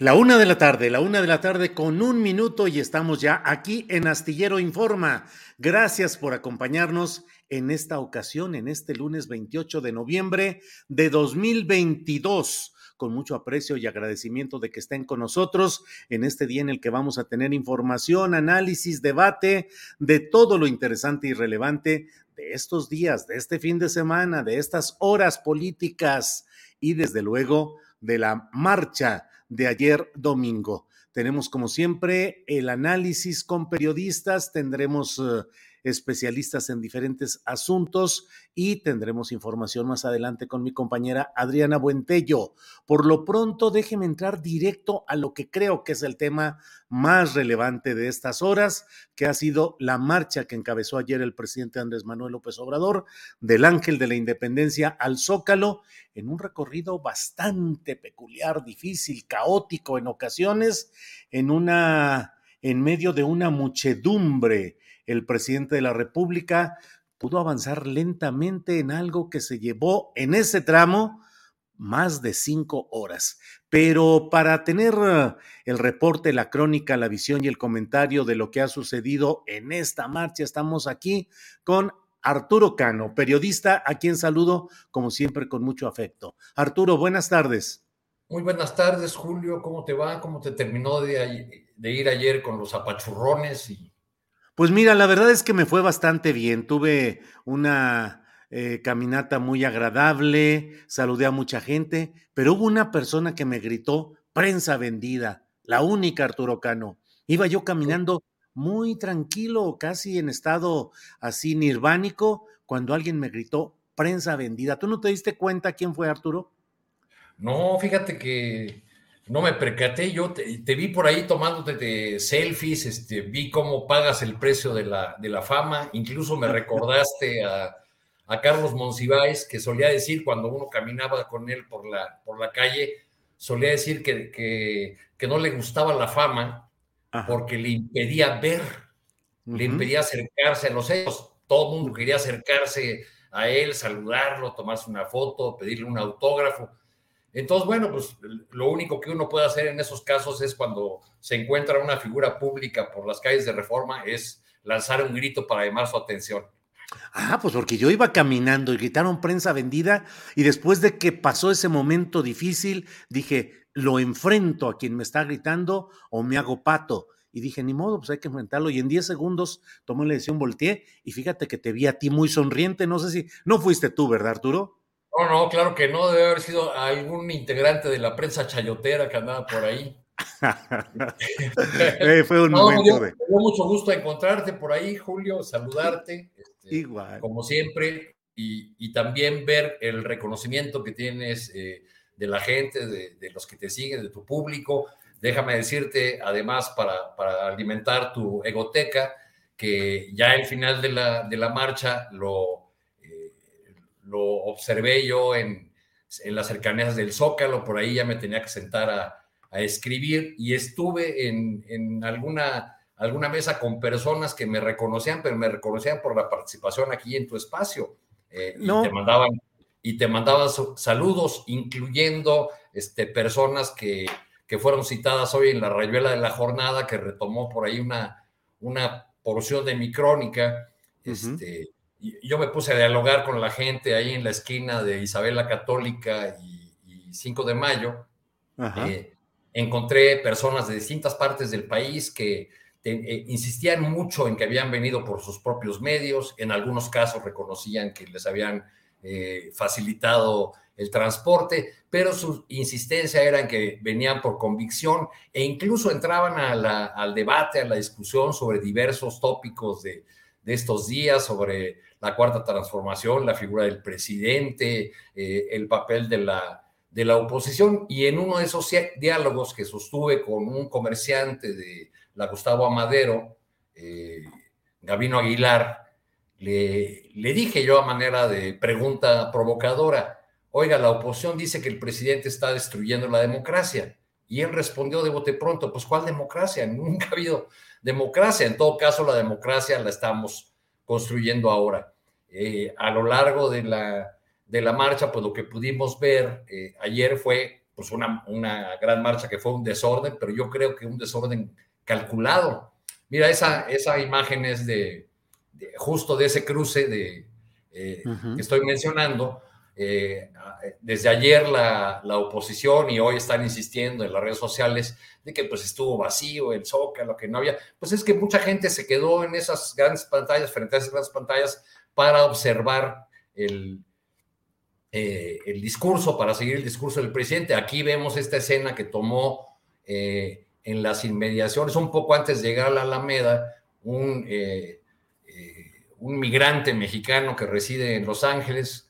La una de la tarde, la una de la tarde con un minuto y estamos ya aquí en Astillero Informa. Gracias por acompañarnos en esta ocasión, en este lunes 28 de noviembre de 2022 con mucho aprecio y agradecimiento de que estén con nosotros en este día en el que vamos a tener información, análisis, debate de todo lo interesante y relevante de estos días, de este fin de semana, de estas horas políticas y desde luego de la marcha de ayer domingo. Tenemos como siempre el análisis con periodistas, tendremos uh, especialistas en diferentes asuntos y tendremos información más adelante con mi compañera Adriana Buentello. Por lo pronto, déjeme entrar directo a lo que creo que es el tema más relevante de estas horas, que ha sido la marcha que encabezó ayer el presidente Andrés Manuel López Obrador del Ángel de la Independencia al Zócalo en un recorrido bastante peculiar, difícil, caótico en ocasiones, en una en medio de una muchedumbre el presidente de la República pudo avanzar lentamente en algo que se llevó en ese tramo más de cinco horas. Pero para tener eh, el reporte, la crónica, la visión y el comentario de lo que ha sucedido en esta marcha, estamos aquí con Arturo Cano, periodista, a quien saludo como siempre con mucho afecto. Arturo, buenas tardes. Muy buenas tardes, Julio. ¿Cómo te va? ¿Cómo te terminó de, de ir ayer con los apachurrones y pues mira, la verdad es que me fue bastante bien. Tuve una eh, caminata muy agradable, saludé a mucha gente, pero hubo una persona que me gritó, prensa vendida, la única Arturo Cano. Iba yo caminando muy tranquilo, casi en estado así nirvánico, cuando alguien me gritó, prensa vendida. ¿Tú no te diste cuenta quién fue Arturo? No, fíjate que no me percaté, yo te, vi por ahí tomándote selfies, este, vi cómo pagas el precio de la, de la fama, incluso me recordaste a, Carlos Monsiváis, que solía decir cuando uno caminaba con él por la, por la calle, solía decir que, que, no le gustaba la fama porque le impedía ver, le impedía acercarse a los hechos, todo el mundo quería acercarse a él, saludarlo, tomarse una foto, pedirle un autógrafo entonces, bueno, pues lo único que uno puede hacer en esos casos es cuando se encuentra una figura pública por las calles de reforma, es lanzar un grito para llamar su atención. Ah, pues porque yo iba caminando y gritaron prensa vendida y después de que pasó ese momento difícil, dije, lo enfrento a quien me está gritando o me hago pato. Y dije, ni modo, pues hay que enfrentarlo. Y en 10 segundos tomé la decisión, volteé y fíjate que te vi a ti muy sonriente. No sé si, no fuiste tú, ¿verdad, Arturo? No, no, claro que no, debe haber sido algún integrante de la prensa chayotera que andaba por ahí. Eh, fue un momento de. mucho gusto encontrarte por ahí, Julio, saludarte. Este, Igual. Como siempre, y, también ver el reconocimiento que tienes eh, de la gente, de, los que te siguen, de tu público. Déjame decirte, además, para, para alimentar tu egoteca, que ya el final de la, de la marcha lo, lo observé yo en, en, las cercanías del Zócalo, por ahí ya me tenía que sentar a, a escribir y estuve en, en, alguna, alguna mesa con personas que me reconocían, pero me reconocían por la participación aquí en tu espacio. Eh, no. y te mandaban y te mandaban saludos, incluyendo este, personas que, que fueron citadas hoy en la rayuela de la jornada, que retomó por ahí una, una porción de mi crónica. este, yo me puse a dialogar con la gente ahí en la esquina de Isabel Católica y, 5 de Mayo. Eh, encontré personas de distintas partes del país que eh, insistían mucho en que habían venido por sus propios medios, en algunos casos reconocían que les habían eh, facilitado el transporte, pero su insistencia era en que venían por convicción e incluso entraban al debate, a la discusión sobre diversos tópicos de, estos días, sobre la cuarta transformación, la figura del presidente, eh, el papel de la, de la oposición. Y en uno de esos diálogos que sostuve con un comerciante de la Gustavo Amadero, eh, Gabino Aguilar, le, le dije yo a manera de pregunta provocadora, oiga, la oposición dice que el presidente está destruyendo la democracia. Y él respondió de bote pronto, pues ¿cuál democracia? Nunca ha habido democracia. En todo caso, la democracia la estamos construyendo ahora. Eh, a lo largo de la, de la marcha, pues lo que pudimos ver eh, ayer fue pues una, una gran marcha que fue un desorden, pero yo creo que un desorden calculado. Mira, esa, esa imagen es de, justo de ese cruce de, eh, que estoy mencionando, eh, desde ayer la, oposición y hoy están insistiendo en las redes sociales de que pues estuvo vacío el Zócalo, que no había, pues es que mucha gente se quedó en esas grandes pantallas, frente a esas grandes pantallas, para observar el, eh, el discurso, para seguir el discurso del presidente. Aquí vemos esta escena que tomó eh, en las inmediaciones, un poco antes de llegar a la Alameda, un, un migrante mexicano que reside en Los Ángeles,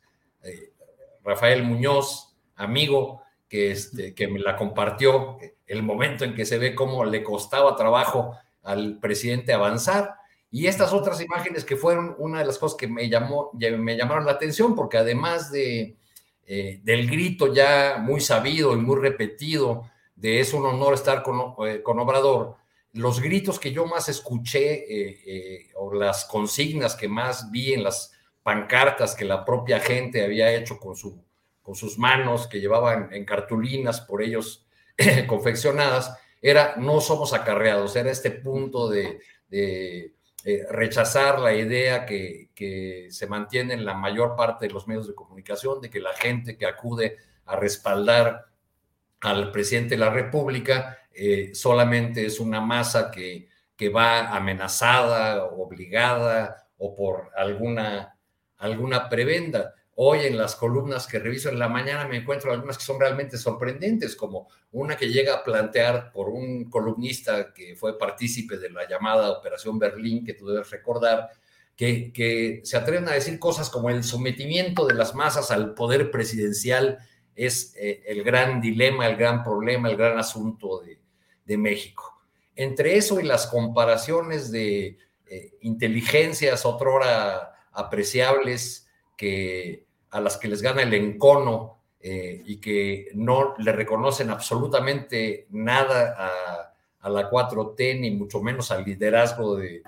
Rafael Muñoz, amigo, que, este, que me la compartió, el momento en que se ve cómo le costaba trabajo al presidente avanzar. Y estas otras imágenes que fueron una de las cosas que me, llamó, me llamaron la atención, porque además de, eh, del grito ya muy sabido y muy repetido de es un honor estar con, eh, con Obrador, los gritos que yo más escuché eh, o las consignas que más vi en las pancartas que la propia gente había hecho con, su, con sus manos, que llevaban en cartulinas por ellos confeccionadas, era no somos acarreados, era este punto de, rechazar la idea que, que, se mantiene en la mayor parte de los medios de comunicación, de que la gente que acude a respaldar al presidente de la República eh, solamente es una masa que, que va amenazada, obligada o por alguna alguna prebenda. Hoy en las columnas que reviso en la mañana me encuentro algunas que son realmente sorprendentes, como una que llega a plantear por un columnista que fue partícipe de la llamada Operación Berlín, que tú debes recordar, que, que se atreven a decir cosas como el sometimiento de las masas al poder presidencial es eh, el gran dilema, el gran problema, el gran asunto de, de México. Entre eso y las comparaciones de eh, inteligencias, otrora apreciables que, a las que les gana el encono eh, y que no le reconocen absolutamente nada a, la 4T, ni mucho menos al liderazgo de,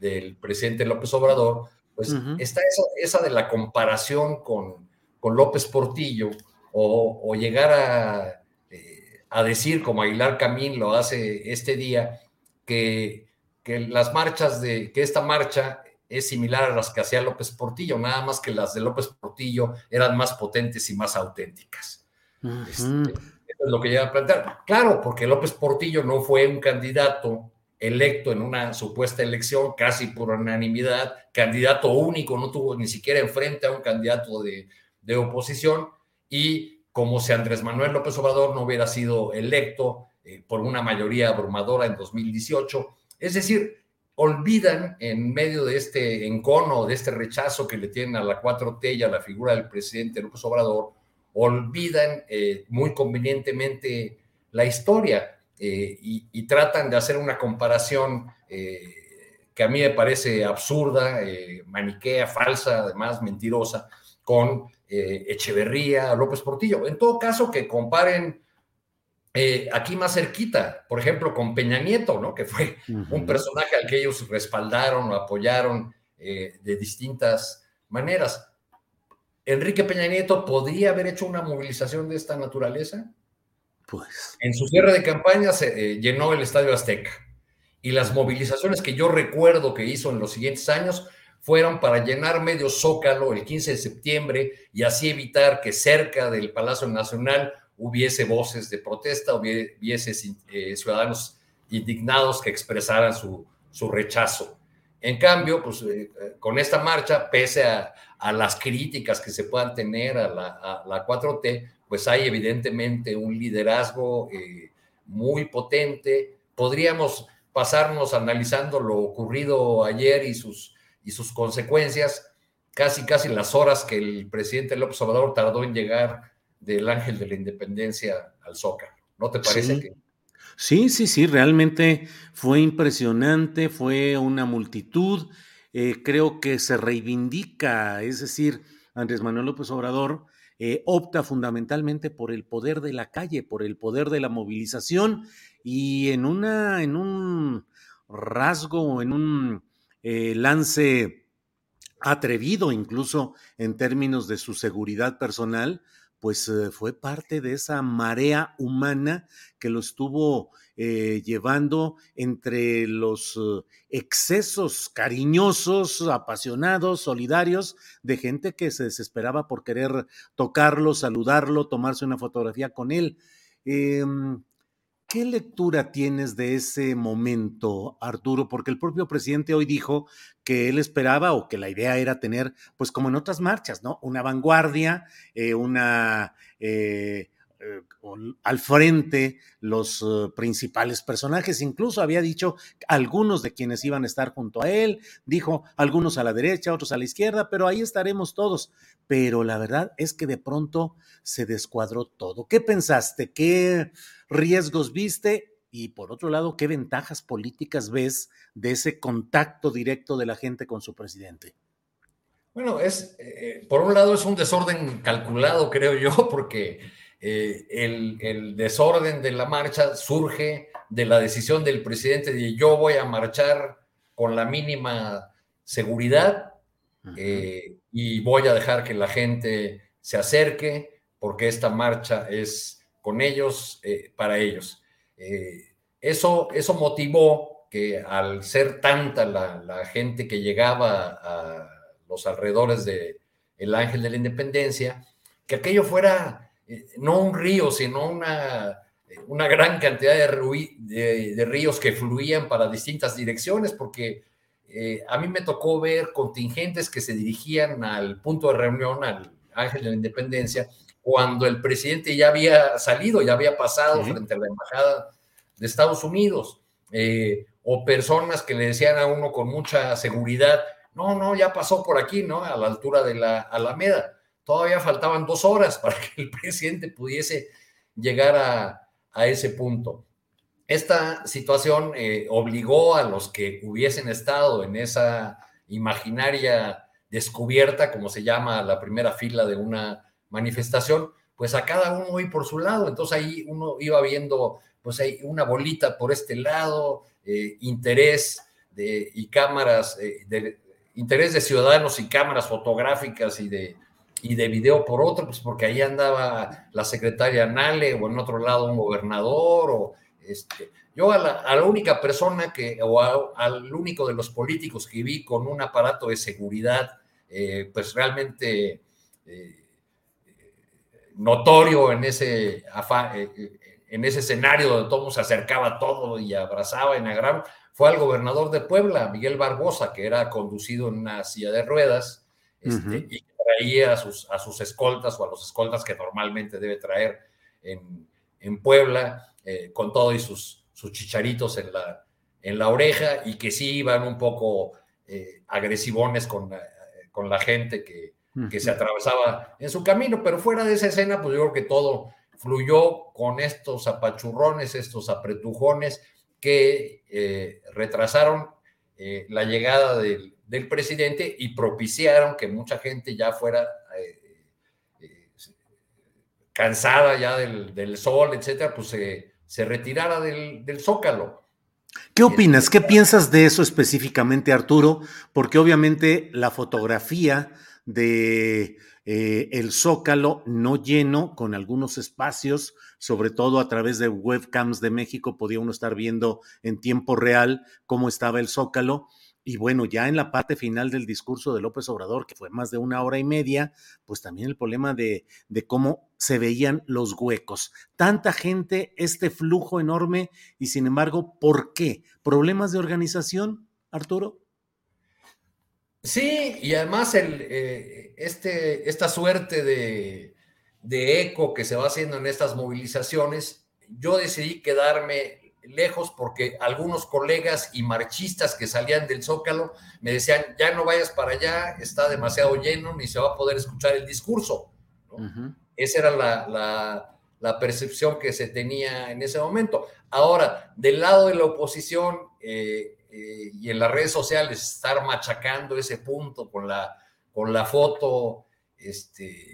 del presidente López Obrador, pues está esa, de la comparación con, con López Portillo o, llegar a, eh, a, decir, como Aguilar Camín lo hace este día, que, que las marchas de, que esta marcha es similar a las que hacía López Portillo, nada más que las de López Portillo eran más potentes y más auténticas. Este, eso es lo que llega a plantear. Claro, porque López Portillo no fue un candidato electo en una supuesta elección casi por unanimidad, candidato único, no tuvo ni siquiera enfrente a un candidato de, oposición y como si Andrés Manuel López Obrador no hubiera sido electo eh, por una mayoría abrumadora en 2018. Es decir, olvidan en medio de este encono, de este rechazo que le tienen a la 4T y a la figura del presidente López Obrador, olvidan eh, muy convenientemente la historia eh, y, tratan de hacer una comparación eh, que a mí me parece absurda, maniquea, falsa, además mentirosa, con Echeverría, López Portillo. En todo caso, que comparen aquí más cerquita, por ejemplo, con Peña Nieto, ¿no? Que fue un personaje al que ellos respaldaron o apoyaron de distintas maneras. Enrique Peña Nieto podría haber hecho una movilización de esta naturaleza. Pues. En su cierre de campaña se eh, llenó el Estadio Azteca. Y las movilizaciones que yo recuerdo que hizo en los siguientes años fueron para llenar medio zócalo el 15 de septiembre y así evitar que cerca del Palacio Nacional hubiese voces de protesta, hubiese eh, ciudadanos indignados que expresaran su, su rechazo. En cambio, pues eh, con esta marcha, pese a, a las críticas que se puedan tener a la, 4T, pues hay evidentemente un liderazgo eh, muy potente. Podríamos pasarnos analizando lo ocurrido ayer y sus, y sus consecuencias, casi, casi las horas que el presidente López Obrador tardó en llegar del Ángel de la Independencia al Zócalo. ¿No te parece que... Sí, sí, sí, realmente fue impresionante, fue una multitud eh, creo que se reivindica, es decir, Andrés Manuel López Obrador eh, opta fundamentalmente por el poder de la calle, por el poder de la movilización y en, una, en un rasgo, en un eh, lance atrevido incluso en términos de su seguridad personal, pues fue parte de esa marea humana que lo estuvo eh, llevando entre los eh, excesos cariñosos, apasionados, solidarios, de gente que se desesperaba por querer tocarlo, saludarlo, tomarse una fotografía con él. Em, ¿Qué lectura tienes de ese momento, Arturo? Porque el propio presidente hoy dijo que él esperaba o que la idea era tener, pues como en otras marchas, ¿no? Una vanguardia, eh, una eh, al frente los eh, principales personajes. Incluso había dicho algunos de quienes iban a estar junto a él, dijo algunos a la derecha, otros a la izquierda, pero ahí estaremos todos. Pero la verdad es que de pronto se descuadró todo. ¿Qué pensaste? ¿Qué riesgos viste? Y por otro lado, ¿qué ventajas políticas ves de ese contacto directo de la gente con su presidente? Bueno, es, eh, por un lado es un desorden calculado, creo yo, porque eh, el, desorden de la marcha surge de la decisión del presidente de yo voy a marchar con la mínima seguridad eh, y voy a dejar que la gente se acerque porque esta marcha es con ellos, eh, para ellos. eso, eso motivó que al ser tanta la, gente que llegaba a los alrededores del el Ángel de la Independencia, que aquello fuera eh, no un río, sino una, una gran cantidad de, de, ríos que fluían para distintas direcciones, porque eh, a mí me tocó ver contingentes que se dirigían al punto de reunión, al Ángel de la Independencia, cuando el presidente ya había salido, ya había pasado frente a la embajada de Estados Unidos, eh, o personas que le decían a uno con mucha seguridad, no, no, ya pasó por aquí, ¿no? A la altura de la Alameda todavía faltaban dos horas para que el presidente pudiese llegar a, ese punto. Esta situación eh, obligó a los que hubiesen estado en esa imaginaria descubierta, como se llama la primera fila de una manifestación, pues a cada uno ir por su lado. Entonces ahí uno iba viendo, pues hay una bolita por este lado, eh, interés de, y cámaras, eh, interés de ciudadanos y cámaras fotográficas y de y de video por otro, pues porque ahí andaba la secretaria Nale o en otro lado un gobernador o este. Yo a la, única persona que, o al único de los políticos que vi con un aparato de seguridad, eh, pues realmente eh, notorio en ese, eh, en ese escenario donde todo se acercaba todo y abrazaba en gran fue al gobernador de Puebla, Miguel Barbosa, que era conducido en una silla de ruedas, este, y traía a sus, a sus escoltas o a los escoltas que normalmente debe traer en, en Puebla, eh, con todo y sus, sus chicharitos en la, en la oreja y que sí iban un poco eh, agresivones con, eh, con la gente que, que se atravesaba en su camino, pero fuera de esa escena, pues yo creo que todo fluyó con estos apachurrones, estos apretujones que retrasaron eh, la llegada del, presidente y propiciaron que mucha gente ya fuera cansada ya del, sol, etcétera, pues se, retirara del, del zócalo. ¿Qué opinas? ¿Qué piensas de eso específicamente, Arturo? Porque obviamente la fotografía de eh, el Zócalo no lleno, con algunos espacios, sobre todo a través de webcams de México, podía uno estar viendo en tiempo real cómo estaba el Zócalo. Y bueno, ya en la parte final del discurso de López Obrador, que fue más de una hora y media, pues también el problema de, de cómo se veían los huecos. Tanta gente, este flujo enorme, y sin embargo, ¿por qué? ¿Problemas de organización, Arturo? Sí, y además eh, este, esta suerte de, de eco que se va haciendo en estas movilizaciones, yo decidí quedarme lejos porque algunos colegas y marchistas que salían del Zócalo me decían, ya no vayas para allá, está demasiado lleno, ni se va a poder escuchar el discurso. Esa era la, percepción que se tenía en ese momento. Ahora, del lado de la oposición eh, eh, y en las redes sociales, estar machacando ese punto con la, con la foto este,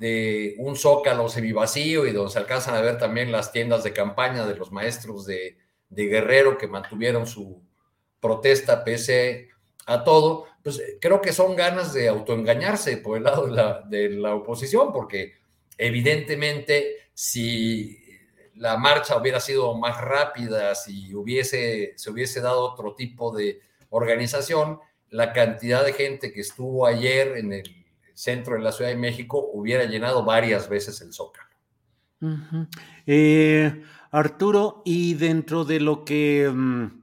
de un zócalo semivacío y donde se alcanzan a ver también las tiendas de campaña de los maestros de, Guerrero que mantuvieron su protesta pese a todo, pues eh, creo que son ganas de autoengañarse por el lado de la, de la oposición, porque evidentemente si la marcha hubiera sido más rápida, si hubiese, se hubiese dado otro tipo de organización, la cantidad de gente que estuvo ayer en el centro de la Ciudad de México hubiera llenado varias veces el Zócalo. Eh, Arturo, y dentro de lo que mm,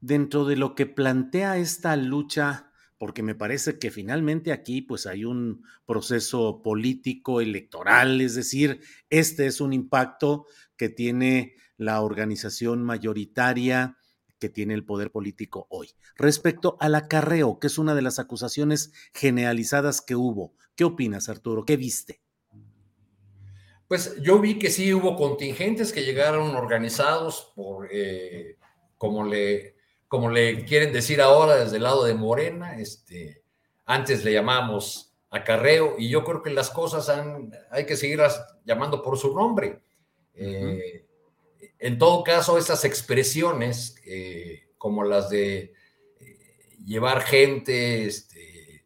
dentro de lo que plantea esta lucha, porque me parece que finalmente aquí pues hay un proceso político electoral, es decir, este es un impacto que tiene la organización mayoritaria que tiene el poder político hoy. Respecto al acarreo, que es una de las acusaciones generalizadas que hubo, ¿qué opinas, Arturo? ¿Qué viste? Pues yo vi que sí hubo contingentes que llegaron organizados por, eh, como, le, como le quieren decir ahora desde el lado de Morena, este, antes le llamamos acarreo, y yo creo que las cosas han, hay que seguirlas llamando por su nombre. Eh, en todo caso, esas expresiones, eh, como las de eh, llevar gente, este,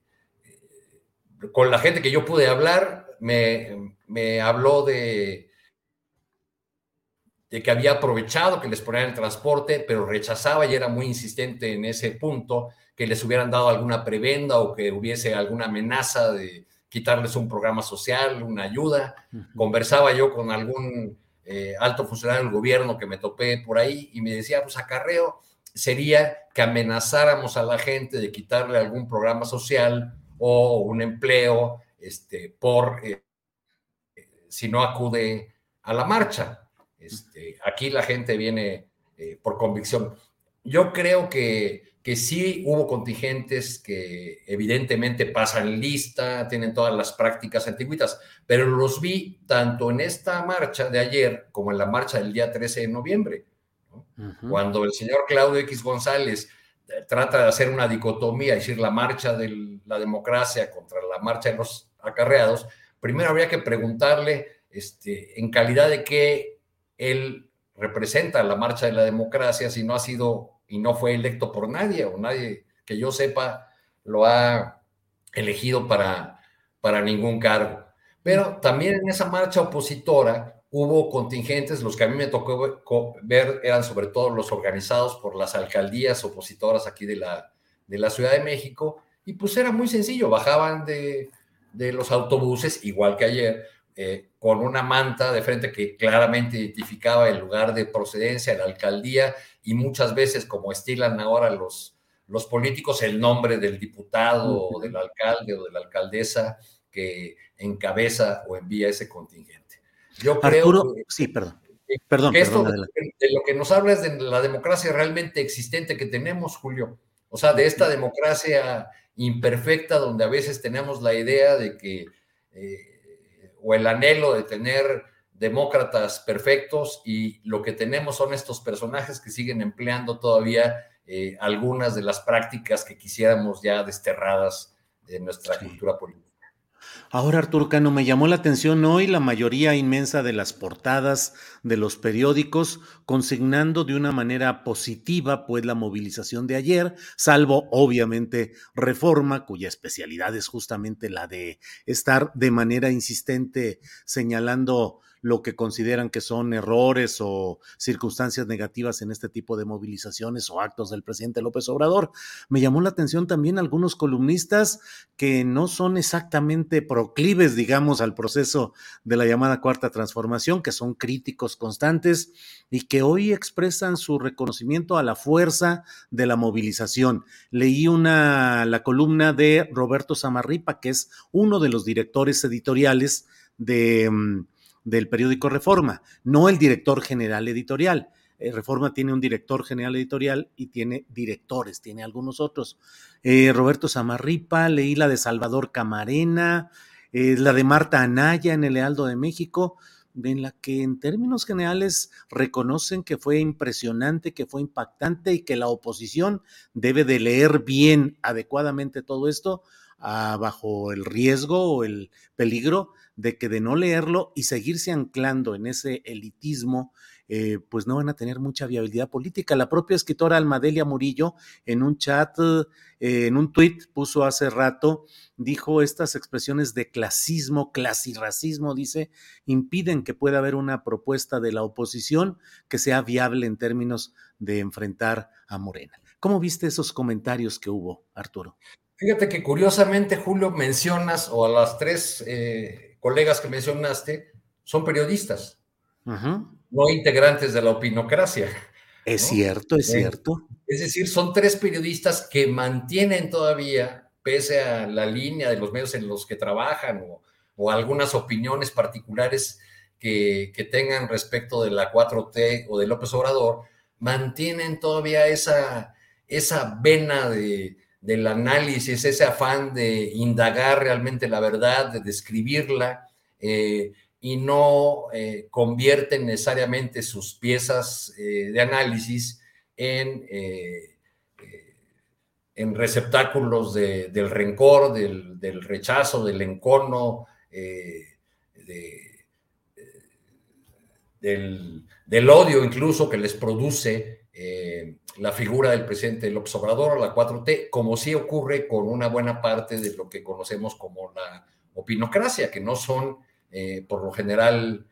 con la gente que yo pude hablar, me, habló de, de que había aprovechado que les ponían el transporte, pero rechazaba y era muy insistente en ese punto, que les hubieran dado alguna prebenda o que hubiese alguna amenaza de quitarles un programa social, una ayuda. Conversaba yo con algún eh, alto funcionario del gobierno que me topé por ahí y me decía, pues acarreo sería que amenazáramos a la gente de quitarle algún programa social o un empleo este, por eh, si no acude a la marcha. Este, aquí la gente viene eh, por convicción. Yo creo que que sí hubo contingentes que evidentemente pasan lista, tienen todas las prácticas antiguitas, pero los vi tanto en esta marcha de ayer como en la marcha del día 13 de noviembre, cuando el señor Claudio X González eh, trata de hacer una dicotomía, es decir, la marcha de la democracia contra la marcha de los acarreados, primero habría que preguntarle este, en calidad de qué él representa la marcha de la democracia, si no ha sido y no fue electo por nadie o nadie que yo sepa lo ha elegido para, para ningún cargo. Pero también en esa marcha opositora hubo contingentes, los que a mí me tocó ver eran sobre todo los organizados por las alcaldías opositoras aquí de la, de la Ciudad de México, y pues era muy sencillo, bajaban de, de los autobuses, igual que ayer, eh, con una manta de frente que claramente identificaba el lugar de procedencia, la alcaldía, y muchas veces, como estilan ahora los, los políticos, el nombre del diputado o del alcalde o de la alcaldesa que encabeza o envía ese contingente. Yo creo que, sí, perdón. Perdón, esto de, lo que nos habla es de la democracia realmente existente que tenemos, Julio. O sea, de esta democracia imperfecta donde a veces tenemos la idea de que, eh, o el anhelo de tener demócratas perfectos y lo que tenemos son estos personajes que siguen empleando todavía eh, algunas de las prácticas que quisiéramos ya desterradas de nuestra cultura política. Ahora, Arturo Cano, me llamó la atención hoy la mayoría inmensa de las portadas de los periódicos consignando de una manera positiva pues la movilización de ayer, salvo obviamente Reforma, cuya especialidad es justamente la de estar de manera insistente señalando lo que consideran que son errores o circunstancias negativas en este tipo de movilizaciones o actos del presidente López Obrador. Me llamó la atención también algunos columnistas que no son exactamente proclives, digamos, al proceso de la llamada cuarta transformación, que son críticos constantes y que hoy expresan su reconocimiento a la fuerza de la movilización. Leí una la columna de Roberto Samarripa, que es uno de los directores editoriales de mm, del periódico Reforma, no el director general editorial. Eh, Reforma tiene un director general editorial y tiene directores, tiene algunos otros. Eh, Roberto Samarripa, leí la de Salvador Camarena, eh, la de Marta Anaya en el Lealdo de México, en la que en términos generales reconocen que fue impresionante, que fue impactante y que la oposición debe de leer bien, adecuadamente todo esto, bajo el riesgo o el peligro de que de no leerlo y seguirse anclando en ese elitismo, eh, pues no van a tener mucha viabilidad política. La propia escritora Almadelia Murillo en un chat, eh, en un tuit puso hace rato, dijo estas expresiones de clasismo, clasirracismo, dice, impiden que pueda haber una propuesta de la oposición que sea viable en términos de enfrentar a Morena. ¿Cómo viste esos comentarios que hubo, Arturo? Fíjate que curiosamente, Julio, mencionas, o a las tres eh, colegas que mencionaste son periodistas, no integrantes de la opinocracia. Es cierto, es eh, cierto. Es decir, son tres periodistas que mantienen todavía, pese a la línea de los medios en los que trabajan o, algunas opiniones particulares que, tengan respecto de la 4T o de López Obrador, mantienen todavía esa, esa vena de, del análisis, ese afán de indagar realmente la verdad, de describirla, eh, y no eh, convierten necesariamente sus piezas eh, de análisis en, en receptáculos del rencor, del, rechazo, del encono, del, odio incluso que les produce la figura del presidente López Obrador, la 4T, como sí ocurre con una buena parte de lo que conocemos como la opinocracia, que no son eh, por lo general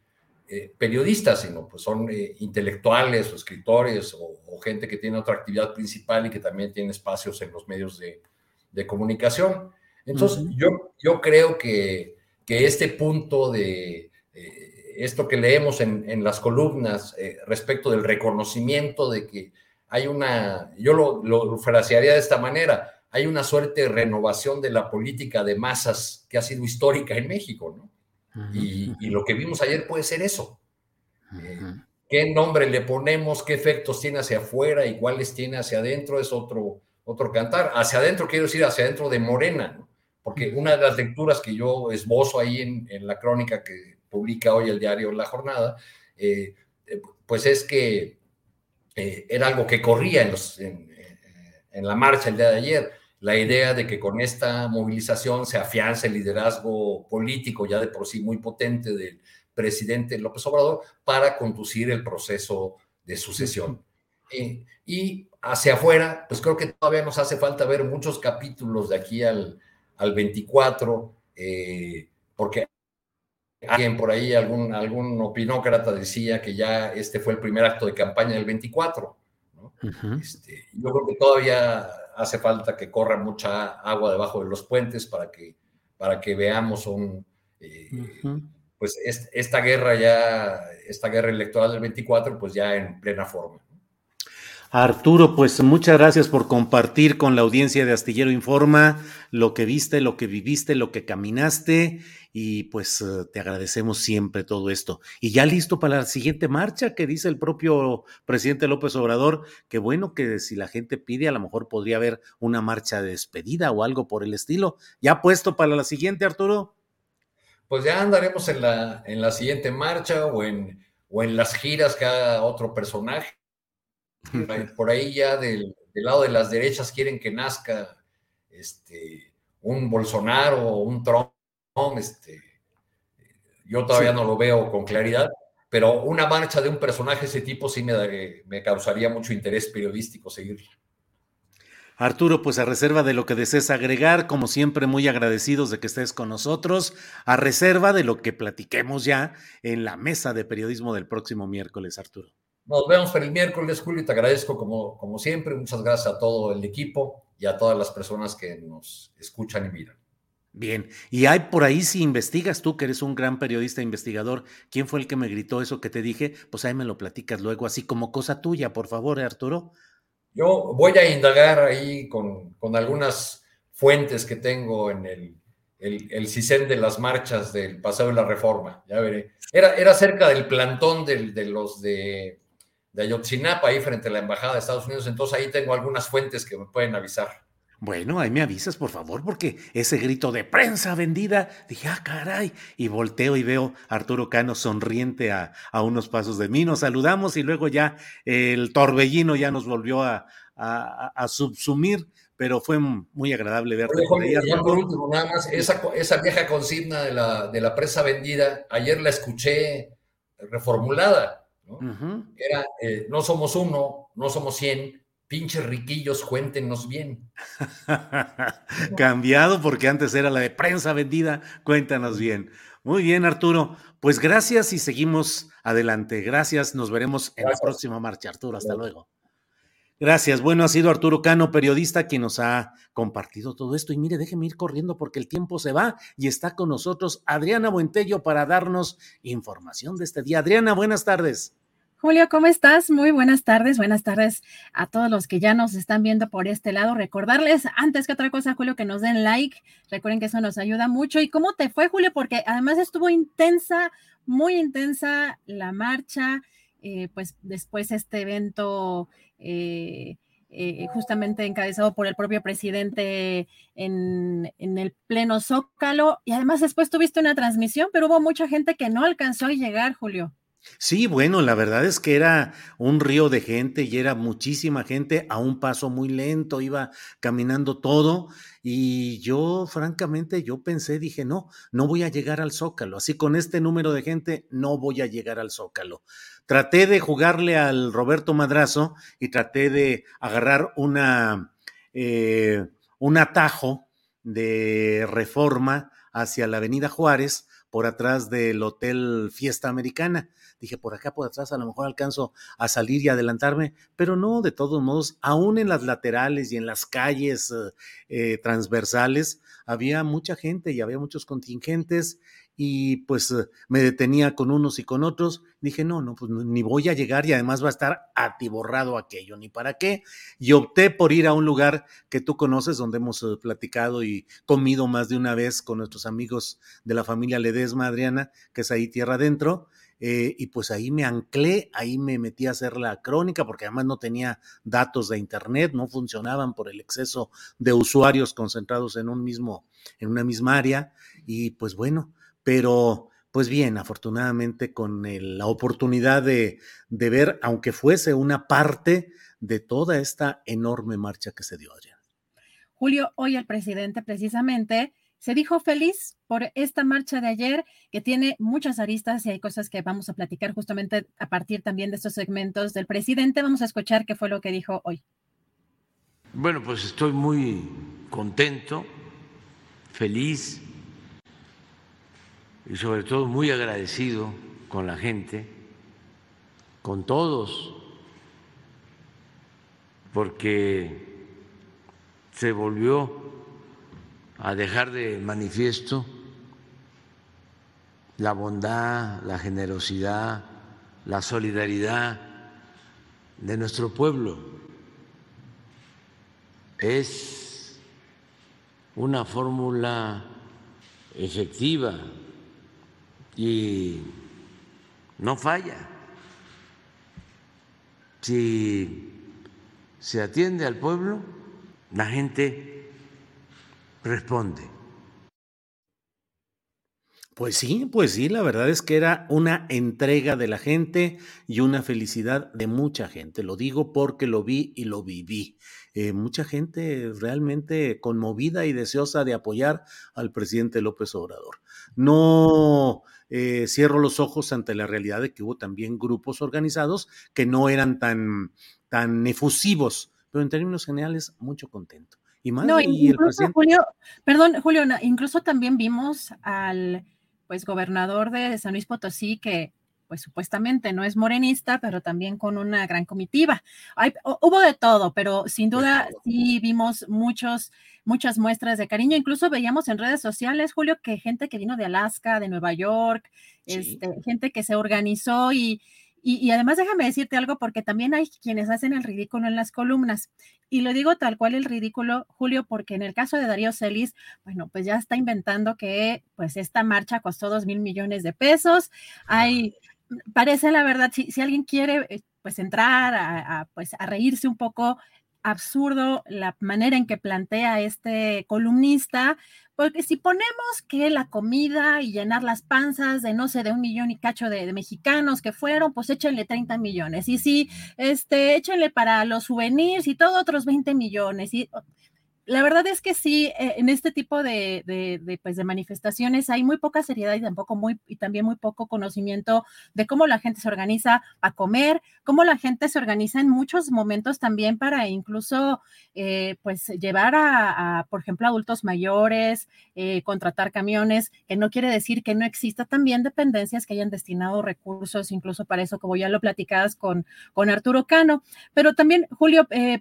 eh, periodistas, sino pues son eh, intelectuales o escritores o, gente que tiene otra actividad principal y que también tiene espacios en los medios de, comunicación. Entonces, yo, yo creo que, que este punto de esto que leemos en, en las columnas respecto del reconocimiento de que hay una, yo lo, lo frasearía de esta manera, hay una suerte de renovación de la política de masas que ha sido histórica en México, ¿no? y, lo que vimos ayer puede ser eso. Eh, ¿Qué nombre le ponemos? ¿Qué efectos tiene hacia afuera y cuáles tiene hacia adentro? Es otro, otro cantar. Hacia adentro quiero decir hacia adentro de Morena, ¿no? Porque una de las lecturas que yo esbozo ahí en, la crónica que publica hoy el diario La Jornada, eh, eh, pues es que eh, era algo que corría en, los, en, la marcha el día de ayer. La idea de que con esta movilización se afianza el liderazgo político ya de por sí muy potente del presidente López Obrador para conducir el proceso de sucesión. Eh, y hacia afuera, pues creo que todavía nos hace falta ver muchos capítulos de aquí al, al 24, eh, porque Alguien por ahí, algún, algún opinócrata decía que ya este fue el primer acto de campaña del 24. Este, yo creo que todavía hace falta que corra mucha agua debajo de los puentes para que, para que veamos un, eh, pues esta guerra ya, esta guerra electoral del 24, pues ya en plena forma. Arturo, pues muchas gracias por compartir con la audiencia de Astillero Informa lo que viste, lo que viviste, lo que caminaste y pues eh, te agradecemos siempre todo esto. Y ya listo para la siguiente marcha que dice el propio presidente López Obrador, que bueno que si la gente pide a lo mejor podría haber una marcha de despedida o algo por el estilo. ¿Ya puesto para la siguiente, Arturo? pues ya andaremos en la, en la siguiente marcha o en, o en las giras haga otro personaje. Por ahí ya del, lado de las derechas quieren que nazca este, un Bolsonaro o un Trump. Este, yo todavía no lo veo con claridad, pero una marcha de un personaje de ese tipo sí me, me causaría mucho interés periodístico seguirla. Arturo, pues a reserva de lo que desees agregar, como siempre muy agradecidos de que estés con nosotros, a reserva de lo que platiquemos ya en la mesa de periodismo del próximo miércoles, Arturo. Nos vemos para el miércoles, Julio, te agradezco como, como siempre, muchas gracias a todo el equipo y a todas las personas que nos escuchan y miran. Bien, y hay por ahí, si investigas tú, que eres un gran periodista investigador, ¿quién fue el que me gritó eso que te dije? Pues ahí me lo platicas luego, así como cosa tuya, por favor, Arturo. Yo voy a indagar ahí con, algunas fuentes que tengo en el, el, CISEN de las marchas del Paseo de la Reforma, ya veré. Era, era cerca del plantón de los de, de Ayotzinapa, ahí frente a la Embajada de Estados Unidos, entonces ahí tengo algunas fuentes que me pueden avisar. Bueno, ahí me avisas, por favor, porque ese grito de prensa vendida, dije, ah, caray, y volteo y veo a Arturo Cano sonriente a, unos pasos de mí, nos saludamos y luego ya el torbellino ya nos volvió a, subsumir, pero fue muy agradable verte. por último, nada más, esa, vieja consigna de la, de la prensa vendida, ayer la escuché reformulada, ¿no? Era, eh, no somos uno, no somos cien, pinches riquillos, cuéntenos bien. Cambiado porque antes era la de prensa vendida, cuéntanos bien. Muy bien, Arturo. Pues gracias y seguimos adelante. Gracias, nos veremos en la próxima marcha, Arturo. Hasta luego. Gracias. Bueno, ha sido Arturo Cano, periodista, quien nos ha compartido todo esto. Y mire, déjeme ir corriendo porque el tiempo se va y está con nosotros Adriana Buentello para darnos información de este día. Adriana, buenas tardes. Julio, ¿cómo estás? Muy buenas tardes. Buenas tardes a todos los que ya nos están viendo por este lado. Recordarles, antes que otra cosa, Julio, que nos den like. Recuerden que eso nos ayuda mucho. ¿Y cómo te fue, Julio? Porque además estuvo intensa, muy intensa la marcha. Eh, pues después este evento eh, eh, justamente encabezado por el propio presidente en, en, el pleno Zócalo. Y además después tuviste una transmisión, pero hubo mucha gente que no alcanzó a llegar, Julio. Sí, bueno, la verdad es que era un río de gente y era muchísima gente a un paso muy lento, iba caminando todo y yo francamente yo pensé, dije, no, no voy a llegar al zócalo, así con este número de gente no voy a llegar al zócalo. Traté de jugarle al Roberto Madrazo y traté de agarrar una, eh, un atajo de reforma hacia la Avenida Juárez por atrás del Hotel Fiesta Americana Dije, por acá, por atrás, a lo mejor alcanzo a salir y adelantarme, pero no, de todos modos, aún en las laterales y en las calles eh, eh, transversales, había mucha gente y había muchos contingentes y pues eh, me detenía con unos y con otros. Dije, no, no, pues ni voy a llegar y además va a estar atiborrado aquello, ni para qué. Y opté por ir a un lugar que tú conoces, donde hemos platicado y comido más de una vez con nuestros amigos de la familia Ledesma, Adriana, que es ahí tierra adentro. Eh, y pues ahí me anclé, ahí me metí a hacer la crónica, porque además no tenía datos de internet, no funcionaban por el exceso de usuarios concentrados en un mismo, en una misma área, y pues bueno, pero pues bien, afortunadamente con la oportunidad de, de, ver, aunque fuese una parte de toda esta enorme marcha que se dio allá. Julio, hoy el presidente precisamente se dijo feliz por esta marcha de ayer que tiene muchas aristas y hay cosas que vamos a platicar justamente a partir también de estos segmentos del presidente. Vamos a escuchar qué fue lo que dijo hoy. Bueno, pues estoy muy contento, feliz y sobre todo muy agradecido con la gente, con todos, porque se volvió a dejar de manifiesto la bondad, la generosidad, la solidaridad de nuestro pueblo. Es una fórmula efectiva y no falla. Si se atiende al pueblo, la gente responde. Pues sí, pues sí, la verdad es que era una entrega de la gente y una felicidad de mucha gente. Lo digo porque lo vi y lo viví. Eh, mucha gente realmente conmovida y deseosa de apoyar al presidente López Obrador. No eh, cierro los ojos ante la realidad de que hubo también grupos organizados que no eran tan, tan efusivos, pero en términos generales, mucho contento. Y más, no, y el presidente... Julio, perdón, Julio, incluso también vimos al pues gobernador de San Luis Potosí que pues supuestamente no es morenista, pero también con una gran comitiva. Hay, hubo de todo, pero sin duda sí vimos muchos, muchas muestras de cariño. Incluso veíamos en redes sociales, Julio, que gente que vino de Alaska, de Nueva York, este, gente que se organizó y, y, además déjame decirte algo porque también hay quienes hacen el ridículo en las columnas. Y lo digo tal cual el ridículo, Julio, porque en el caso de Darío Celis, bueno, pues ya está inventando que pues esta marcha costó dos mil millones de pesos. Hay, parece la verdad, si, si alguien quiere eh, pues entrar a, pues, a reírse un poco, absurdo la manera en que plantea este columnista, porque si ponemos que la comida y llenar las panzas de, no sé, de un millón y cacho de, mexicanos que fueron, pues échenle 30 millones. Y si, este, échenle para los souvenirs y todo otros 20 millones. Y la verdad es que sí, eh, en este tipo de, pues de manifestaciones hay muy poca seriedad y tampoco muy, y también muy poco conocimiento de cómo la gente se organiza a comer, cómo la gente se organiza en muchos momentos también para incluso, eh, pues, llevar a, por ejemplo, adultos mayores, eh, contratar camiones, que no quiere decir que no exista también dependencias que hayan destinado recursos, incluso para eso, como ya lo platicabas con, con Arturo Cano. Pero también, Julio, eh,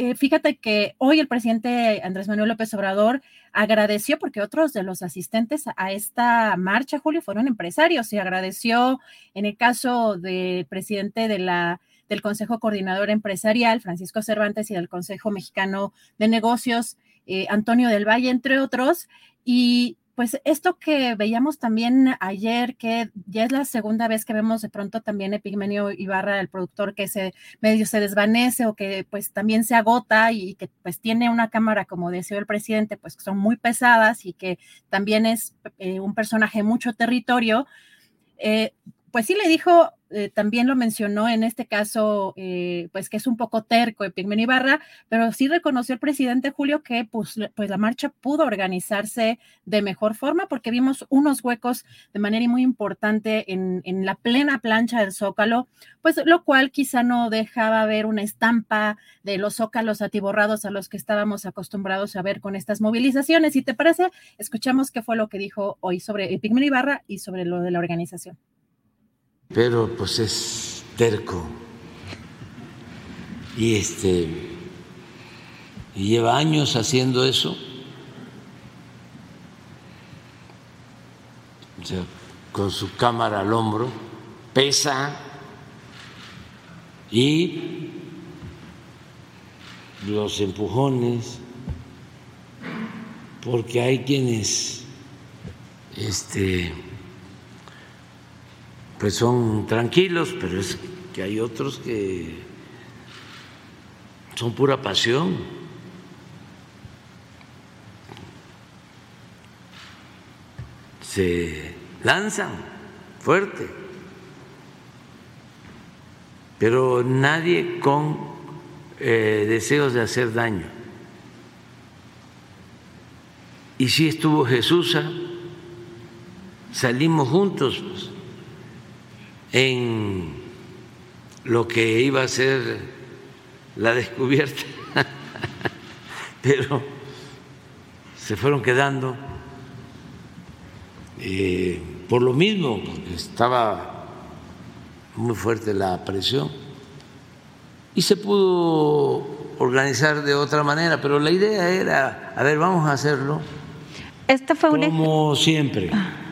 eh, fíjate que hoy el presidente Andrés Manuel López Obrador agradeció, porque otros de los asistentes a esta marcha, Julio, fueron empresarios, y agradeció en el caso del presidente de la, del Consejo Coordinador Empresarial, Francisco Cervantes, y del Consejo Mexicano de Negocios, eh, Antonio del Valle, entre otros, y pues esto que veíamos también ayer, que ya es la segunda vez que vemos de pronto también Epigmenio Ibarra, el productor que se medio se desvanece o que pues también se agota y que pues tiene una cámara, como decía el presidente, pues que son muy pesadas y que también es eh, un personaje mucho territorio. Eh, pues sí le dijo, eh, también lo mencionó en este caso, eh, pues que es un poco terco Epigmen Ibarra, pero sí reconoció el presidente Julio que pues, pues, la marcha pudo organizarse de mejor forma porque vimos unos huecos de manera muy importante en, en la plena plancha del Zócalo, pues lo cual quizá no dejaba ver una estampa de los zócalos atiborrados a los que estábamos acostumbrados a ver con estas movilizaciones. Si te parece, escuchamos qué fue lo que dijo hoy sobre Epigmen Ibarra y sobre lo de la organización pero pues es terco y este y lleva años haciendo eso. O sea, con su cámara al hombro, pesa y los empujones, porque hay quienes este pues son tranquilos, pero es que hay otros que son pura pasión. Se lanzan fuerte, pero nadie con eh, deseos de hacer daño. Y si estuvo Jesús, salimos juntos. Pues, en lo que iba a ser la descubierta, pero se fueron quedando eh, por lo mismo, porque estaba muy fuerte la presión y se pudo organizar de otra manera, pero la idea era, a ver, vamos a hacerlo Esta fue como siempre.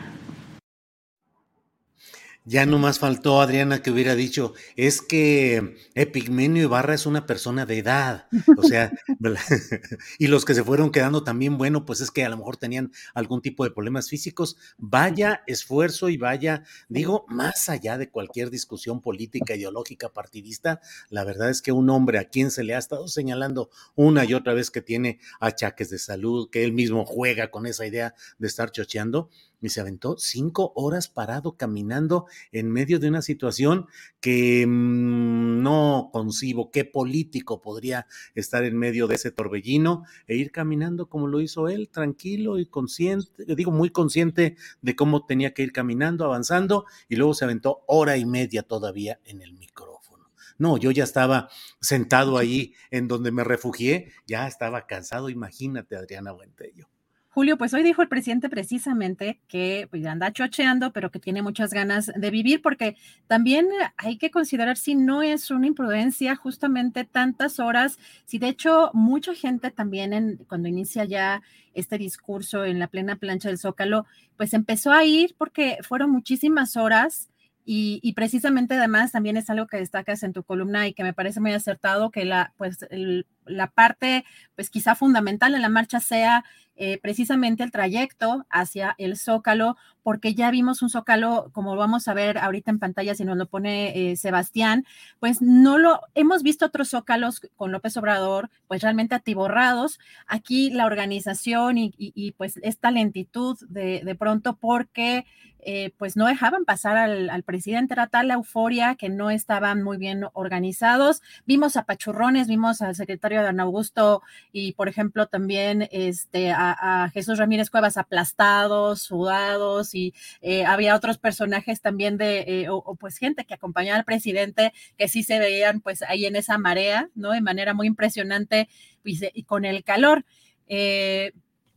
Ya no más faltó Adriana que hubiera dicho, es que Epigmenio Ibarra es una persona de edad. O sea, y los que se fueron quedando también, bueno, pues es que a lo mejor tenían algún tipo de problemas físicos. Vaya esfuerzo y vaya, digo, más allá de cualquier discusión política, ideológica, partidista, la verdad es que un hombre a quien se le ha estado señalando una y otra vez que tiene achaques de salud, que él mismo juega con esa idea de estar chocheando, y se aventó cinco horas parado caminando en medio de una situación que mmm, no concibo qué político podría estar en medio de ese torbellino e ir caminando como lo hizo él, tranquilo y consciente, digo muy consciente de cómo tenía que ir caminando, avanzando y luego se aventó hora y media todavía en el micrófono. No, yo ya estaba sentado ahí en donde me refugié, ya estaba cansado, imagínate Adriana Buentello. Julio, pues hoy dijo el presidente precisamente que pues, anda chocheando, pero que tiene muchas ganas de vivir, porque también hay que considerar si no es una imprudencia justamente tantas horas, si de hecho mucha gente también en, cuando inicia ya este discurso en la plena plancha del Zócalo, pues empezó a ir porque fueron muchísimas horas y, precisamente además también es algo que destacas en tu columna y que me parece muy acertado que la, pues, la parte, pues quizá fundamental en la marcha sea eh, precisamente el trayecto hacia el Zócalo, porque ya vimos un Zócalo, como vamos a ver ahorita en pantalla, si nos lo pone eh, Sebastián, pues no lo, hemos visto otros Zócalos con López Obrador, pues realmente atiborrados. Aquí la organización y, pues esta lentitud de, de pronto porque eh, pues no dejaban pasar al, presidente, era tal la euforia que no estaban muy bien organizados. Vimos a Pachurrones, vimos al secretario Dan Augusto y, por ejemplo, también este, a, Jesús Ramírez Cuevas aplastados, sudados, y eh, había otros personajes también de, eh, o, pues gente que acompañaba al presidente que sí se veían pues ahí en esa marea, ¿no? De manera muy impresionante y, con el calor.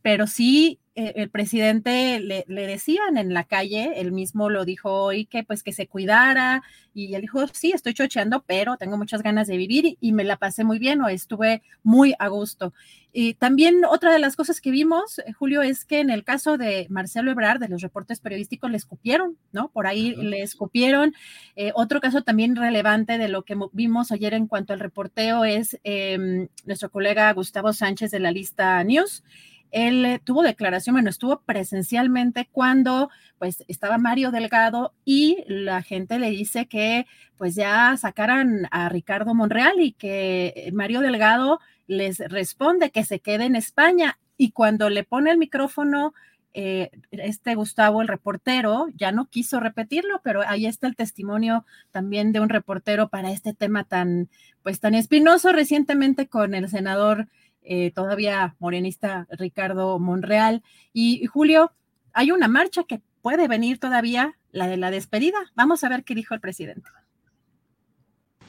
pero sí eh, el presidente le, decían en la calle, él mismo lo dijo hoy, que pues que se cuidara y él dijo, sí, estoy chocheando, pero tengo muchas ganas de vivir y, me la pasé muy bien o estuve muy a gusto. Y también otra de las cosas que vimos, eh, Julio, es que en el caso de Marcelo Ebrard, de los reportes periodísticos, le escupieron, ¿no? Por ahí le escupieron. Eh, otro caso también relevante de lo que vimos ayer en cuanto al reporteo es em, nuestro colega Gustavo Sánchez de la lista News él eh, tuvo declaración, bueno, estuvo presencialmente cuando pues estaba Mario Delgado y la gente le dice que pues ya sacaran a Ricardo Monreal y que eh, Mario Delgado les responde que se quede en España. Y cuando le pone el micrófono eh, este Gustavo, el reportero, ya no quiso repetirlo, pero ahí está el testimonio también de un reportero para este tema tan, pues tan espinoso. Recientemente con el senador eh, todavía morenista Ricardo Monreal. Y, Julio, hay una marcha que puede venir todavía, la de la despedida. Vamos a ver qué dijo el presidente.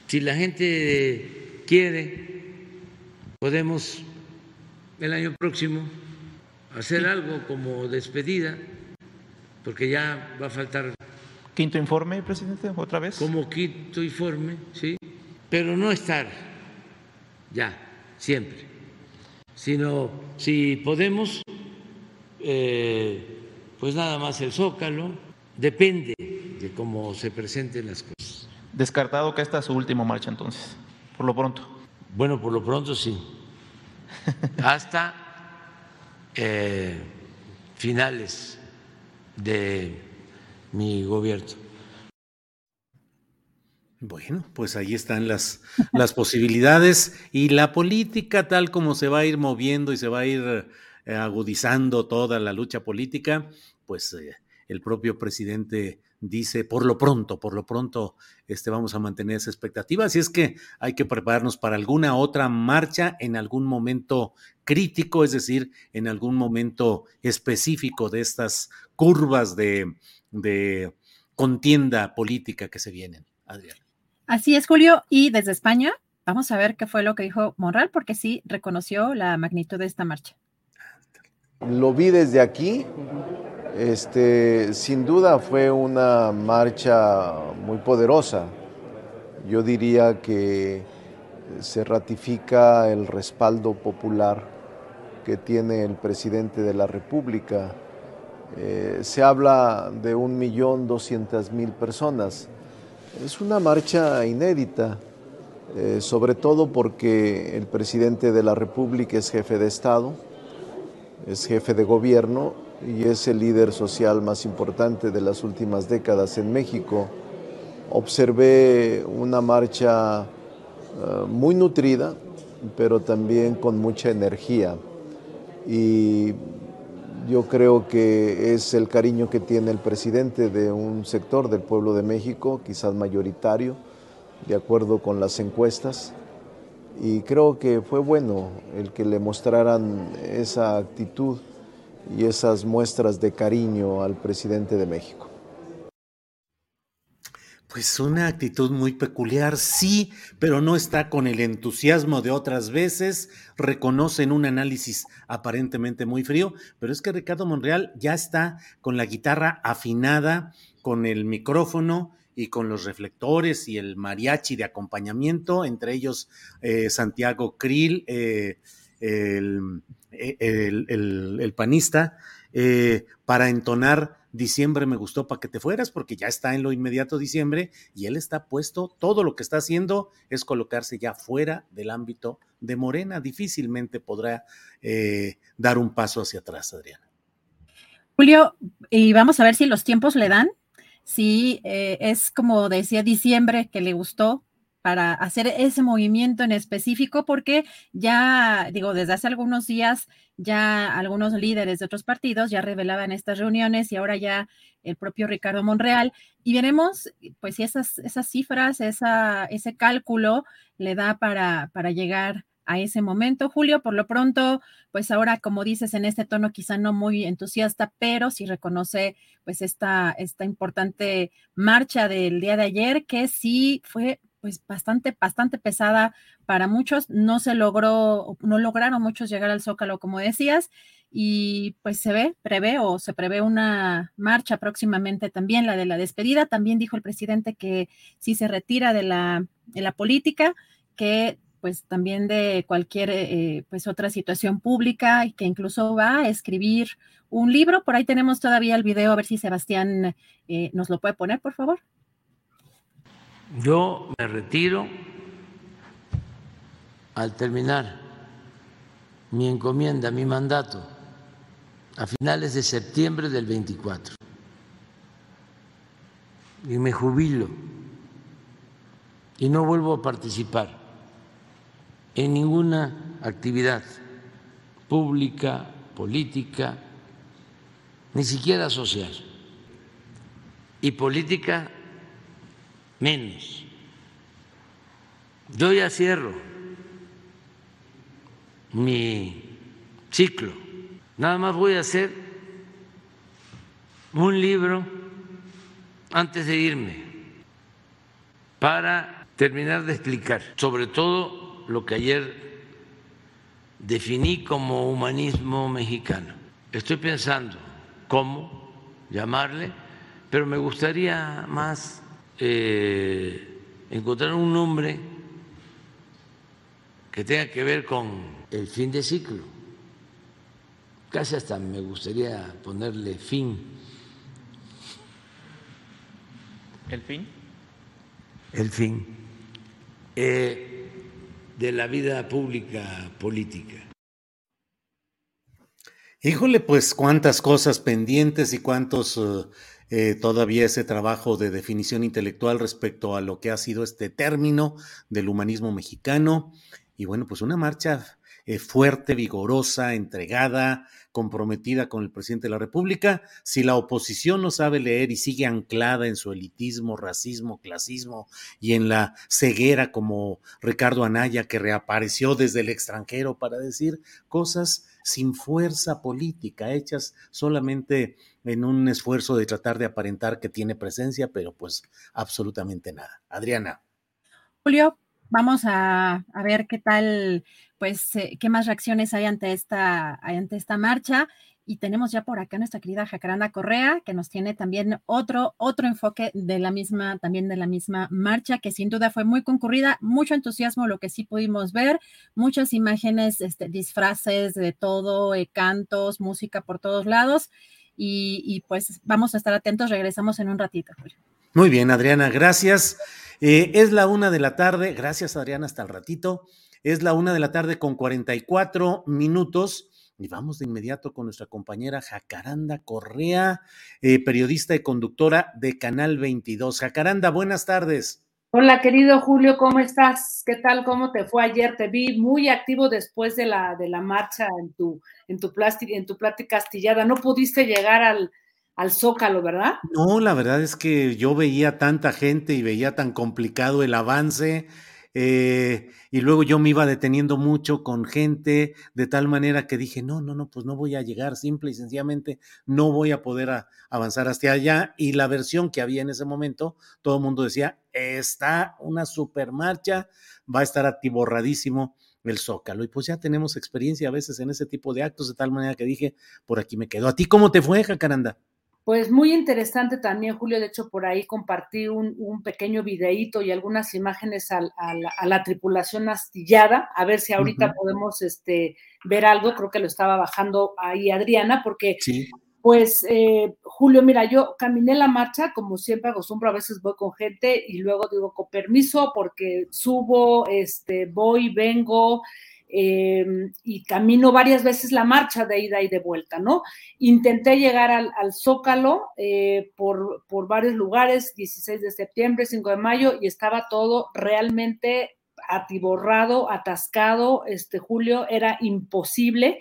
Si la gente quiere, podemos el año próximo hacer algo como despedida, porque ya va a faltar. Quinto informe, presidente, otra vez. Como quinto informe, sí, pero no estar ya, siempre sino si podemos, eh, pues nada más el zócalo, depende de cómo se presenten las cosas. Descartado que esta es su última marcha entonces, por lo pronto. Bueno, por lo pronto sí. Hasta eh, finales de mi gobierno. Bueno, pues ahí están las, las posibilidades y la política tal como se va a ir moviendo y se va a ir eh, agudizando toda la lucha política, pues eh, el propio presidente dice, por lo pronto, por lo pronto, este, vamos a mantener esa expectativa. Así es que hay que prepararnos para alguna otra marcha en algún momento crítico, es decir, en algún momento específico de estas curvas de, de contienda política que se vienen. Adrián. Así es, Julio. Y desde España, vamos a ver qué fue lo que dijo Monreal, porque sí reconoció la magnitud de esta marcha. Lo vi desde aquí. Este, sin duda fue una marcha muy poderosa. Yo diría que se ratifica el respaldo popular que tiene el presidente de la República. Eh, se habla de un millón doscientas mil personas. Es una marcha inédita, eh, sobre todo porque el presidente de la República es jefe de Estado, es jefe de gobierno y es el líder social más importante de las últimas décadas en México. Observé una marcha eh, muy nutrida, pero también con mucha energía. Y yo creo que es el cariño que tiene el presidente de un sector del pueblo de México, quizás mayoritario, de acuerdo con las encuestas. Y creo que fue bueno el que le mostraran esa actitud y esas muestras de cariño al presidente de México. Pues una actitud muy peculiar, sí, pero no está con el entusiasmo de otras veces. Reconocen un análisis aparentemente muy frío, pero es que Ricardo Monreal ya está con la guitarra afinada, con el micrófono y con los reflectores y el mariachi de acompañamiento, entre ellos eh, Santiago Krill, eh, el, el, panista, eh, para entonar diciembre me gustó para que te fueras, porque ya está en lo inmediato diciembre y él está puesto, todo lo que está haciendo es colocarse ya fuera del ámbito de Morena. Difícilmente podrá eh, dar un paso hacia atrás, Adriana. Julio, y vamos a ver si los tiempos le dan, si eh, es como decía diciembre que le gustó para hacer ese movimiento en específico, porque ya, digo, desde hace algunos días ya algunos líderes de otros partidos ya revelaban estas reuniones y ahora ya el propio Ricardo Monreal. Y veremos, pues, si esas, esas cifras, ese cálculo le da para, para llegar a ese momento. Julio, por lo pronto, pues ahora, como dices, en este tono quizá no muy entusiasta, pero sí reconoce pues esta, esta importante marcha del día de ayer, que sí fue pues bastante, bastante pesada para muchos. No se logró, no lograron muchos llegar al Zócalo, como decías, y pues se ve, prevé o se prevé una marcha próximamente también, la de la despedida. También dijo el presidente que si se retira de la, de la política, que pues también de cualquier eh, pues otra situación pública y que incluso va a escribir un libro. Por ahí tenemos todavía el video, a ver si Sebastián eh, nos lo puede poner, por favor. Yo me retiro al terminar mi encomienda, mi mandato, a finales de septiembre del 24. Y me jubilo y no vuelvo a participar en ninguna actividad pública, política, ni siquiera social. Y política menos. Yo ya cierro mi ciclo. Nada más voy a hacer un libro antes de irme para terminar de explicar sobre todo lo que ayer definí como humanismo mexicano. Estoy pensando cómo llamarle, pero me gustaría más eh, encontrar un nombre que tenga que ver con el fin de ciclo. Casi hasta me gustaría ponerle fin. ¿El fin? El fin eh, de la vida pública política. Híjole, pues cuántas cosas pendientes y cuántos uh, eh, todavía ese trabajo de definición intelectual respecto a lo que ha sido este término del humanismo mexicano. Y bueno, pues una marcha eh, fuerte, vigorosa, entregada, comprometida con el presidente de la República. Si la oposición no sabe leer y sigue anclada en su elitismo, racismo, clasismo y en la ceguera como Ricardo Anaya, que reapareció desde el extranjero para decir cosas sin fuerza política, hechas solamente en un esfuerzo de tratar de aparentar que tiene presencia, pero pues absolutamente nada. Adriana. Julio, vamos a, ver qué tal, pues, eh, qué más reacciones hay ante esta, ante esta marcha. Y tenemos ya por acá nuestra querida Jacaranda Correa, que nos tiene también otro, otro enfoque de la misma, también de la misma marcha, que sin duda fue muy concurrida, mucho entusiasmo, lo que sí pudimos ver, muchas imágenes, este, disfraces de todo, eh, cantos, música por todos lados. Y, pues vamos a estar atentos, regresamos en un ratito. Muy bien, Adriana, gracias. Eh, es la una de la tarde, gracias Adriana, hasta el ratito. Es la una de la tarde con 44 minutos. Y vamos de inmediato con nuestra compañera Jacaranda Correa, eh, periodista y conductora de Canal 22. Jacaranda, buenas tardes. Hola, querido Julio, ¿cómo estás? ¿Qué tal? ¿Cómo te fue ayer? Te vi muy activo después de la, de la marcha en tu, en tu, en tu plática astillada. No pudiste llegar al, al Zócalo, ¿verdad? No, la verdad es que yo veía tanta gente y veía tan complicado el avance eh, y luego yo me iba deteniendo mucho con gente de tal manera que dije, no, no, no, pues no voy a llegar, simple y sencillamente no voy a poder avanzar hasta allá. Y la versión que había en ese momento, todo el mundo decía, está una super marcha, va a estar atiborradísimo el Zócalo. Y pues ya tenemos experiencia a veces en ese tipo de actos, de tal manera que dije, por aquí me quedo. ¿A ti cómo te fue, Jacaranda? Pues muy interesante también, Julio. De hecho, por ahí compartí un, pequeño videíto y algunas imágenes a, la, tripulación astillada, a ver si ahorita podemos este, ver algo. Creo que lo estaba bajando ahí Adriana, porque, pues, eh, Julio, mira, yo caminé la marcha, como siempre acostumbro, a veces voy con gente y luego digo con permiso, porque subo, este, voy, vengo. Eh, y camino varias veces la marcha de ida y de vuelta, ¿no? Intenté llegar al, Zócalo eh, por, por, varios lugares, 16 de septiembre, 5 de mayo, y estaba todo realmente atiborrado, atascado, este Julio, era imposible.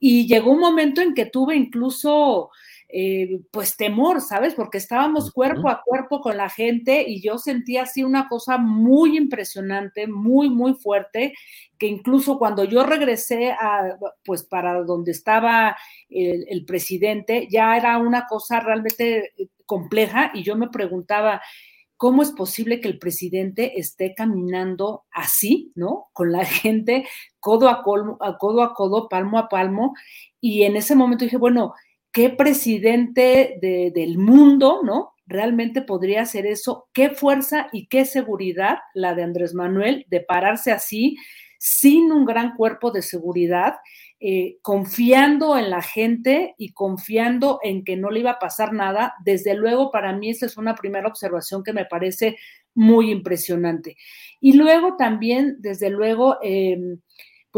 Y llegó un momento en que tuve incluso eh, pues temor, ¿sabes? Porque estábamos cuerpo a cuerpo con la gente y yo sentía así una cosa muy impresionante, muy, muy fuerte, que incluso cuando yo regresé a, pues para donde estaba el, el presidente, ya era una cosa realmente eh, compleja y yo me preguntaba, ¿cómo es posible que el presidente esté caminando así, ¿no? Con la gente codo a, codo, a codo a codo, palmo a palmo. Y en ese momento dije, bueno, qué presidente del mundo, ¿no? Realmente podría hacer eso. Qué fuerza y qué seguridad la de Andrés Manuel de pararse así, sin un gran cuerpo de seguridad, eh, confiando en la gente y confiando en que no le iba a pasar nada. Desde luego, para mí esa es una primera observación que me parece muy impresionante. Y luego también, desde luego, em,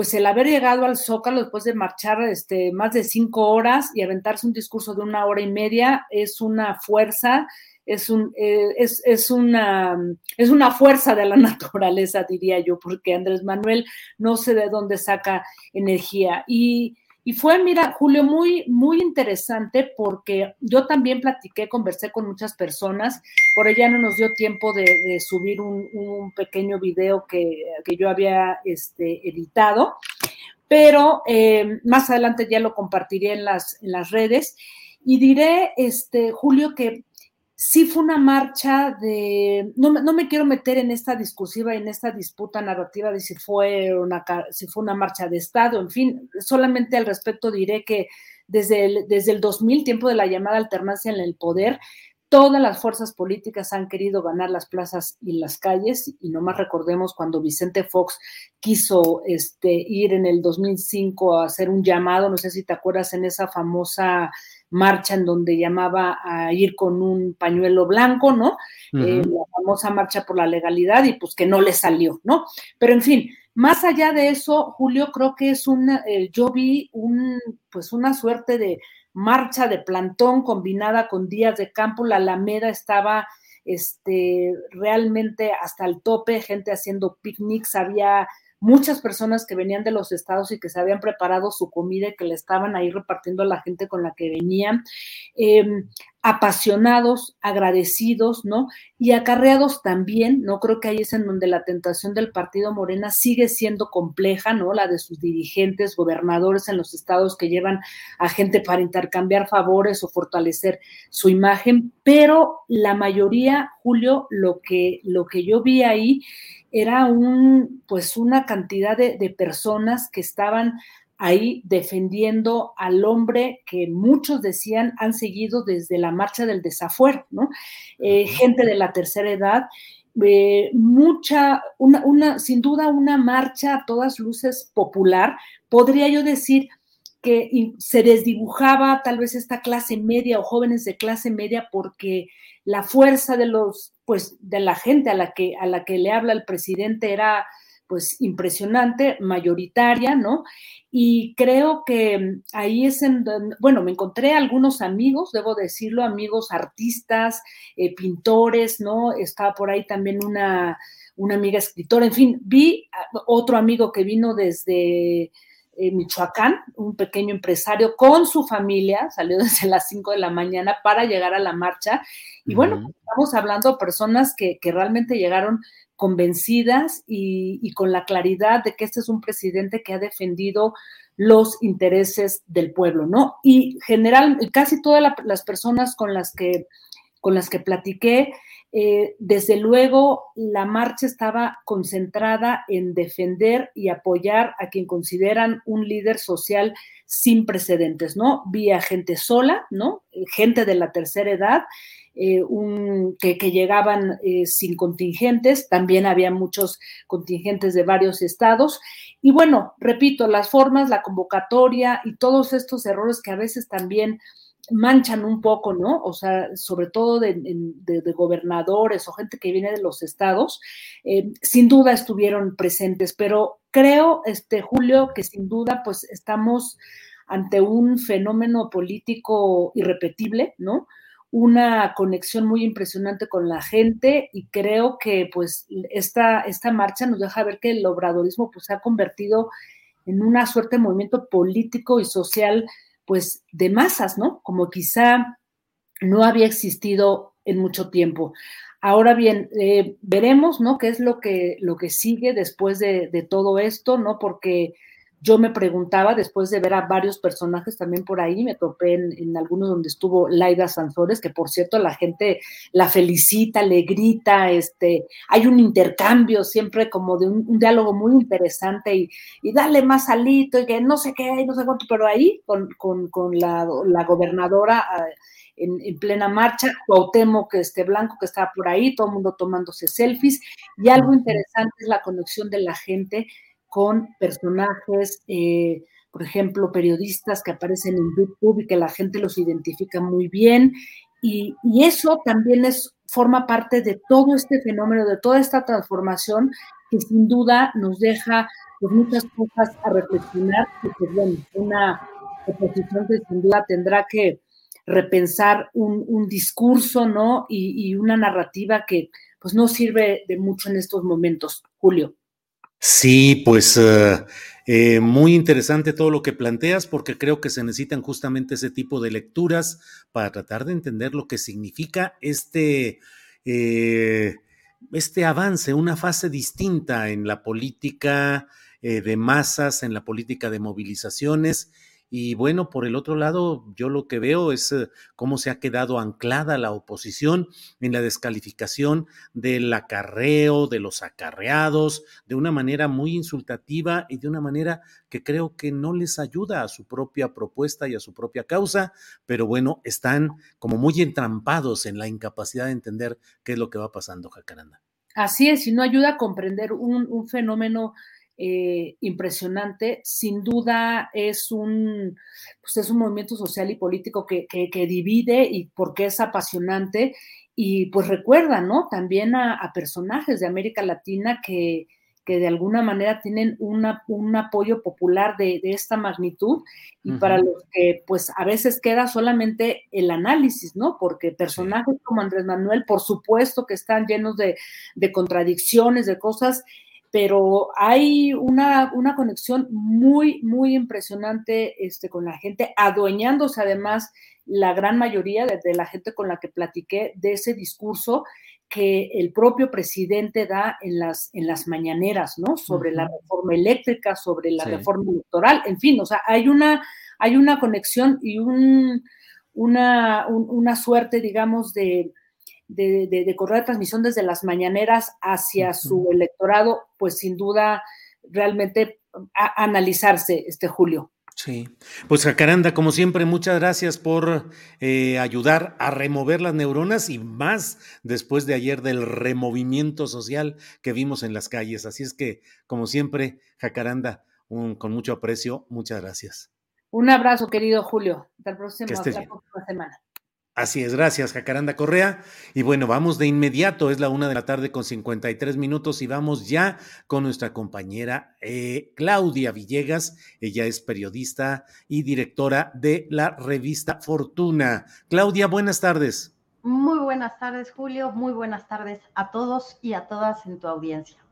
pues el haber llegado al Zócalo después de marchar este, más de cinco horas y aventarse un discurso de una hora y media es una fuerza, es, un, eh, es, es, una, es una fuerza de la naturaleza, diría yo, porque Andrés Manuel no sé de dónde saca energía. Y y fue, mira, Julio, muy, muy interesante porque yo también platiqué, conversé con muchas personas, por ella no nos dio tiempo de, subir un, pequeño video que, yo había este, editado, pero eh, más adelante ya lo compartiré en las, en las redes. Y diré, este, Julio, que sí fue una marcha de, no, no, me quiero meter en esta discursiva, en esta disputa narrativa de si fue una, si fue una marcha de Estado, en fin, solamente al respecto diré que desde el, desde el 2000, tiempo de la llamada alternancia en el poder, todas las fuerzas políticas han querido ganar las plazas y las calles, y nomás recordemos cuando Vicente Fox quiso este, ir en el 2005 a hacer un llamado, no sé si te acuerdas, en esa famosa marcha en donde llamaba a ir con un pañuelo blanco, ¿no? Eh, la famosa marcha por la legalidad y pues que no le salió, ¿no? Pero en fin, más allá de eso, Julio, creo que es una, eh, yo vi un, pues una suerte de marcha de plantón combinada con días de campo, la Alameda estaba este, realmente hasta el tope, gente haciendo picnics, había muchas personas que venían de los estados y que se habían preparado su comida y que le estaban ahí repartiendo a la gente con la que venían, em, apasionados, agradecidos, ¿no? Y acarreados también, ¿no? Creo que ahí es en donde la tentación del partido Morena sigue siendo compleja, ¿no? La de sus dirigentes, gobernadores en los estados que llevan a gente para intercambiar favores o fortalecer su imagen, pero la mayoría, Julio, lo que, lo que yo vi ahí era un, pues una cantidad de, personas que estaban ahí defendiendo al hombre que muchos decían han seguido desde la marcha del desafuero, ¿no? Eh, gente de la tercera edad, eh, mucha, una, una, sin duda una marcha a todas luces popular, podría yo decir que se desdibujaba tal vez esta clase media o jóvenes de clase media porque la fuerza de los, pues, de la gente a la que, a la que le habla el presidente era pues impresionante, mayoritaria, ¿no? Y creo que ahí es en donde, bueno, me encontré algunos amigos, debo decirlo, amigos artistas, eh, pintores, ¿no? Estaba por ahí también una, una amiga escritora, en fin, vi otro amigo que vino desde eh, Michoacán, un pequeño empresario con su familia, salió desde las 5 de la mañana para llegar a la marcha. Y bueno, estamos hablando de personas que, que realmente llegaron convencidas y, con la claridad de que este es un presidente que ha defendido los intereses del pueblo, ¿no? Y general, casi todas las personas con las que, con las que platiqué, eh, desde luego la marcha estaba concentrada en defender y apoyar a quien consideran un líder social sin precedentes, ¿no? Vía gente sola, ¿no? Gente de la tercera edad eh, que, llegaban eh, sin contingentes, también había muchos contingentes de varios estados. Y bueno, repito, las formas, la convocatoria y todos estos errores que a veces también manchan un poco, ¿no? O sea, sobre todo de, gobernadores o gente que viene de los estados, eh, sin duda estuvieron presentes, pero creo, este Julio, que sin duda, pues estamos ante un fenómeno político irrepetible, ¿no? una conexión muy impresionante con la gente y creo que pues esta, esta marcha nos deja ver que el obradorismo pues se ha convertido en una suerte de movimiento político y social pues de masas, ¿no? Como quizá no había existido en mucho tiempo. Ahora bien, eh, veremos, ¿no? ¿Qué es lo que, lo que sigue después de, de todo esto, ¿no? Porque yo me preguntaba, después de ver a varios personajes también por ahí, me topé en, algunos donde estuvo Laida Sansores, que por cierto la gente la felicita, le grita, este, hay un intercambio siempre como de un, diálogo muy interesante y, y, dale más alito y que no sé qué, no sé cuánto, pero ahí con, la, gobernadora ah, en, plena marcha, Cuauhtémoc que este Blanco que estaba por ahí, todo el mundo tomándose selfies. Y algo interesante es la conexión de la gente con personajes, eh, por ejemplo, periodistas que aparecen en YouTube y que la gente los identifica muy bien. Y, eso también es, forma parte de todo este fenómeno, de toda esta transformación que sin duda nos deja muchas cosas a reflexionar y bueno, una oposición que sin duda tendrá que repensar un, discurso, ¿no? Y, y, una narrativa que pues no sirve de mucho en estos momentos, Julio. Sí, pues eh, eh, muy interesante todo lo que planteas porque creo que se necesitan justamente ese tipo de lecturas para tratar de entender lo que significa este, eh, este avance, una fase distinta en la política de masas, en la política de movilizaciones y bueno, por el otro lado, yo lo que veo es eh, cómo se ha quedado anclada la oposición en la descalificación del acarreo, de los acarreados, de una manera muy insultativa y de una manera que creo que no les ayuda a su propia propuesta y a su propia causa, pero bueno, están como muy entrampados en la incapacidad de entender qué es lo que va pasando, Jacaranda. Así es, y no ayuda a comprender un, un fenómeno eh, impresionante. Sin duda es un, pues es un movimiento social y político que, divide y porque es apasionante. Y pues recuerda, ¿no? También a, personajes de América Latina que, que de alguna manera tienen una, un apoyo popular de, esta magnitud y para los que pues a veces queda solamente el análisis, ¿no? Porque personajes como Andrés Manuel, por supuesto que están llenos de, de contradicciones, de cosas pero hay una, conexión muy, muy impresionante este, con la gente, adueñándose además la gran mayoría de, la gente con la que platiqué de ese discurso que el propio presidente da en las, en las mañaneras, ¿no? Sobre la reforma eléctrica, sobre la reforma electoral, en fin, o sea, hay una, hay una conexión y un, una, una suerte, digamos, de, de, de, correr transmisión desde las mañaneras hacia su electorado, pues sin duda realmente analizarse este Julio. Sí, pues Jacaranda, como siempre, muchas gracias por eh, ayudar a remover las neuronas y más después de ayer del removimiento social que vimos en las calles. Así es que, como siempre, Jacaranda, con mucho aprecio, muchas gracias. Un abrazo, querido Julio. Hasta, el próximo, hasta la próxima semana. Así es, gracias, Jacaranda Correa. Y bueno, vamos de inmediato, es la una de la tarde con 53 minutos y vamos ya con nuestra compañera eh, Claudia Villegas. Ella es periodista y directora de la revista Fortuna. Claudia, buenas tardes. Muy buenas tardes, Julio. Muy buenas tardes a todos y a todas en tu audiencia.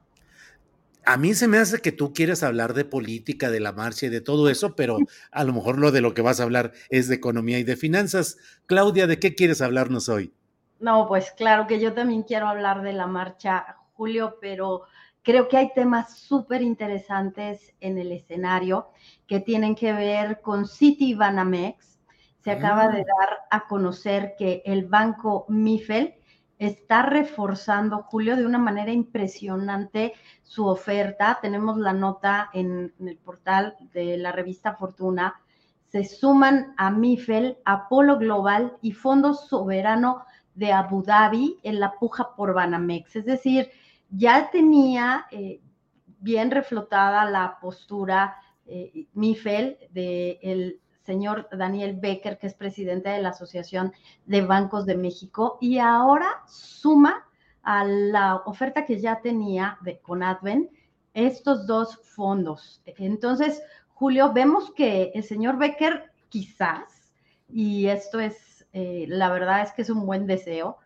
A mí se me hace que tú quieres hablar de política, de la marcha y de todo eso, pero a lo mejor lo de lo que vas a hablar es de economía y de finanzas. Claudia, ¿de qué quieres hablarnos hoy? No, pues claro que yo también quiero hablar de la marcha, Julio, pero creo que hay temas súper interesantes en el escenario que tienen que ver con City Banamex. Se acaba de Ah. dar a conocer que el banco Mifel está reforzando, Julio, de una manera impresionante su oferta. Tenemos la nota en, el portal de la revista Fortuna. Se suman a Mifel, Apolo Global y Fondo Soberano de Abu Dhabi en la puja por Banamex. Es decir, ya tenía eh, bien reflotada la postura eh, Mifel del señor Daniel Becker, que es presidente de la Asociación de Bancos de México, y ahora suma a la oferta que ya tenía de Conadven estos dos fondos. Entonces, Julio, vemos que el señor Becker quizás, y esto es, eh, la verdad es que es un buen deseo,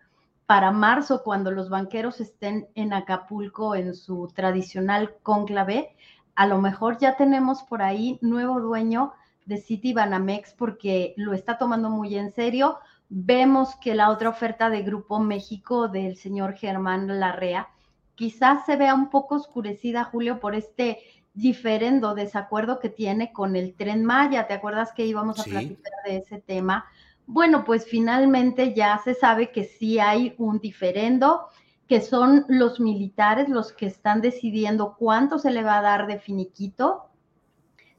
para marzo, cuando los banqueros estén en Acapulco en su tradicional cónclave, a lo mejor ya tenemos por ahí nuevo dueño de City Banamex porque lo está tomando muy en serio. Vemos que la otra oferta de Grupo México del señor Germán Larrea quizás se vea un poco oscurecida, Julio, por este diferendo desacuerdo que tiene con el tren Maya. ¿Te acuerdas que íbamos a Sí. platicar de ese tema? Bueno, pues finalmente ya se sabe que sí hay un diferendo, que son los militares los que están decidiendo cuánto se le va a dar de finiquito.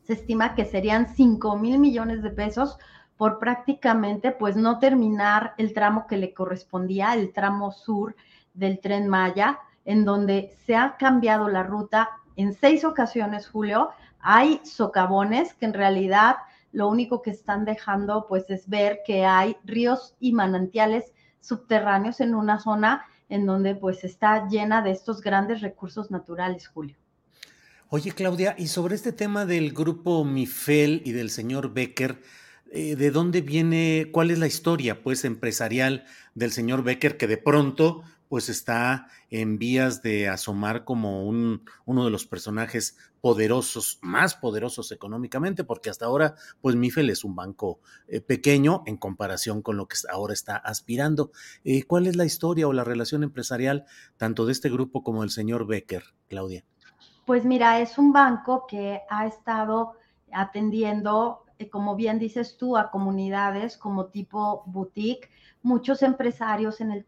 Se estima que serían 5 mil millones de pesos por prácticamente pues no terminar el tramo que le correspondía, el tramo sur del tren Maya, en donde se ha cambiado la ruta en seis ocasiones, Julio. Hay socavones que en realidad lo único que están dejando pues es ver que hay ríos y manantiales subterráneos en una zona en donde pues está llena de estos grandes recursos naturales, Julio. Oye, Claudia, y sobre este tema del grupo Mifel y del señor Becker, eh, ¿de dónde viene, cuál es la historia, pues, empresarial del señor Becker que de pronto, pues, está en vías de asomar como un, uno de los personajes poderosos, más poderosos económicamente, porque hasta ahora, pues, Mifel es un banco eh, pequeño en comparación con lo que ahora está aspirando. Eh, ¿Cuál es la historia o la relación empresarial tanto de este grupo como del señor Becker, Claudia? Pues mira, es un banco que ha estado atendiendo, eh, como bien dices tú, a comunidades como tipo boutique, muchos empresarios en el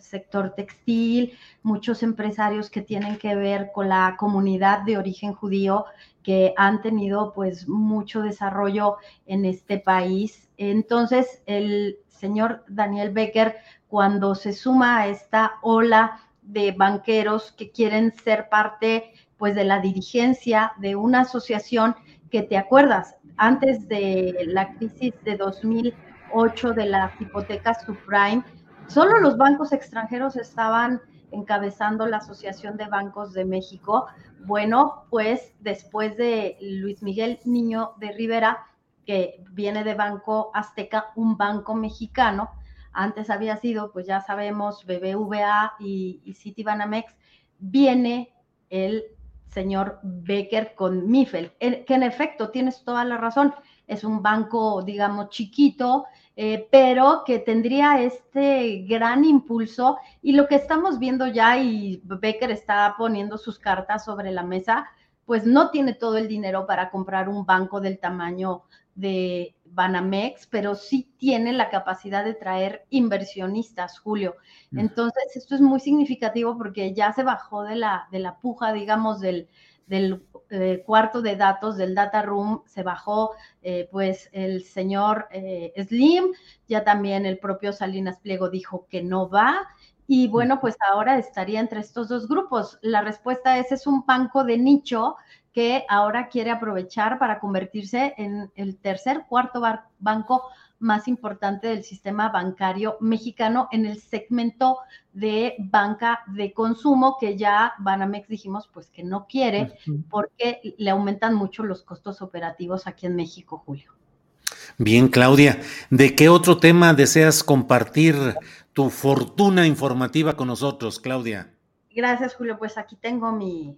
sector textil, muchos empresarios que tienen que ver con la comunidad de origen judío que han tenido pues mucho desarrollo en este país. Entonces, el señor Daniel Becker, cuando se suma a esta ola de banqueros que quieren ser parte pues de la dirigencia de una asociación que te acuerdas, antes de la crisis de 2008 de las hipotecas subprime, solo los bancos extranjeros estaban encabezando la Asociación de Bancos de México. Bueno, pues después de Luis Miguel Niño de Rivera, que viene de Banco Azteca, un banco mexicano, antes había sido, pues ya sabemos, BBVA y, y Citibanamex, viene el señor Becker con Mifel, que en efecto tienes toda la razón, es un banco, digamos, chiquito, eh, pero que tendría este gran impulso. Y lo que estamos viendo ya y Becker está poniendo sus cartas sobre la mesa, pues no tiene todo el dinero para comprar un banco del tamaño de Banamex, pero sí tiene la capacidad de traer inversionistas, Julio. Entonces, esto es muy significativo porque ya se bajó de la, de la puja, digamos, del, del eh, cuarto de datos, del data room, se bajó eh, pues el señor eh, Slim, ya también el propio Salinas Pliego dijo que no va. Y bueno, pues ahora estaría entre estos dos grupos. La respuesta es, es un banco de nicho que ahora quiere aprovechar para convertirse en el tercer, cuarto banco más importante del sistema bancario mexicano en el segmento de banca de consumo que ya Banamex dijimos pues que no quiere porque le aumentan mucho los costos operativos aquí en México, Julio. Bien, Claudia, ¿de qué otro tema deseas compartir tu fortuna informativa con nosotros, Claudia? Gracias, Julio. Pues aquí tengo mi...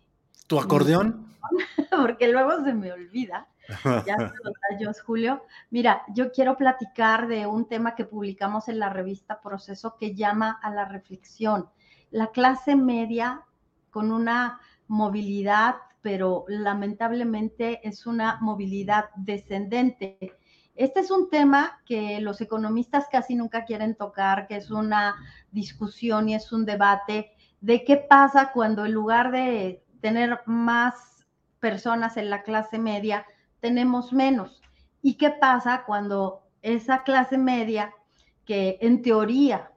¿Tu acordeón? porque luego se me olvida. Ya se los tallos, Julio. Mira, yo quiero platicar de un tema que publicamos en la revista Proceso que llama a la reflexión. La clase media con una movilidad, pero lamentablemente es una movilidad descendente. Este es un tema que los economistas casi nunca quieren tocar, que es una discusión y es un debate de qué pasa cuando en lugar de tener más personas en la clase media, tenemos menos. ¿Y qué pasa cuando esa clase media, que en teoría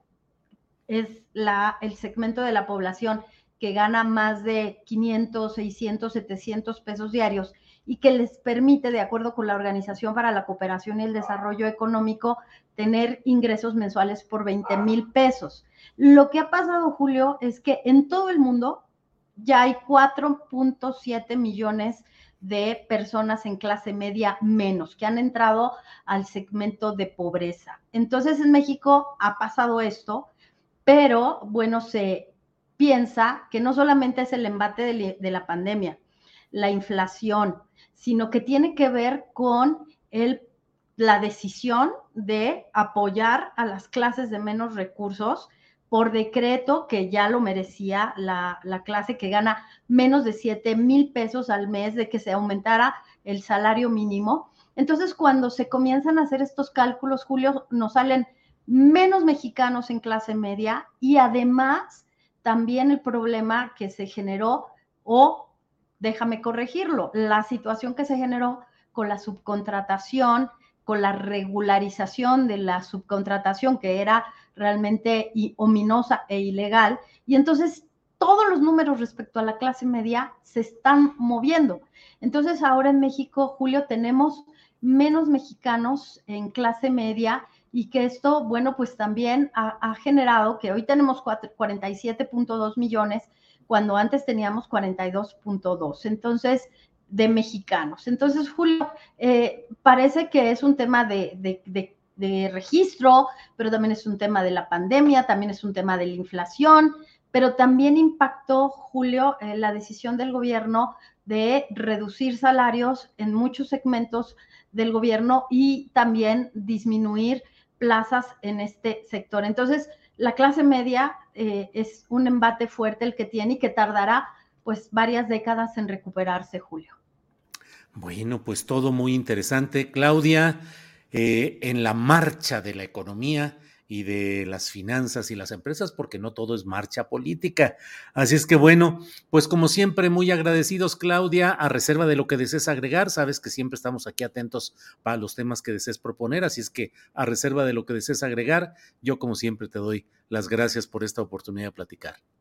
es la, el segmento de la población que gana más de 500, 600, 700 pesos diarios y que les permite, de acuerdo con la Organización para la Cooperación y el Desarrollo Económico, tener ingresos mensuales por 20 mil pesos. Lo que ha pasado, Julio, es que en todo el mundo ya hay 4.7 millones de personas en clase media menos que han entrado al segmento de pobreza. Entonces en México ha pasado esto, pero bueno, se piensa que no solamente es el embate de, la pandemia, la inflación, sino que tiene que ver con la decisión de apoyar a las clases de menos recursos por decreto que ya lo merecía la, clase que gana menos de 7 mil pesos al mes de que se aumentara el salario mínimo. Entonces, cuando se comienzan a hacer estos cálculos, Julio, nos salen menos mexicanos en clase media y además también el problema que se generó, o déjame corregirlo, la situación que se generó con la subcontratación, con la regularización de la subcontratación, que era realmente ominosa e ilegal. Y entonces todos los números respecto a la clase media se están moviendo. Entonces ahora en México, Julio, tenemos menos mexicanos en clase media y que esto, bueno, pues también ha, generado que hoy tenemos 47.2 millones cuando antes teníamos 42.2. Entonces, de mexicanos. Entonces, Julio, eh, parece que es un tema de, de de registro, pero también es un tema de la pandemia, también es un tema de la inflación, pero también impactó, Julio, eh, la decisión del gobierno de reducir salarios en muchos segmentos del gobierno y también disminuir plazas en este sector. Entonces, la clase media eh, es un embate fuerte el que tiene y que tardará pues varias décadas en recuperarse, Julio. Bueno, pues todo muy interesante. Claudia, eh, en la marcha de la economía y de las finanzas y las empresas, porque no todo es marcha política. Así es que bueno, pues como siempre, muy agradecidos, Claudia, a reserva de lo que desees agregar. Sabes que siempre estamos aquí atentos para los temas que desees proponer, así es que a reserva de lo que desees agregar, yo como siempre te doy las gracias por esta oportunidad de platicar.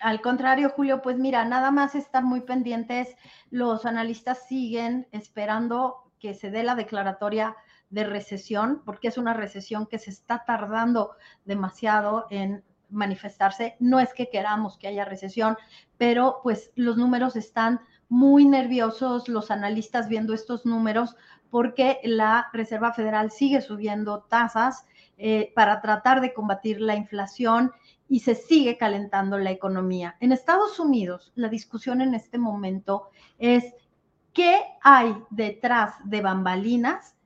Al contrario, Julio, pues mira, nada más estar muy pendientes. Los analistas siguen esperando que se dé la declaratoria de recesión, porque es una recesión que se está tardando demasiado en manifestarse. No es que queramos que haya recesión, pero pues los números están muy nerviosos, los analistas viendo estos números, porque la Reserva Federal sigue subiendo tasas eh, para tratar de combatir la inflación y se sigue calentando la economía. En Estados Unidos, la discusión en este momento es qué hay detrás de bambalinas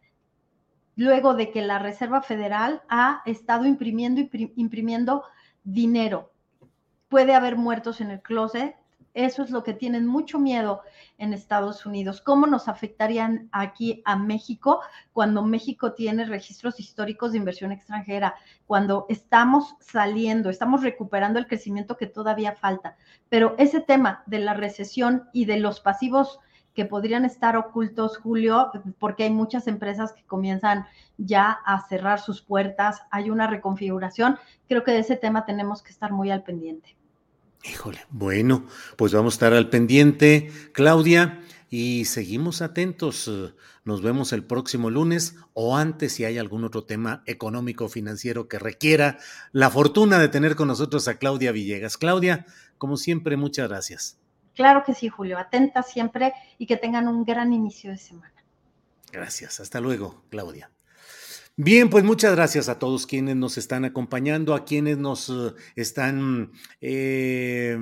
luego de que la Reserva Federal ha estado imprimiendo imprimiendo dinero. Puede haber muertos en el closet. Eso es lo que tienen mucho miedo en Estados Unidos. ¿Cómo nos afectarían aquí a México cuando México tiene registros históricos de inversión extranjera? Cuando estamos saliendo, estamos recuperando el crecimiento que todavía falta. Pero ese tema de la recesión y de los pasivos que podrían estar ocultos, Julio, porque hay muchas empresas que comienzan ya a cerrar sus puertas, hay una reconfiguración. Creo que de ese tema tenemos que estar muy al pendiente. Híjole, bueno, pues vamos a estar al pendiente, Claudia. y seguimos atentos. Nos vemos el próximo lunes o antes si hay algún otro tema económico financiero que requiera la fortuna de tener con nosotros a Claudia Villegas. Claudia, como siempre, muchas gracias. Claro que sí, Julio. Atenta siempre y que tengan un gran inicio de semana. Gracias. Hasta luego, Claudia. Bien, pues muchas gracias a todos quienes nos están acompañando, a quienes nos uh, están eh,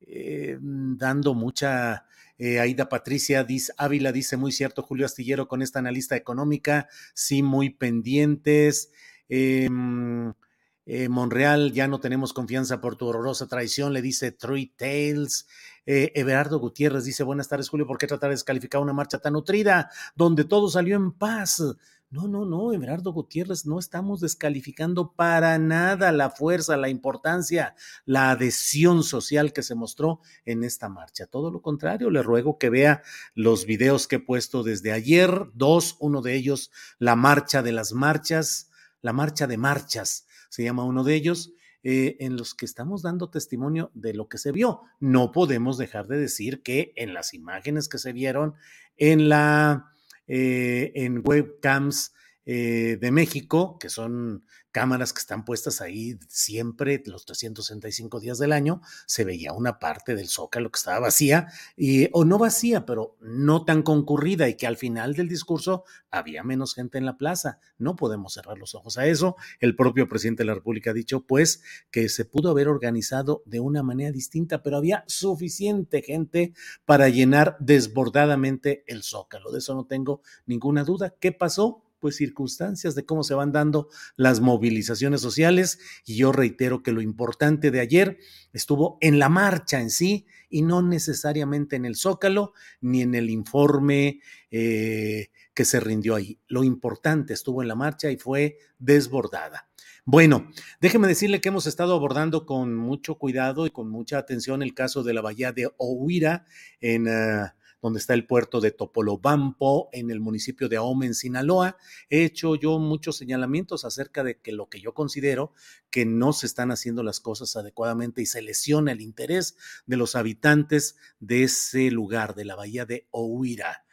eh, dando mucha eh, Patricia dice, Ávila dice, muy cierto, Julio Astillero, con esta analista económica, sí, muy pendientes. Em, eh, Monreal, ya no tenemos confianza por tu horrorosa traición, le dice Three Tales. Eh, Everardo Gutiérrez dice, buenas tardes, Julio, ¿por qué tratar de descalificar una marcha tan nutrida donde todo salió en paz? No, no, no, Everardo Gutiérrez, no estamos descalificando para nada la fuerza, la importancia, la adhesión social que se mostró en esta marcha. Todo lo contrario, le ruego que vea los videos que he puesto desde ayer, dos, uno de ellos, la marcha de las marchas, la marcha de marchas, se llama uno de ellos, eh, en los que estamos dando testimonio de lo que se vio. No podemos dejar de decir que en las imágenes que se vieron en la eh, en webcams eh, de México, que son cámaras que están puestas ahí siempre, los 365 días del año, se veía una parte del zócalo que estaba vacía, y, o no vacía, pero no tan concurrida, y que al final del discurso había menos gente en la plaza. No podemos cerrar los ojos a eso. El propio presidente de la República ha dicho, pues, que se pudo haber organizado de una manera distinta, pero había suficiente gente para llenar desbordadamente el zócalo. De eso no tengo ninguna duda. ¿Qué pasó? Pues circunstancias de cómo se van dando las movilizaciones sociales y yo reitero que lo importante de ayer estuvo en la marcha en sí y no necesariamente en el zócalo ni en el informe eh, que se rindió ahí. Lo importante estuvo en la marcha y fue desbordada. Bueno, déjeme decirle que hemos estado abordando con mucho cuidado y con mucha atención el caso de la bahía de Ohuira en... Uh, donde está el puerto de Topolobampo, en el municipio de Ahome, en Sinaloa. He hecho yo muchos señalamientos acerca de que lo que yo considero que no se están haciendo las cosas adecuadamente y se lesiona el interés de los habitantes de ese lugar, de la bahía de Ohuira.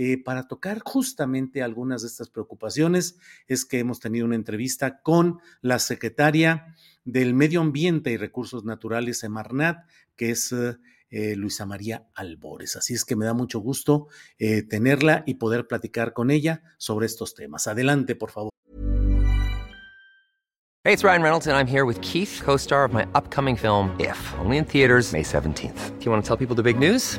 Eh, para tocar justamente algunas de estas preocupaciones es que hemos tenido una entrevista con la secretaria del Medio Ambiente y Recursos Naturales, Emarnat, que es eh, eh, Luisa María Albores. Así es que me da mucho gusto eh, tenerla y poder platicar con ella sobre estos temas. Adelante, por favor. Hey, it's Ryan Reynolds and I'm here with Keith, co-star of my upcoming film If, only in theaters May 17th. Do you want to tell people the big news?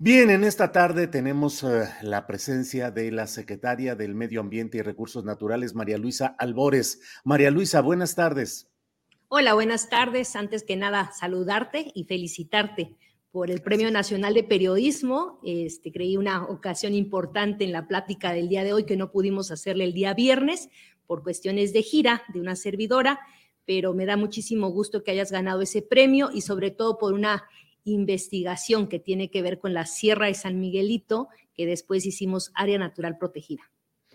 Bien, en esta tarde tenemos uh, la presencia de la secretaria del Medio Ambiente y Recursos Naturales, María Luisa Albores. María Luisa, buenas tardes. Hola, buenas tardes. Antes que nada, saludarte y felicitarte por el Premio Nacional de Periodismo. Este, creí una ocasión importante en la plática del día de hoy que no pudimos hacerle el día viernes por cuestiones de gira de una servidora, pero me da muchísimo gusto que hayas ganado ese premio y sobre todo por una investigación que tiene que ver con la Sierra de San Miguelito, que después hicimos área natural protegida.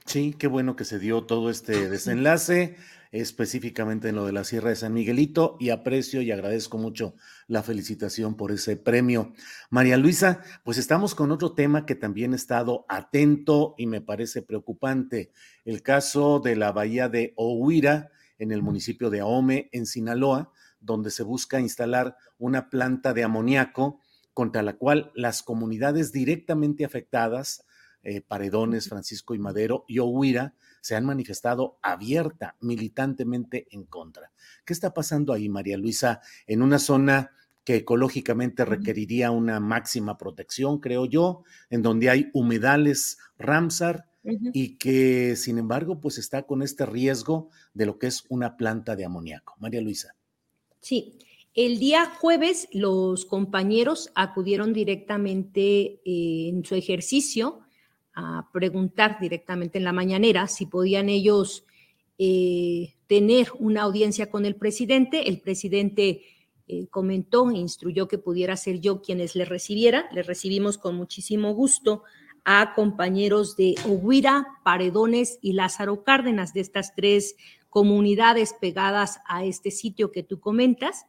Sí, qué bueno que se dio todo este desenlace, específicamente en lo de la Sierra de San Miguelito, y aprecio y agradezco mucho la felicitación por ese premio. María Luisa, pues estamos con otro tema que también he estado atento y me parece preocupante, el caso de la bahía de Ohuira, en el municipio de Ahome, en Sinaloa, donde se busca instalar una planta de amoníaco contra la cual las comunidades directamente afectadas, eh, Paredones, Francisco y Madero y Ohuira se han manifestado abierta, militantemente en contra. ¿Qué está pasando ahí, María Luisa, en una zona que ecológicamente requeriría una máxima protección, creo yo, en donde hay humedales Ramsar y que, sin embargo, pues está con este riesgo de lo que es una planta de amoníaco? María Luisa. Sí, el día jueves los compañeros acudieron directamente eh, en su ejercicio a preguntar directamente en la mañanera si podían ellos eh, tener una audiencia con el presidente. El presidente eh, comentó e instruyó que pudiera ser yo quienes le recibiera. Le recibimos con muchísimo gusto a compañeros de Oguira, Paredones y Lázaro Cárdenas, de estas tres comunidades pegadas a este sitio que tú comentas.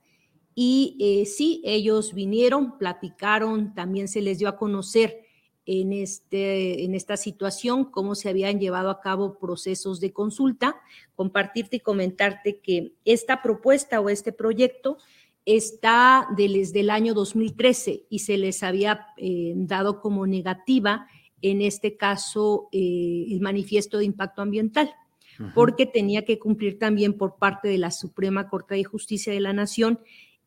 Y eh, sí, ellos vinieron, platicaron, también se les dio a conocer en, este, en esta situación cómo se habían llevado a cabo procesos de consulta, compartirte y comentarte que esta propuesta o este proyecto está desde el año 2013 y se les había eh, dado como negativa, en este caso, eh, el manifiesto de impacto ambiental, porque tenía que cumplir también por parte de la Suprema Corte de Justicia de la Nación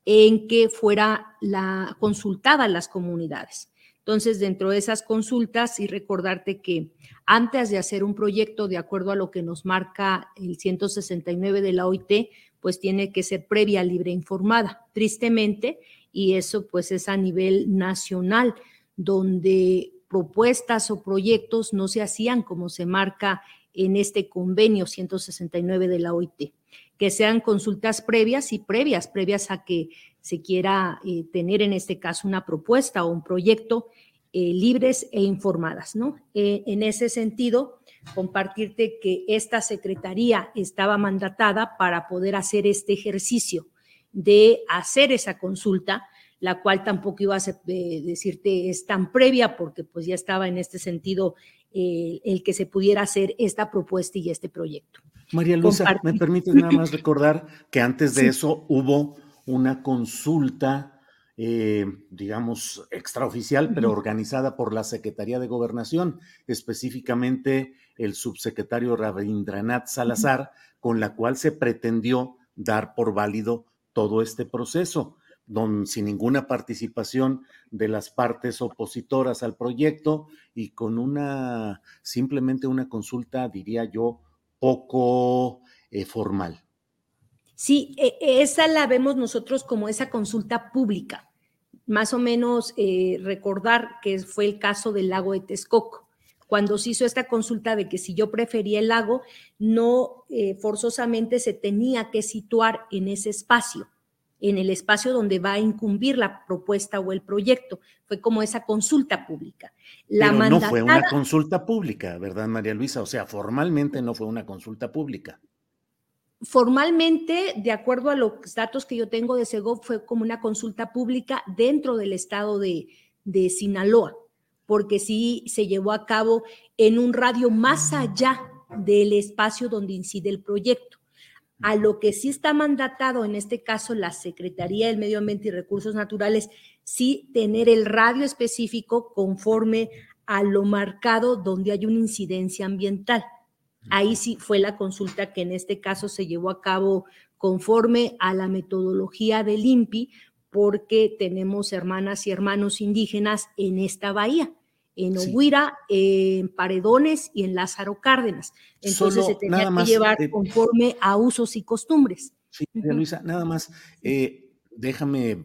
en que fuera la, consultada las comunidades. Entonces, dentro de esas consultas, y recordarte que antes de hacer un proyecto de acuerdo a lo que nos marca el 169 de la OIT, pues tiene que ser previa, libre, informada, tristemente, y eso pues es a nivel nacional, donde propuestas o proyectos no se hacían como se marca en este convenio 169 de la OIT que sean consultas previas y previas, previas a que se quiera eh, tener en este caso una propuesta o un proyecto eh, libres e informadas, ¿no? Eh, en ese sentido, compartirte que esta secretaría estaba mandatada para poder hacer este ejercicio de hacer esa consulta, la cual tampoco iba a decirte es tan previa porque pues ya estaba en este sentido el que se pudiera hacer esta propuesta y este proyecto. María Luisa, ¿me permites nada más recordar que antes de eso hubo una consulta, eh, digamos, extraoficial, pero organizada por la Secretaría de Gobernación, específicamente el subsecretario Rabindranath Salazar, con la cual se pretendió dar por válido todo este proceso, don, sin ninguna participación de las partes opositoras al proyecto y con una, simplemente una consulta, diría yo, poco eh, formal. Sí, e, esa la vemos nosotros como esa consulta pública. Más o menos eh, recordar que fue el caso del lago de Texcoco, cuando se hizo esta consulta de que si yo prefería el lago, no eh, forzosamente se tenía que situar en ese espacio, en el espacio donde va a incumbir la propuesta o el proyecto. Fue como esa consulta pública. La Pero no fue una consulta pública, ¿verdad, María Luisa? O sea, formalmente no fue una consulta pública. Formalmente, de acuerdo a los datos que yo tengo de Segov, fue como una consulta pública dentro del estado de, de Sinaloa, porque sí se llevó a cabo en un radio más allá del espacio donde incide el proyecto. A lo que sí está mandatado, en este caso la Secretaría del Medio Ambiente y Recursos Naturales, sí tener el radio específico conforme a lo marcado donde hay una incidencia ambiental. Ahí sí fue la consulta que en este caso se llevó a cabo conforme a la metodología del INPI, porque tenemos hermanas y hermanos indígenas en esta bahía en Oguira, en Paredones y en Lázaro Cárdenas. Entonces se tenía que llevar eh, conforme a usos y costumbres. Sí, Luisa, nada más, eh, déjame, eh,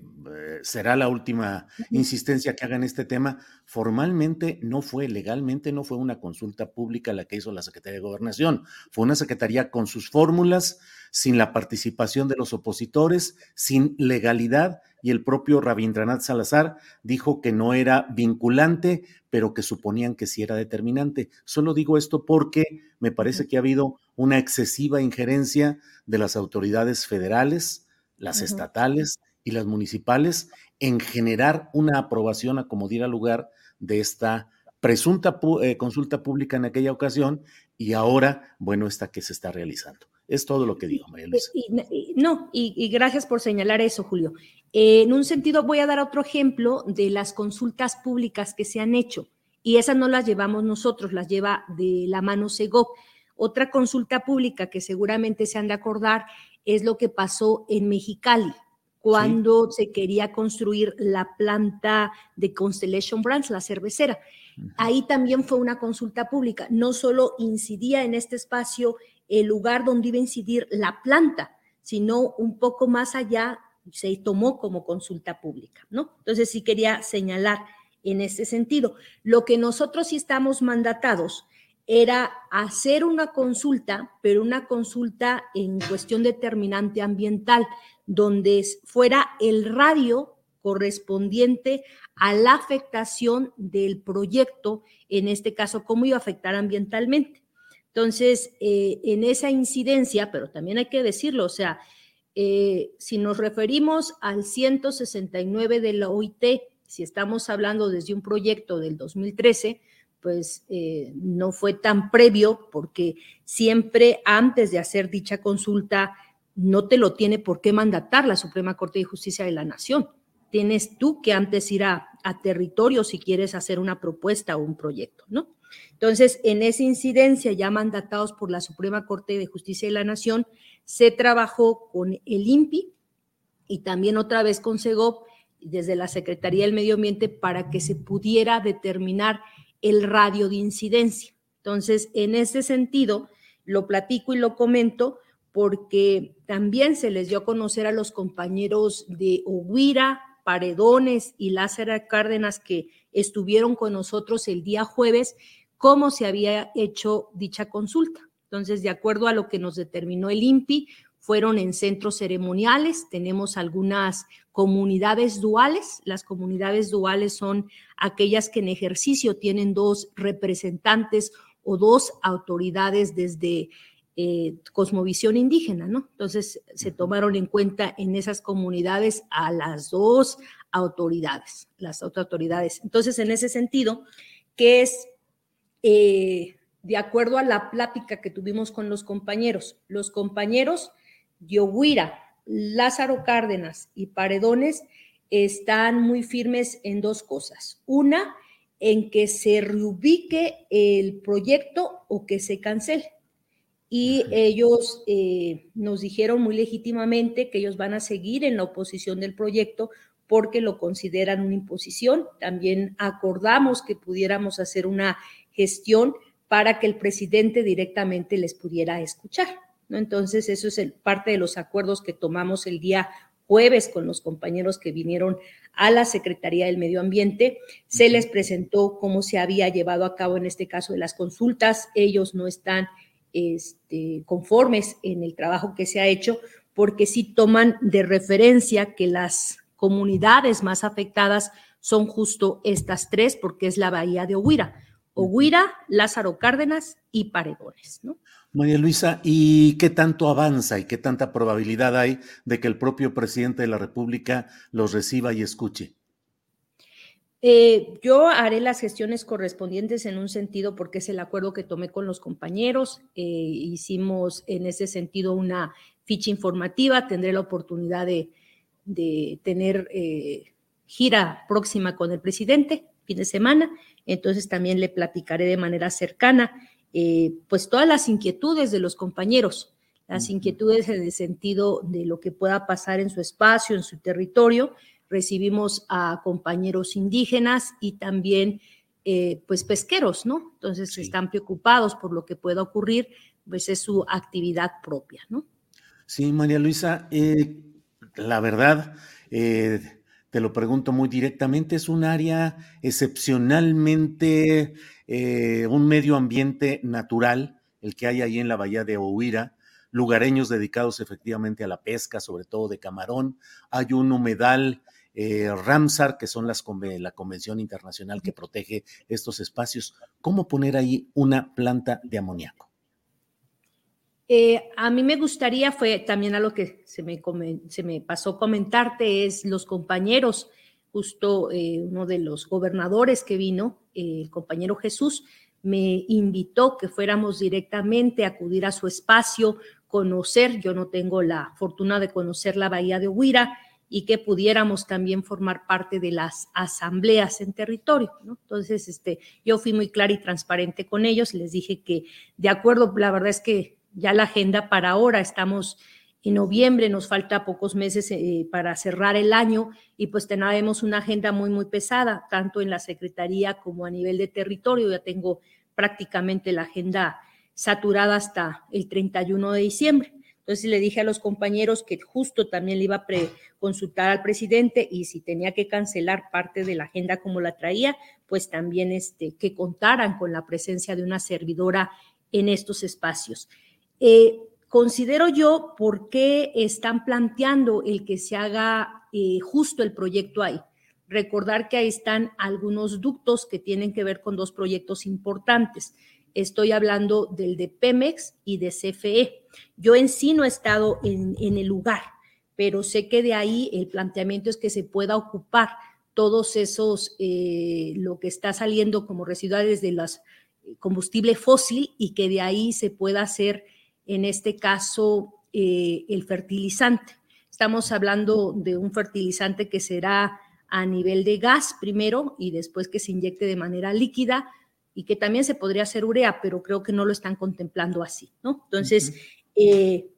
será la última insistencia que haga en este tema. Formalmente no fue, legalmente no fue una consulta pública la que hizo la Secretaría de Gobernación, fue una secretaría con sus fórmulas, sin la participación de los opositores, sin legalidad y el propio Rabindranath Salazar dijo que no era vinculante, pero que suponían que sí era determinante. Solo digo esto porque me parece que ha habido una excesiva injerencia de las autoridades federales, las estatales y las municipales en generar una aprobación a como diera lugar de esta presunta eh, consulta pública en aquella ocasión y ahora, bueno, esta que se está realizando. Es todo lo que digo, María Luisa. no, y, gracias por señalar eso, Julio. en un sentido, voy a dar otro ejemplo de las consultas públicas que se han hecho y esas no las llevamos nosotros, las lleva de la mano Segov. Otra consulta pública que seguramente se han de acordar es lo que pasó en Mexicali, cuando se quería construir la planta de Constellation Brands, la cervecera. Ahí también fue una consulta pública. No solo incidía en este espacio el lugar donde iba a incidir la planta, sino un poco más allá se tomó como consulta pública, ¿no? Entonces sí quería señalar en ese sentido. Lo que nosotros sí estamos mandatados era hacer una consulta, pero una consulta en cuestión determinante ambiental, donde fuera el radio correspondiente a la afectación del proyecto, en este caso, cómo iba a afectar ambientalmente. Entonces, eh, en esa incidencia, pero también hay que decirlo, o sea, eh, si nos referimos al 169 de la OIT, si estamos hablando desde un proyecto del 2013, pues eh, no fue tan previo porque siempre antes de hacer dicha consulta no te lo tiene por qué mandatar la Suprema Corte de Justicia de la Nación. Tienes tú que antes ir a, a territorio si quieres hacer una propuesta o un proyecto, ¿no? Entonces, en esa incidencia, ya mandatados por la Suprema Corte de Justicia de la Nación, se trabajó con el INPI y también otra vez con SEGOP desde la Secretaría del Medio Ambiente para que se pudiera determinar el radio de incidencia. Entonces, en ese sentido, lo platico y lo comento porque también se les dio a conocer a los compañeros de Oguira, Paredones y Lázaro Cárdenas que estuvieron con nosotros el día jueves cómo se había hecho dicha consulta. Entonces, de acuerdo a lo que nos determinó el INPI, fueron en centros ceremoniales, tenemos algunas comunidades duales. Las comunidades duales son aquellas que en ejercicio tienen dos representantes o dos autoridades desde eh, cosmovisión indígena, ¿no? Entonces se tomaron en cuenta en esas comunidades a las dos autoridades, las otras autoridades. Entonces, en ese sentido, ¿qué es eh, de acuerdo a la plática que tuvimos con los compañeros. Los compañeros Yoguira, Lázaro Cárdenas y Paredones están muy firmes en dos cosas. Una, en que se reubique el proyecto o que se cancele. Y ellos eh, nos dijeron muy legítimamente que ellos van a seguir en la oposición del proyecto porque lo consideran una imposición. También acordamos que pudiéramos hacer una gestión para que el presidente directamente les pudiera escuchar. ¿no? Entonces, eso es el, parte de los acuerdos que tomamos el día jueves con los compañeros que vinieron a la Secretaría del Medio Ambiente. Se les presentó cómo se había llevado a cabo en este caso de las consultas. Ellos no están este, conformes en el trabajo que se ha hecho porque sí toman de referencia que las comunidades más afectadas son justo estas tres, porque es la bahía de Oguira. Oguira, Lázaro Cárdenas y Paredones, ¿no? María Luisa, ¿y qué tanto avanza y qué tanta probabilidad hay de que el propio presidente de la República los reciba y escuche? Eh, yo haré las gestiones correspondientes en un sentido porque es el acuerdo que tomé con los compañeros. Eh, hicimos en ese sentido una ficha informativa. Tendré la oportunidad de, tener eh, gira próxima con el presidente, fin de semana entonces también le platicaré de manera cercana, eh, pues todas las inquietudes de los compañeros, las inquietudes en el sentido de lo que pueda pasar en su espacio, en su territorio. Recibimos a compañeros indígenas y también eh, pues pesqueros, ¿no? Entonces están preocupados por lo que pueda ocurrir, pues es su actividad propia, ¿no? Sí, María Luisa, eh, la verdad, te lo pregunto muy directamente, es un área excepcionalmente, eh, un medio ambiente natural, el que hay ahí en la bahía de Ohuira, lugareños dedicados efectivamente a la pesca, sobre todo de camarón. Hay un humedal eh, Ramsar, que son las, la convención internacional que protege estos espacios. ¿Cómo poner ahí una planta de amoníaco? Eh, a mí me gustaría, fue también a lo que se me, se me pasó comentarte, es los compañeros, justo eh, uno de los gobernadores que vino, el compañero Jesús, me invitó que fuéramos directamente a acudir a su espacio, conocer, yo no tengo la fortuna de conocer la bahía de Huira, y que pudiéramos también formar parte de las asambleas en territorio. Entonces, este, yo fui muy clara y transparente con ellos, les dije que de acuerdo, la verdad es que ya la agenda para ahora estamos en noviembre, nos falta pocos meses eh, para cerrar el año y pues tenemos una agenda muy, muy pesada, tanto en la Secretaría como a nivel de territorio. Ya tengo prácticamente la agenda saturada hasta el 31 de diciembre. Entonces le dije a los compañeros que justo también le iba a consultar al presidente y si tenía que cancelar parte de la agenda como la traía, pues también este, que contaran con la presencia de una servidora en estos espacios. Eh, considero yo por qué están planteando el que se haga eh, justo el proyecto ahí. Recordar que ahí están algunos ductos que tienen que ver con dos proyectos importantes. Estoy hablando del de Pemex y de CFE. Yo en sí no he estado en, el lugar, pero sé que de ahí el planteamiento es que se pueda ocupar todos esos, eh, lo que está saliendo como residuales de los combustible fósil y que de ahí se pueda hacer, en este caso, eh, el fertilizante. Estamos hablando de un fertilizante que será a nivel de gas primero y después que se inyecte de manera líquida y que también se podría hacer urea, pero creo que no lo están contemplando así, ¿no? Entonces, eh,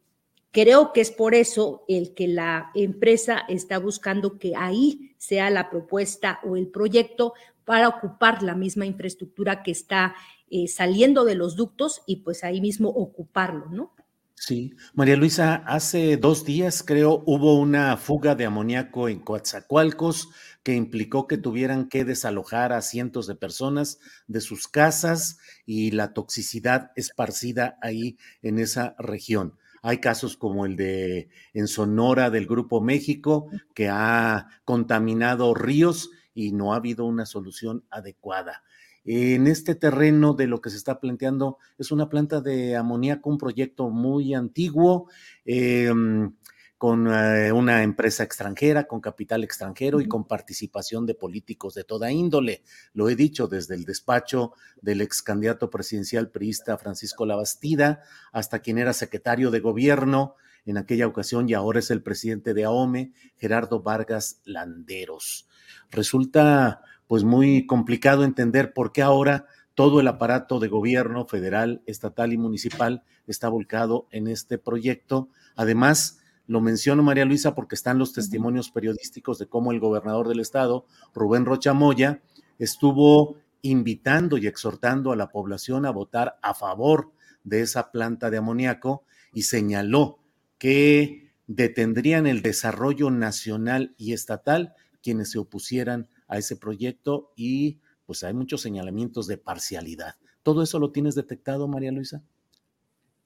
creo que es por eso el que la empresa está buscando que ahí sea la propuesta o el proyecto para ocupar la misma infraestructura que está eh, saliendo de los ductos y pues ahí mismo ocuparlo, ¿no? Sí, María Luisa, hace dos días creo hubo una fuga de amoníaco en Coatzacoalcos que implicó que tuvieran que desalojar a cientos de personas de sus casas y la toxicidad esparcida ahí en esa región. Hay casos como el de en Sonora del Grupo México que ha contaminado ríos y no ha habido una solución adecuada. En este terreno de lo que se está planteando es una planta de amoníaco, un proyecto muy antiguo, em, con eh, una empresa extranjera, con capital extranjero y con participación de políticos de toda índole. Lo he dicho desde el despacho del ex candidato presidencial priista Francisco Labastida hasta quien era secretario de gobierno en aquella ocasión y ahora es el presidente de AOME, Gerardo Vargas Landeros. Resulta pues muy complicado entender por qué ahora todo el aparato de gobierno federal, estatal y municipal está volcado en este proyecto. Además, lo menciono María Luisa porque están los testimonios periodísticos de cómo el gobernador del estado, Rubén Rocha Moya, estuvo invitando y exhortando a la población a votar a favor de esa planta de amoníaco y señaló que detendrían el desarrollo nacional y estatal quienes se opusieran a ese proyecto y pues hay muchos señalamientos de parcialidad. ¿Todo eso lo tienes detectado, María Luisa?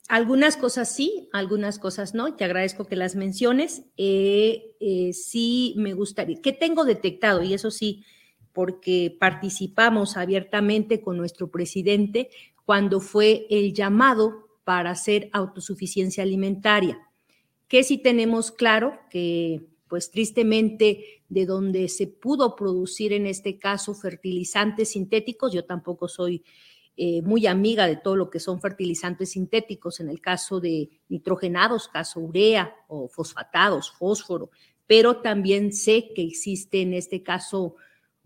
Algunas cosas sí, algunas cosas no. Te agradezco que las menciones. Eh, eh, sí me gustaría, ¿qué tengo detectado? Y eso sí, porque participamos abiertamente con nuestro presidente cuando fue el llamado para hacer autosuficiencia alimentaria. Que sí tenemos claro que pues tristemente de donde se pudo producir en este caso fertilizantes sintéticos, yo tampoco soy eh, muy amiga de todo lo que son fertilizantes sintéticos, en el caso de nitrogenados, caso urea o fosfatados, fósforo, pero también sé que existe en este caso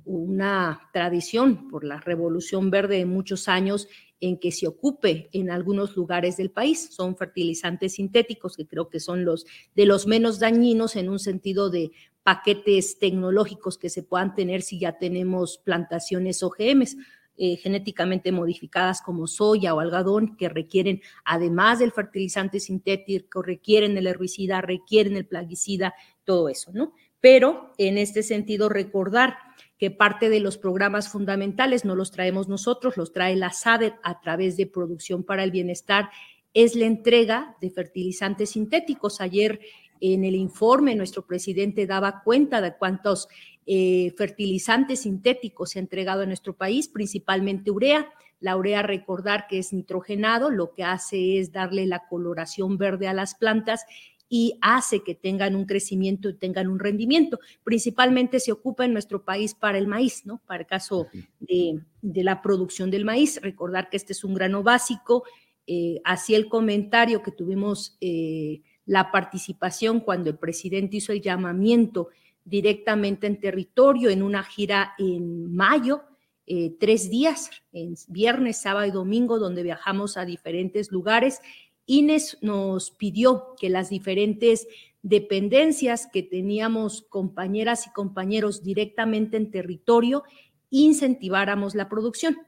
una tradición por la revolución verde de muchos años en que se ocupe en algunos lugares del país. Son fertilizantes sintéticos que creo que son los de los menos dañinos en un sentido de paquetes tecnológicos que se puedan tener si ya tenemos plantaciones OGMs. Eh, genéticamente modificadas como soya o algodón que requieren, además del fertilizante sintético, requieren el herbicida, requieren el plaguicida, todo eso, ¿no? Pero en este sentido, recordar que parte de los programas fundamentales no los traemos nosotros, los trae la SADER a través de Producción para el Bienestar, es la entrega de fertilizantes sintéticos. Ayer en el informe nuestro presidente daba cuenta de cuántos eh, fertilizantes sintéticos se ha entregado en nuestro país, principalmente urea. La urea, recordar que es nitrogenado, lo que hace es darle la coloración verde a las plantas y hace que tengan un crecimiento y tengan un rendimiento. Principalmente se ocupa en nuestro país para el maíz, ¿no? Para el caso de, la producción del maíz. Recordar que este es un grano básico. Eh, así el comentario que tuvimos eh, la participación cuando el presidente hizo el llamamiento directamente en territorio en una gira en mayo, eh, tres días, en viernes, sábado y domingo, donde viajamos a diferentes lugares. Inés nos pidió que las diferentes dependencias que teníamos compañeras y compañeros directamente en territorio incentiváramos la producción.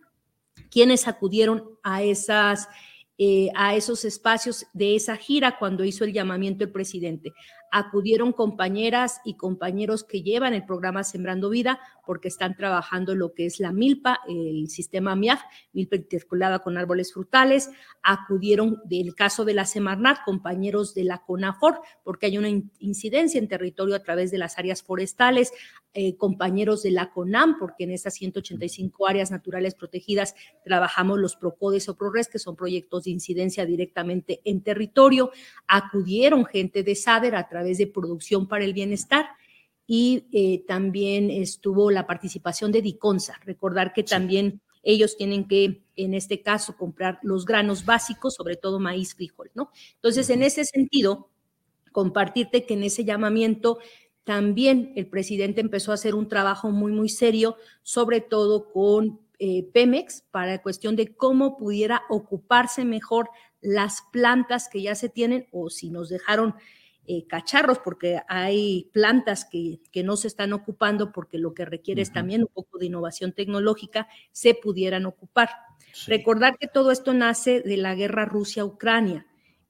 Quienes acudieron a esas eh, a esos espacios de esa gira cuando hizo el llamamiento el presidente. Acudieron compañeras y compañeros que llevan el programa Sembrando Vida porque están trabajando lo que es la milpa, el sistema MIAF, milpa interculada con árboles frutales. Acudieron, del caso de la Semarnat, compañeros de la CONAFOR, porque hay una incidencia en territorio a través de las áreas forestales. Eh, compañeros de la CONAM, porque en esas 185 áreas naturales protegidas trabajamos los PROCODES o PRORES, que son proyectos de incidencia directamente en territorio. Acudieron gente de SADER a través de Producción para el Bienestar y eh, también estuvo la participación de DICONSA. Recordar que también ellos tienen que, en este caso, comprar los granos básicos, sobre todo maíz, frijol, ¿no? Entonces, en ese sentido, compartirte que en ese llamamiento también el presidente empezó a hacer un trabajo muy, muy serio, sobre todo con eh, Pemex, para la cuestión de cómo pudiera ocuparse mejor las plantas que ya se tienen o si nos dejaron eh, cacharros, porque hay plantas que, que, no se están ocupando porque lo que requiere es también un poco de innovación tecnológica, se pudieran ocupar. Recordar que todo esto nace de la guerra Rusia-Ucrania.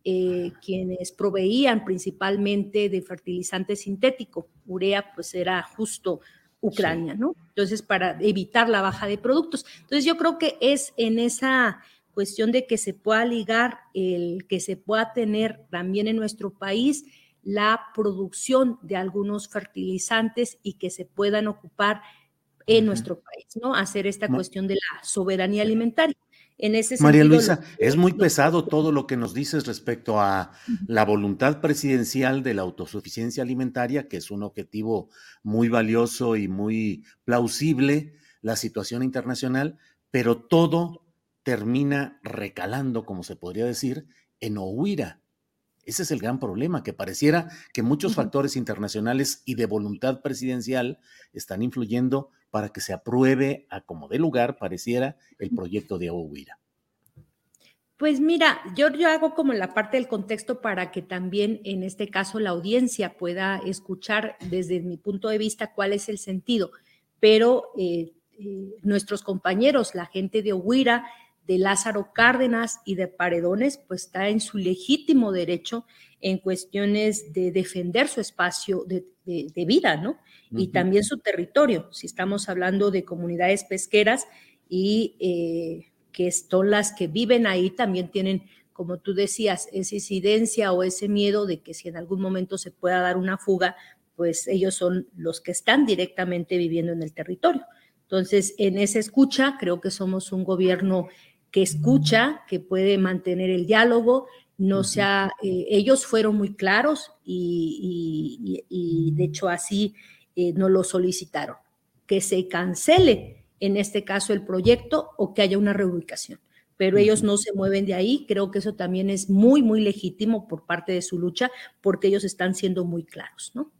Eh, quienes proveían principalmente de fertilizante sintético. Urea, pues era justo Ucrania, ¿no? Entonces, para evitar la baja de productos. Entonces, yo creo que es en esa cuestión de que se pueda ligar, el que se pueda tener también en nuestro país la producción de algunos fertilizantes y que se puedan ocupar en nuestro país, ¿no? Hacer esta cuestión de la soberanía alimentaria. En ese María Luisa, es muy pesado todo lo que nos dices respecto a la voluntad presidencial de la autosuficiencia alimentaria, que es un objetivo muy valioso y muy plausible, la situación internacional, pero todo termina recalando, como se podría decir, en Ohuira. Ese es el gran problema, que pareciera que muchos factores internacionales y de voluntad presidencial están influyendo para que se apruebe a como de lugar, pareciera, el proyecto de Ohuira? Pues mira, yo, yo hago como la parte del contexto para que también en este caso la audiencia pueda escuchar desde mi punto de vista cuál es el sentido, pero eh, eh, nuestros compañeros, la gente de Ohuira, de Lázaro Cárdenas y de Paredones, pues está en su legítimo derecho en cuestiones de defender su espacio de, vida, ¿no? Y también su territorio, si estamos hablando de comunidades pesqueras y eh, que son las que viven ahí, también tienen, como tú decías, esa incidencia o ese miedo de que si en algún momento se pueda dar una fuga, pues ellos son los que están directamente viviendo en el territorio. Entonces, en esa escucha, creo que somos un gobierno que escucha, que puede mantener el diálogo, no sea, eh, ellos fueron muy claros y, de hecho así eh, no lo solicitaron, que se cancele en este caso el proyecto o que haya una reubicación. Pero ellos no se mueven de ahí, creo que eso también es muy, muy legítimo por parte de su lucha, porque ellos están siendo muy claros, ¿no?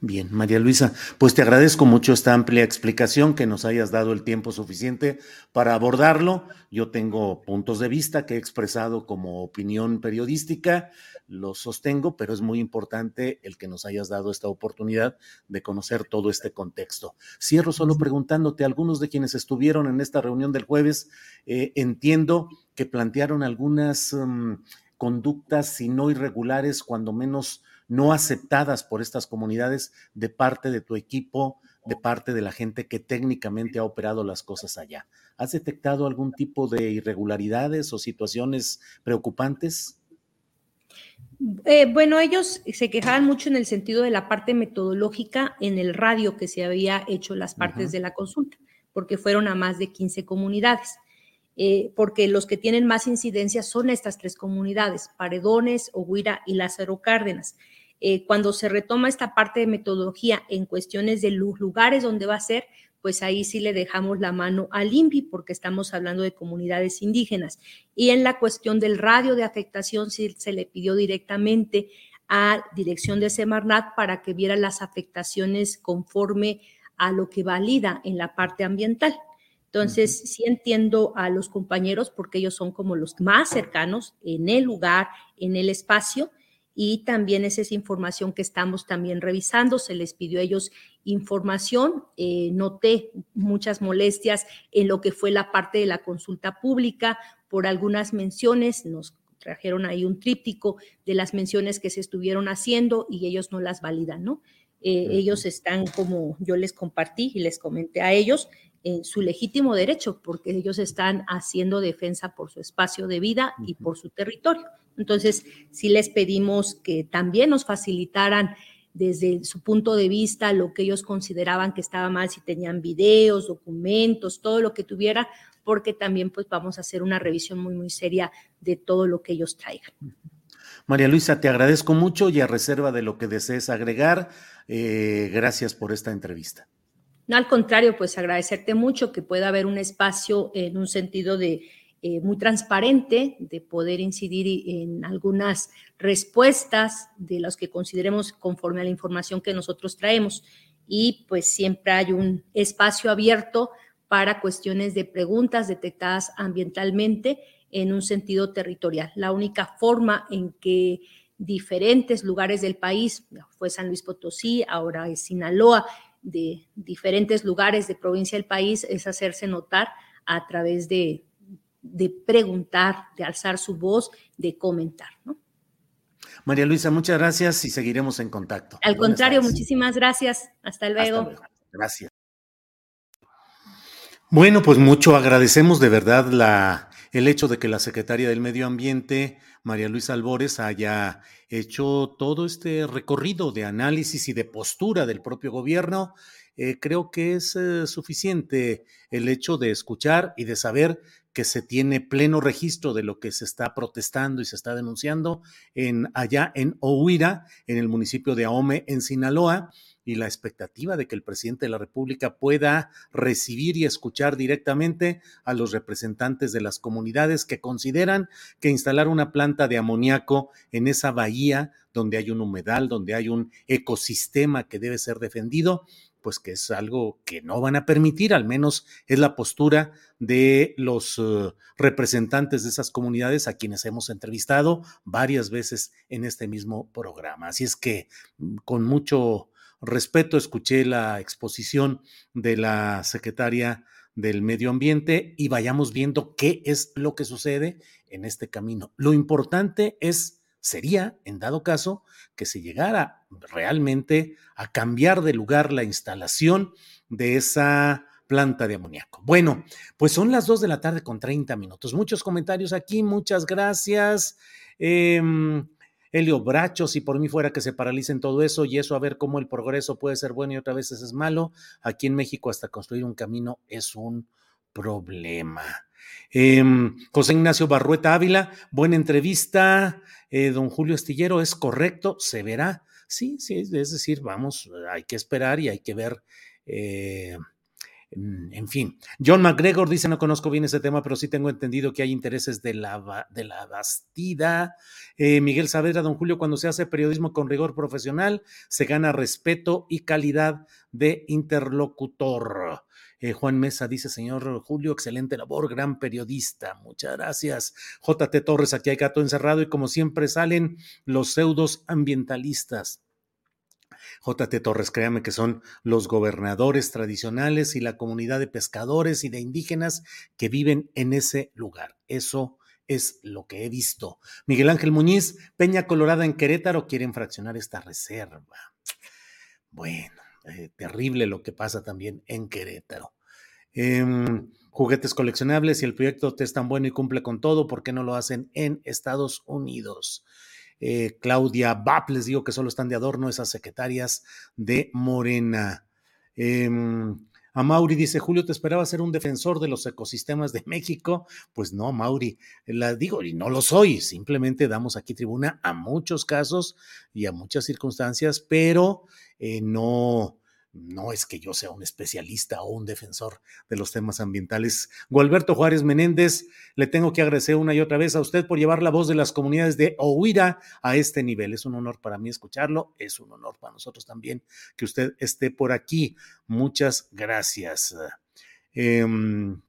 Bien, María Luisa, pues te agradezco mucho esta amplia explicación, que nos hayas dado el tiempo suficiente para abordarlo. Yo tengo puntos de vista que he expresado como opinión periodística, los sostengo, pero es muy importante el que nos hayas dado esta oportunidad de conocer todo este contexto. Cierro solo preguntándote, algunos de quienes estuvieron en esta reunión del jueves, eh, entiendo que plantearon algunas mm, conductas, si no irregulares, cuando menos no aceptadas por estas comunidades de parte de tu equipo, de parte de la gente que técnicamente ha operado las cosas allá. ¿Has detectado algún tipo de irregularidades o situaciones preocupantes? Eh, bueno, ellos se quejaban mucho en el sentido de la parte metodológica en el radio que se había hecho las partes de la consulta, porque fueron a más de 15 comunidades. Eh, porque los que tienen más incidencia son estas tres comunidades, Paredones, Oguira y Lázaro Cárdenas. Eh, cuando se retoma esta parte de metodología en cuestiones de los lugares donde va a ser, pues ahí sí le dejamos la mano al INPI porque estamos hablando de comunidades indígenas. Y en la cuestión del radio de afectación sí se le pidió directamente a dirección de Semarnat para que viera las afectaciones conforme a lo que valida en la parte ambiental. Entonces, sí entiendo a los compañeros porque ellos son como los más cercanos en el lugar, en el espacio, y también es esa información que estamos también revisando. Se les pidió a ellos información. Eh, noté muchas molestias en lo que fue la parte de la consulta pública por algunas menciones. Nos trajeron ahí un tríptico de las menciones que se estuvieron haciendo y ellos no las validan, ¿no? Eh, ellos están como yo les compartí y les comenté a ellos, en su legítimo derecho, porque ellos están haciendo defensa por su espacio de vida y por su territorio. Entonces, sí les pedimos que también nos facilitaran desde su punto de vista lo que ellos consideraban que estaba mal, si tenían videos, documentos, todo lo que tuviera, porque también pues vamos a hacer una revisión muy, muy seria de todo lo que ellos traigan. María Luisa, te agradezco mucho y a reserva de lo que desees agregar, eh, gracias por esta entrevista. No, al contrario, pues agradecerte mucho que pueda haber un espacio en un sentido de eh, muy transparente, de poder incidir en algunas respuestas de los que consideremos conforme a la información que nosotros traemos. Y pues siempre hay un espacio abierto para cuestiones de preguntas detectadas ambientalmente en un sentido territorial. La única forma en que diferentes lugares del país, fue San Luis Potosí, ahora es Sinaloa, de diferentes lugares de provincia del país, es hacerse notar a través de de preguntar, de alzar su voz, de comentar. ¿no? María Luisa, muchas gracias y seguiremos en contacto. Al contrario, muchísimas gracias. Hasta luego. Hasta luego. Gracias. Bueno, pues mucho agradecemos de verdad la, el hecho de que la secretaria del Medio Ambiente, María Luisa Albores, haya hecho todo este recorrido de análisis y de postura del propio gobierno. Eh, creo que es eh, suficiente el hecho de escuchar y de saber que se tiene pleno registro de lo que se está protestando y se está denunciando en, allá en Ohuira, en el municipio de Ahome, en Sinaloa, y la expectativa de que el presidente de la República pueda recibir y escuchar directamente a los representantes de las comunidades que consideran que instalar una planta de amoníaco en esa bahía donde hay un humedal, donde hay un ecosistema que debe ser defendido, pues que es algo que no van a permitir, al menos es la postura de los eh, representantes de esas comunidades a quienes hemos entrevistado varias veces en este mismo programa. Así es que mm, con mucho respeto escuché la exposición de la secretaria del medio ambiente y vayamos viendo qué es lo que sucede en este camino. Lo importante es sería, en dado caso, que se llegara realmente a cambiar de lugar la instalación de esa planta de amoníaco. Bueno, pues son las 2 de la tarde con 30 minutos. Muchos comentarios aquí, muchas gracias. Eh, Helio Bracho, si por mí fuera que se paralicen todo eso y eso a ver cómo el progreso puede ser bueno y otra vez es malo. Aquí en México hasta construir un camino es un problema. Em, José Ignacio Barrueta Ávila, buena entrevista. Eh, don Julio Estillero, ¿es correcto? ¿Se verá? Sí, sí, es decir, vamos, hay que esperar y hay que ver. Eh, en fin, John McGregor dice, no conozco bien ese tema, pero sí tengo entendido que hay intereses de la, de la Bastida. Eh, Miguel Saavedra, don Julio, cuando se hace periodismo con rigor profesional, se gana respeto y calidad de interlocutor. Eh, Juan Mesa dice, señor Julio, excelente labor, gran periodista. Muchas gracias. JT Torres, aquí hay gato encerrado y como siempre salen los pseudos ambientalistas. JT Torres, créame que son los gobernadores tradicionales y la comunidad de pescadores y de indígenas que viven en ese lugar. Eso es lo que he visto. Miguel Ángel Muñiz, Peña Colorada en Querétaro, quieren fraccionar esta reserva. Bueno, eh, terrible lo que pasa también en Querétaro. Em, juguetes coleccionables, y el proyecto te es tan bueno y cumple con todo, ¿por qué no lo hacen en Estados Unidos? Eh, Claudia Bap, les digo que solo están de adorno esas secretarias de Morena. Eh, a Mauri dice, Julio, ¿te esperaba ser un defensor de los ecosistemas de México? Pues no, Mauri, la digo, y no lo soy, simplemente damos aquí tribuna a muchos casos y a muchas circunstancias, pero eh, no, no es que yo sea un especialista o un defensor de los temas ambientales. Gualberto Juárez Menéndez, le tengo que agradecer una y otra vez a usted por llevar la voz de las comunidades de Ohuira a este nivel. Es un honor para mí escucharlo, es un honor para nosotros también que usted esté por aquí. Muchas gracias. Em,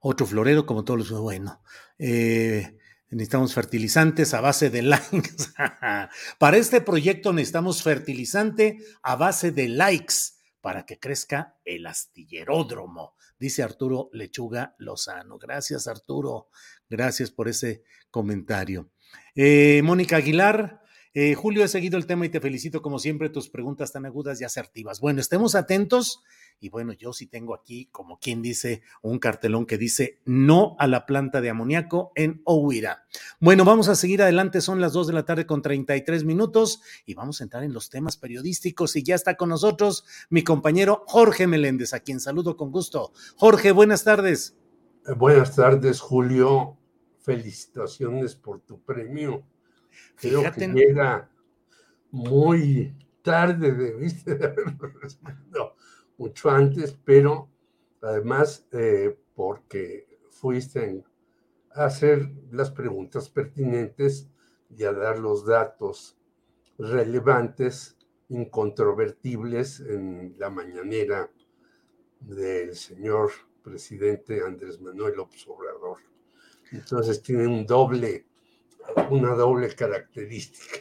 otro florero, como todos los bueno. Eh, necesitamos fertilizantes a base de likes. para este proyecto necesitamos fertilizante a base de likes para que crezca el astilleródromo, dice Arturo Lechuga Lozano. Gracias, Arturo. Gracias por ese comentario. Eh, Mónica Aguilar, eh, Julio, he seguido el tema y te felicito como siempre, tus preguntas tan agudas y asertivas. Bueno, estemos atentos. Y bueno, yo sí tengo aquí, como quien dice, un cartelón que dice no a la planta de amoníaco en Ohuira. Bueno, vamos a seguir adelante. Son las 2 de la tarde con 33 minutos y vamos a entrar en los temas periodísticos. Y ya está con nosotros mi compañero Jorge Meléndez, a quien saludo con gusto. Jorge, buenas tardes. Eh, buenas tardes, Julio. Felicitaciones por tu premio. Creo que llega muy tarde, debiste de haberlo recibido mucho antes, pero además eh, porque fuiste a hacer las preguntas pertinentes y a dar los datos relevantes, incontrovertibles en la mañanera del señor presidente Andrés Manuel López Obrador. Entonces tiene un doble una doble característica.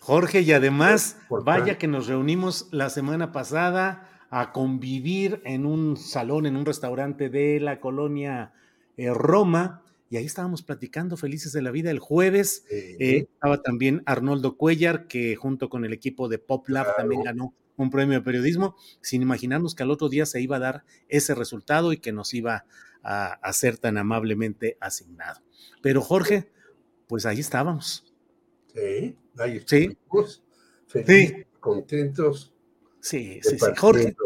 Jorge, y además, vaya que nos reunimos la semana pasada a convivir en un salón, en un restaurante de la colonia eh, Roma, y ahí estábamos platicando felices de la vida el jueves. Eh, estaba también Arnoldo Cuellar, que junto con el equipo de Pop Lab también ganó un premio de periodismo, sin imaginarnos que al otro día se iba a dar ese resultado y que nos iba a, a ser tan amablemente asignado. Pero Jorge, pues ahí estábamos. Sí, ahí estamos. Felices, contentos. Sí, sí, sí. Jorge,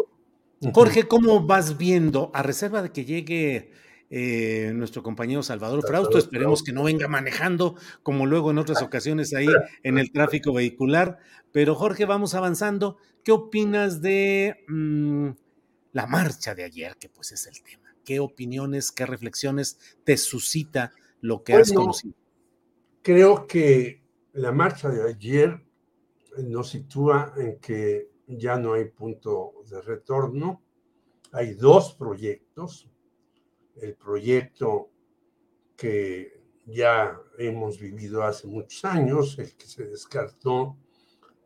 Jorge, ¿cómo vas viendo? A reserva de que llegue eh, nuestro compañero Salvador Frausto, esperemos que no venga manejando como luego en otras ocasiones ahí en el tráfico vehicular. Pero Jorge, vamos avanzando. ¿Qué opinas de mm, la marcha de ayer, que pues es el tema? ¿Qué opiniones, qué reflexiones te suscita lo que has conocido? Creo que la marcha de ayer nos sitúa en que ya no hay punto de retorno. Hay dos proyectos. El proyecto que ya hemos vivido hace muchos años, el que se descartó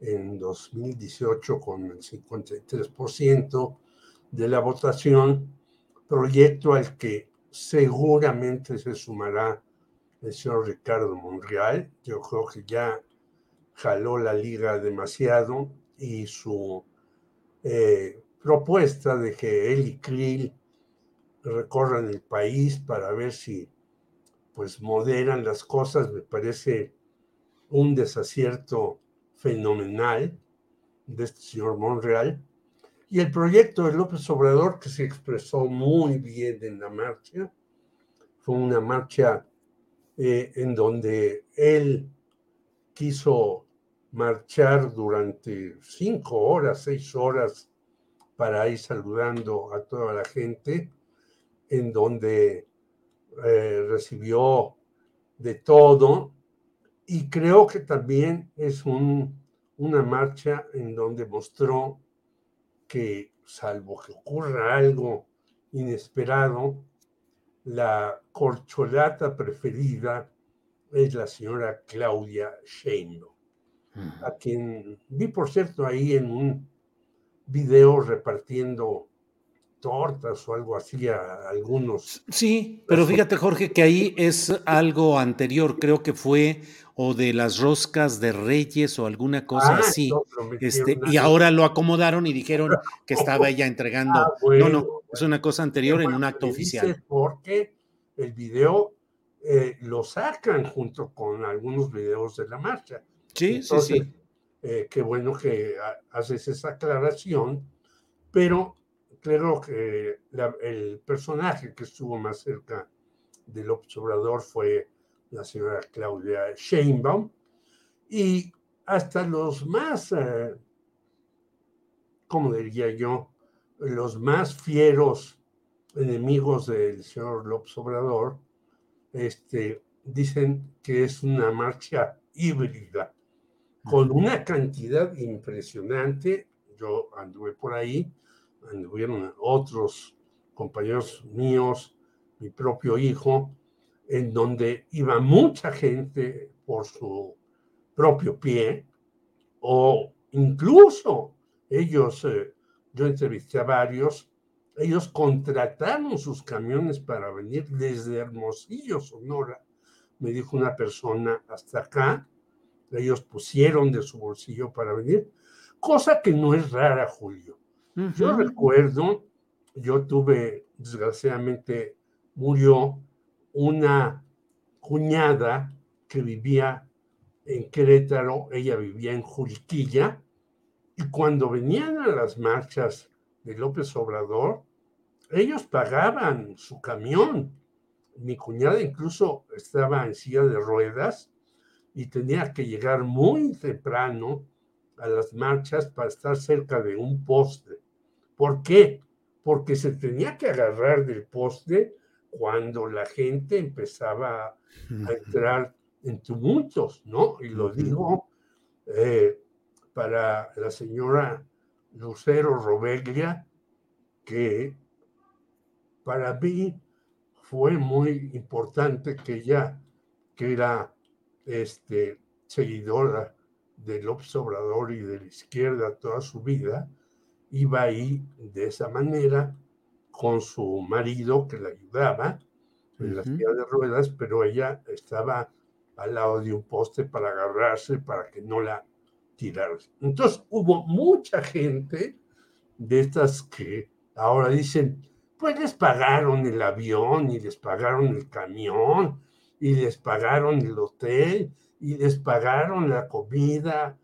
en 2018 con el 53% de la votación, proyecto al que seguramente se sumará el señor Ricardo Monreal. Yo creo que ya jaló la liga demasiado y su eh, propuesta de que él y Krill recorran el país para ver si pues moderan las cosas me parece un desacierto fenomenal de este señor Monreal. Y el proyecto de López Obrador, que se expresó muy bien en la marcha, fue una marcha eh, en donde él quiso marchar durante cinco horas, seis horas para ir saludando a toda la gente, en donde eh, recibió de todo. Y creo que también es un, una marcha en donde mostró que salvo que ocurra algo inesperado, la corcholata preferida es la señora Claudia Sheinbaum, a quien vi, por cierto, ahí en un video repartiendo tortas o algo así a algunos. Sí, pero fíjate, Jorge, que ahí es algo anterior, creo que fue o de las roscas de Reyes o alguna cosa ah, así. este, y ahora lo acomodaron y dijeron que estaba ella entregando. Ah, no, no, es una cosa anterior en un acto oficial. Porque el video eh, lo sacan junto con algunos videos de la marcha. Sí, sí, sí. Eh, qué bueno que haces esa aclaración, pero creo que el personaje que estuvo más cerca del observador fue la señora Claudia Sheinbaum, y hasta los más eh, como diría yo, los más fieros enemigos del señor López Obrador, este, dicen que es una marcha híbrida, con una cantidad impresionante. Yo anduve por ahí, anduvieron otros compañeros míos, mi propio hijo, en donde iba mucha gente por su propio pie, o incluso ellos, eh, yo entrevisté a varios, ellos contrataron sus camiones para venir desde Hermosillo, Sonora, me dijo una persona, hasta acá, ellos pusieron de su bolsillo para venir, cosa que no es rara, Julio. Yo recuerdo, yo tuve, desgraciadamente, murió una cuñada que vivía en Querétaro, ella vivía en Juriquilla, y cuando venían a las marchas de López Obrador, ellos pagaban su camión. Mi cuñada incluso estaba en silla de ruedas y tenía que llegar muy temprano a las marchas para estar cerca de un poste. ¿Por qué? Porque se tenía que agarrar del poste cuando la gente empezaba a entrar en tumultos, ¿no? Y lo digo eh, para la señora Lucero Robeglia, que para mí fue muy importante que ella, que era este, seguidora del Obrador y de la izquierda toda su vida, iba ahí de esa manera con su marido que la ayudaba en la silla de ruedas, pero ella estaba al lado de un poste para agarrarse para que no la tiraran. Entonces hubo mucha gente de estas que ahora dicen, pues les pagaron el avión y les pagaron el camión y les pagaron el hotel y les pagaron la comida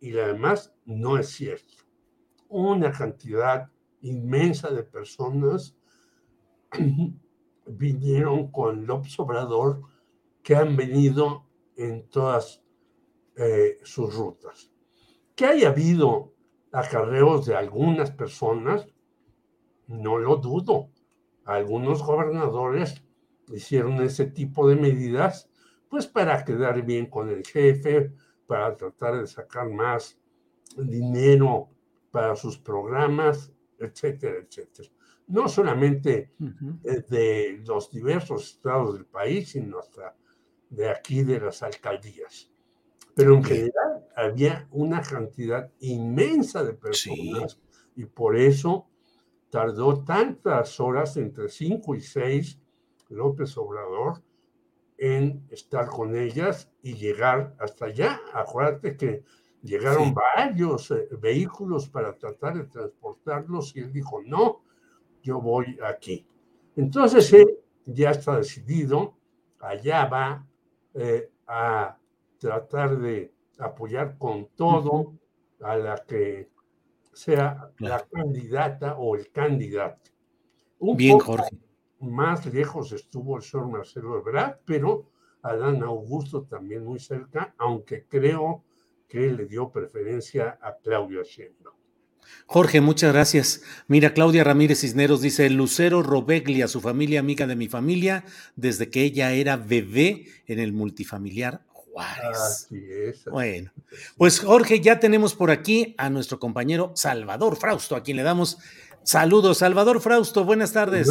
y la demás. No es cierto. Una cantidad inmensa de personas vinieron con López Obrador que han venido en todas eh, sus rutas. Que haya habido acarreos de algunas personas, no lo dudo. Algunos gobernadores hicieron ese tipo de medidas, pues para quedar bien con el jefe, para tratar de sacar más dinero para sus programas, etcétera, etcétera. No solamente de los diversos estados del país, sino hasta de aquí de las alcaldías. Pero en general había una cantidad inmensa de personas y por eso tardó tantas horas, entre cinco y seis, López Obrador, en estar con ellas y llegar hasta allá. Acuérdate que llegaron varios eh, vehículos para tratar de transportarlos y él dijo, no, yo voy aquí. Entonces él ya está decidido, allá va eh, a tratar de apoyar con todo a la que sea la candidata o el candidato. Un Bien, Jorge. Más lejos estuvo el señor Marcelo Ebrard, pero Adán Augusto también muy cerca, aunque creo que le dio preferencia a Claudio Sheinbaum. Jorge, muchas gracias. Mira, Claudia Ramírez Cisneros dice, Lucero Robeglia, su familia amiga de mi familia, desde que ella era bebé en el multifamiliar Juárez. Bueno, pues Jorge, ya tenemos por aquí a nuestro compañero Salvador Frausto, a quien le damos saludos. Salvador Frausto, buenas tardes.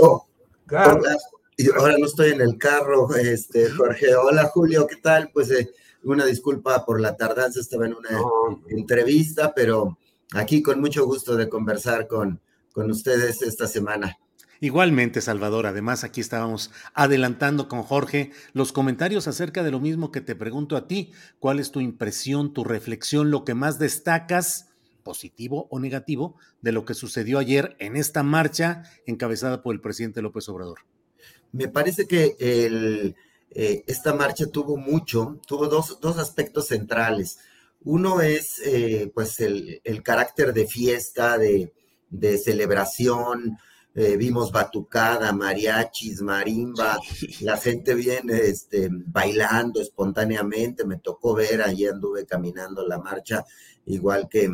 Oh, ahora no estoy en el carro, este, Jorge. Hola, Julio, ¿qué tal? Pues eh, una disculpa por la tardanza, estaba en una entrevista, pero aquí con mucho gusto de conversar con, con ustedes esta semana. Igualmente, Salvador, además aquí estábamos adelantando con Jorge los comentarios acerca de lo mismo que te pregunto a ti. ¿Cuál es tu impresión, tu reflexión, lo que más destacas, positivo o negativo, de lo que sucedió ayer en esta marcha encabezada por el presidente López Obrador? Me parece que el, eh, esta marcha tuvo mucho, tuvo dos, dos aspectos centrales. Uno es eh, pues el, el, carácter de fiesta, de, de celebración, eh, vimos batucada, mariachis, marimba, la gente viene este, bailando espontáneamente, me tocó ver, allí anduve caminando la marcha, igual que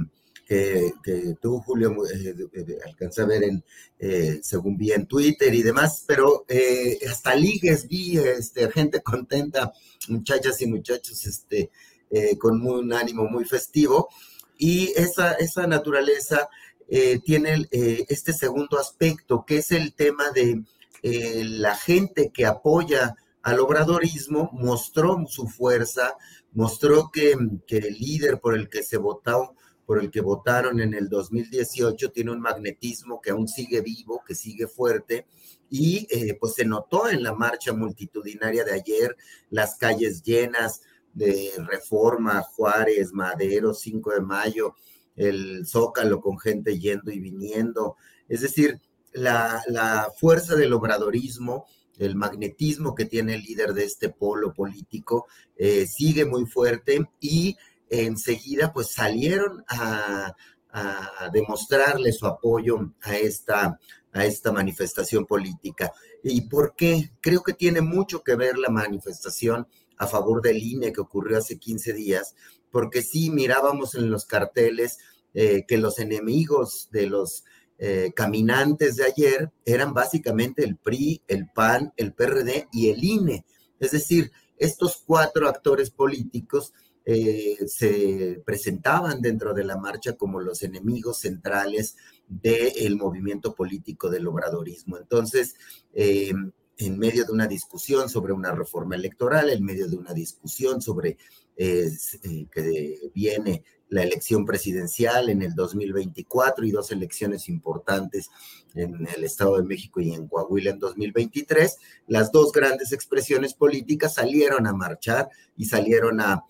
que, tú, Julio, eh, alcancé a ver en, según vi en Twitter y demás, pero hasta ligues vi este, gente contenta, muchachas y muchachos este, con un ánimo muy festivo. Y esa, esa naturaleza tiene este segundo aspecto, que es el tema de la gente que apoya al obradorismo, mostró su fuerza, mostró que, el líder por el que se votó, por el que votaron en el 2018, tiene un magnetismo que aún sigue vivo, que sigue fuerte, y eh, pues se notó en la marcha multitudinaria de ayer, las calles llenas de Reforma, Juárez, Madero, 5 de mayo, el Zócalo con gente yendo y viniendo. Es decir, la, fuerza del obradorismo el magnetismo que tiene el líder de este polo político eh, sigue muy fuerte y enseguida pues salieron a, demostrarle su apoyo a esta, a esta manifestación política. ¿Y por qué? Creo que tiene mucho que ver la manifestación a favor del INE que ocurrió hace 15 días, porque sí mirábamos en los carteles eh, que los enemigos de los eh, caminantes de ayer eran básicamente el PRI, el PAN, el PRD y el INE. Es decir, estos cuatro actores políticos eh, se presentaban dentro de la marcha como los enemigos centrales del movimiento político del obradorismo. Entonces, eh, en medio de una discusión sobre una reforma electoral, en medio de una discusión sobre que viene la elección presidencial en el 2024 y dos elecciones importantes en el Estado de México y en Coahuila en 2023, las dos grandes expresiones políticas salieron a marchar y salieron a,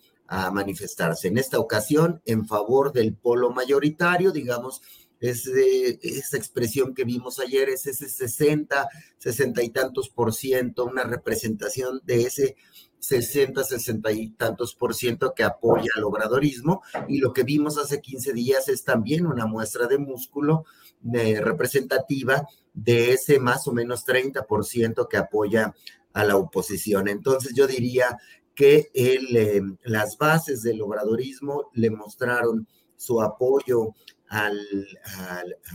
manifestarse. En esta ocasión, en favor del polo mayoritario, digamos, es esa expresión que vimos ayer, es ese 60, 60 y tantos por ciento, una representación de ese 60, 60 y tantos por ciento que apoya al obradorismo y lo que vimos hace 15 días es también una muestra de músculo representativa de ese más o menos 30 por ciento que apoya a la oposición. Entonces yo diría que eh, las bases del obradorismo le mostraron su apoyo al,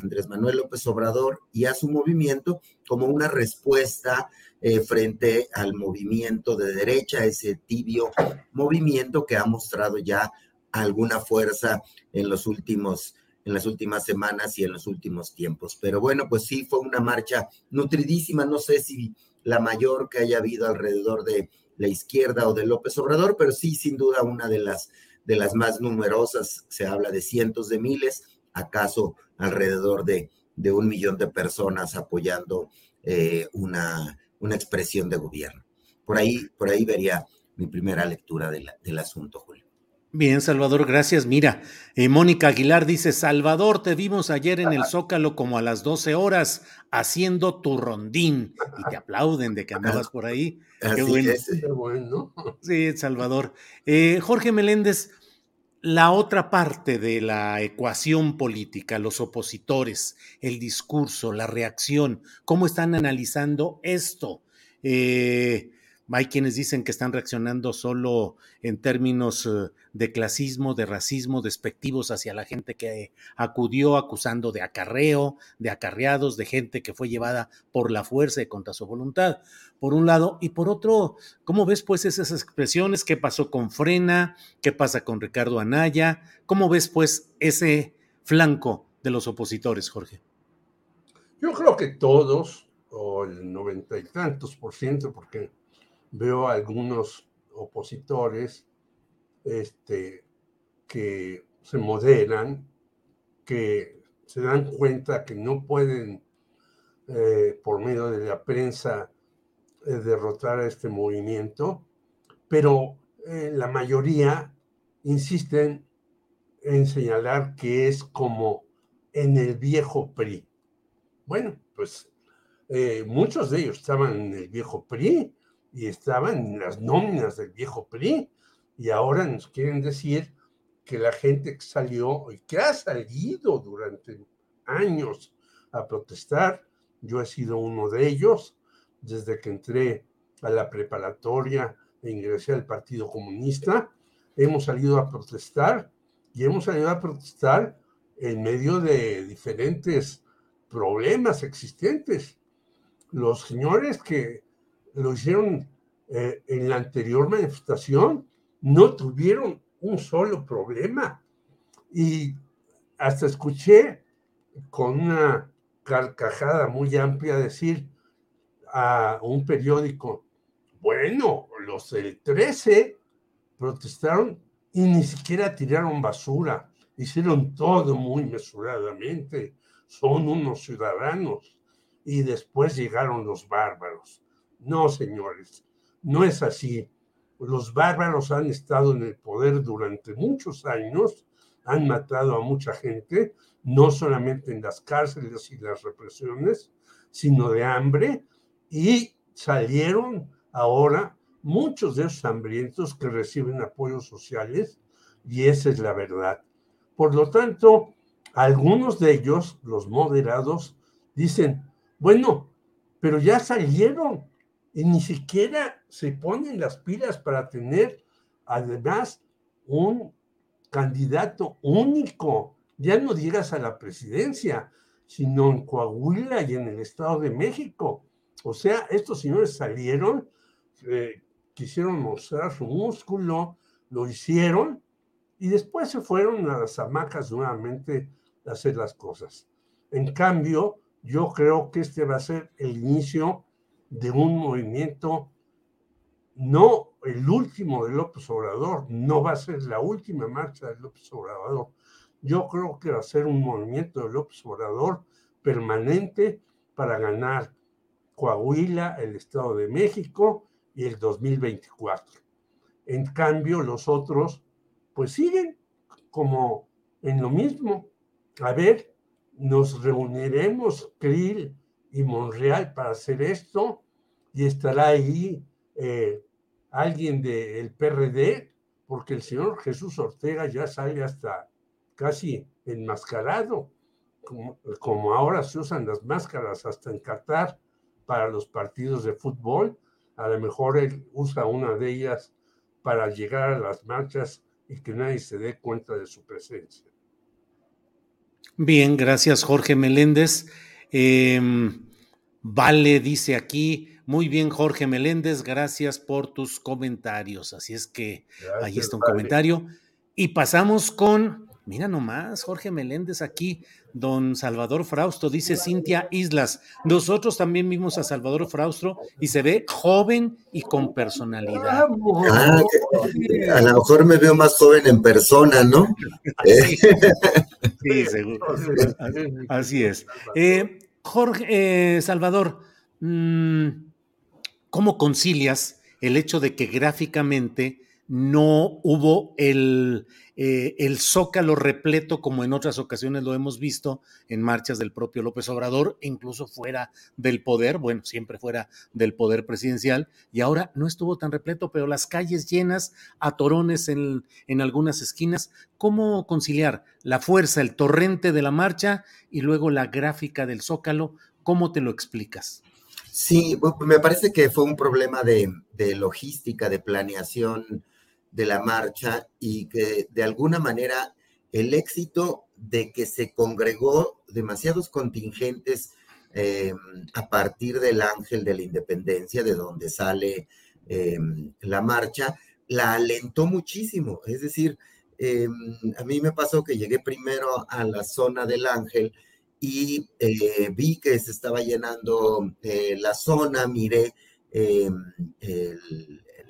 Andrés Manuel López Obrador y a su movimiento como una respuesta eh, frente al movimiento de derecha, ese tibio movimiento que ha mostrado ya alguna fuerza en los últimos en las últimas semanas y en los últimos tiempos. Pero bueno, pues sí, fue una marcha nutridísima, no sé si la mayor que haya habido alrededor de la izquierda o de López Obrador, pero sí, sin duda, una de las, de las más numerosas, se habla de cientos de miles, acaso alrededor de, un millón de personas apoyando eh, una, una, expresión de gobierno. Por ahí, por ahí vería mi primera lectura del asunto, Julio. Bien, Salvador, gracias. Mira, eh, Mónica Aguilar dice, Salvador, te vimos ayer en el Zócalo como a las 12 horas haciendo tu rondín y te aplauden de que andabas por ahí. Qué bueno. Sí, Salvador. Eh, Jorge Meléndez, la otra parte de la ecuación política, los opositores, el discurso, la reacción, cómo están analizando esto. Eh, hay quienes dicen que están reaccionando solo en términos eh, de clasismo, de racismo, despectivos hacia la gente que acudió acusando de acarreo, de acarreados, de gente que fue llevada por la fuerza y contra su voluntad, por un lado. Y por otro, ¿cómo ves pues esas expresiones? ¿Qué pasó con Frena? ¿Qué pasa con Ricardo Anaya? ¿Cómo ves pues ese flanco de los opositores, Jorge? Yo creo que todos, o el noventa y tantos por ciento, porque veo algunos opositores este, que se moderan, que se dan cuenta que no pueden, eh, por medio de la prensa, eh, derrotar a este movimiento, pero eh, la mayoría insisten en señalar que es como en el viejo PRI. Bueno, pues muchos de ellos estaban en el viejo PRI, y estaban en las nóminas del viejo PRI. Y ahora nos quieren decir que la gente que salió y que ha salido durante años a protestar, yo he sido uno de ellos desde que entré a la preparatoria e ingresé al Partido Comunista, hemos salido a protestar y hemos salido a protestar en medio de diferentes problemas existentes. Los señores que lo hicieron eh, en la anterior manifestación no tuvieron un solo problema. Y hasta escuché con una carcajada muy amplia decir a un periódico, bueno, los del 13 protestaron y ni siquiera tiraron basura, hicieron todo muy mesuradamente, son unos ciudadanos. Y después llegaron los bárbaros. No, señores, no es así. Los bárbaros han estado en el poder durante muchos años, han matado a mucha gente, no solamente en las cárceles y las represiones, sino de hambre, y salieron ahora muchos de esos hambrientos que reciben apoyos sociales, y esa es la verdad. Por lo tanto, algunos de ellos, los moderados, dicen, bueno, pero ya salieron y ni siquiera se ponen las pilas para tener además un candidato único, ya no digas a la presidencia, sino en Coahuila y en el Estado de México. O sea, estos señores salieron, eh, quisieron mostrar su músculo, lo hicieron y después se fueron a las hamacas nuevamente a hacer las cosas. En cambio, yo creo que este va a ser el inicio de un movimiento, no el último de López Obrador, no va a ser la última marcha de López Obrador. Yo creo que va a ser un movimiento de López Obrador permanente para ganar Coahuila, el Estado de México y el 2024. En cambio, los otros, pues siguen como en lo mismo. A ver, nos reuniremos, Krill, y Monreal para hacer esto y estará ahí eh, alguien del PRD, porque el señor Jesús Ortega ya sale hasta casi enmascarado, como, como ahora se usan las máscaras hasta en Qatar para los partidos de fútbol, a lo mejor él usa una de ellas para llegar a las marchas y que nadie se dé cuenta de su presencia. Bien, gracias Jorge Meléndez. Em, vale, dice aquí, muy bien Jorge Meléndez, gracias por tus comentarios. Así es que ahí está un comentario. Y pasamos con, mira nomás, Jorge Meléndez aquí, don Salvador Frausto, dice Cintia Islas. Nosotros también vimos a Salvador Frausto y se ve joven y con personalidad. Ah, a lo mejor me veo más joven en persona, ¿no? sí, seguro. Así es. Eh, Jorge, eh, Salvador, mm, ¿cómo concilias el hecho de que gráficamente no hubo el, eh, el zócalo repleto como en otras ocasiones lo hemos visto en marchas del propio López Obrador, incluso fuera del poder, bueno, siempre fuera del poder presidencial, y ahora no estuvo tan repleto, pero las calles llenas a torones en, en algunas esquinas. ¿Cómo conciliar la fuerza, el torrente de la marcha y luego la gráfica del zócalo? ¿Cómo te lo explicas? Sí, me parece que fue un problema de, de logística, de planeación de la marcha y que de alguna manera el éxito de que se congregó demasiados contingentes eh, a partir del Ángel de la Independencia, de donde sale eh, la marcha, la alentó muchísimo. Es decir, eh, a mí me pasó que llegué primero a la zona del Ángel y vi que se estaba llenando la zona, miré el,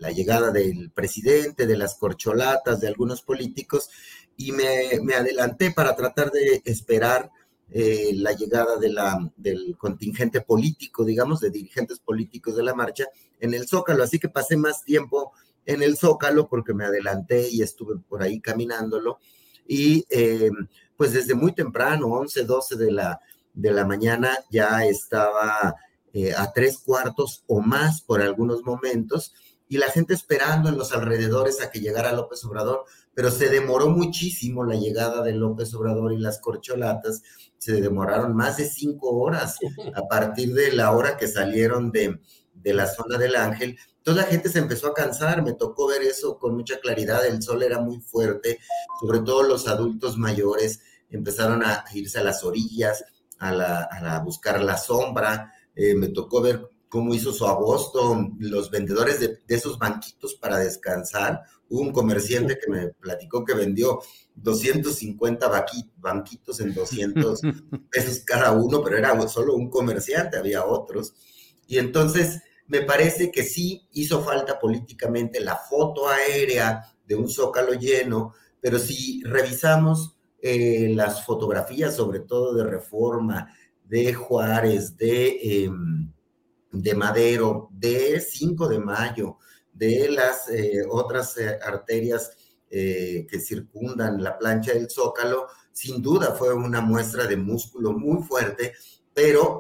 la llegada del presidente, de las corcholatas, de algunos políticos, y me, adelanté para tratar de esperar eh, la llegada del contingente político, digamos, de dirigentes políticos de la marcha en el Zócalo. Así que pasé más tiempo en el Zócalo porque me adelanté y estuve por ahí caminándolo. Y eh, pues desde muy temprano, 11, 12 de la, de la mañana, ya estaba eh, a tres cuartos o más por algunos momentos y la gente esperando en los alrededores a que llegara López Obrador, pero se demoró muchísimo la llegada de López Obrador y las corcholatas, se demoraron más de cinco horas a partir de la hora que salieron de, de la zona del Ángel. Toda la gente se empezó a cansar, me tocó ver eso con mucha claridad, el sol era muy fuerte, sobre todo los adultos mayores empezaron a irse a las orillas, a, la, a buscar la sombra. Eh, me tocó ver cómo hizo su agosto los vendedores de, esos banquitos para descansar. Hubo un comerciante que me platicó que vendió 250 banquitos en 200 pesos cada uno, pero era solo un comerciante, había otros. Y entonces me parece que sí hizo falta políticamente la foto aérea de un zócalo lleno, pero si revisamos eh, las fotografías, sobre todo de Reforma, de Juárez, de, em, de Madero, de 5 de Mayo, de las eh, otras eh, arterias que circundan la plancha del Zócalo, sin duda fue una muestra de músculo muy fuerte, pero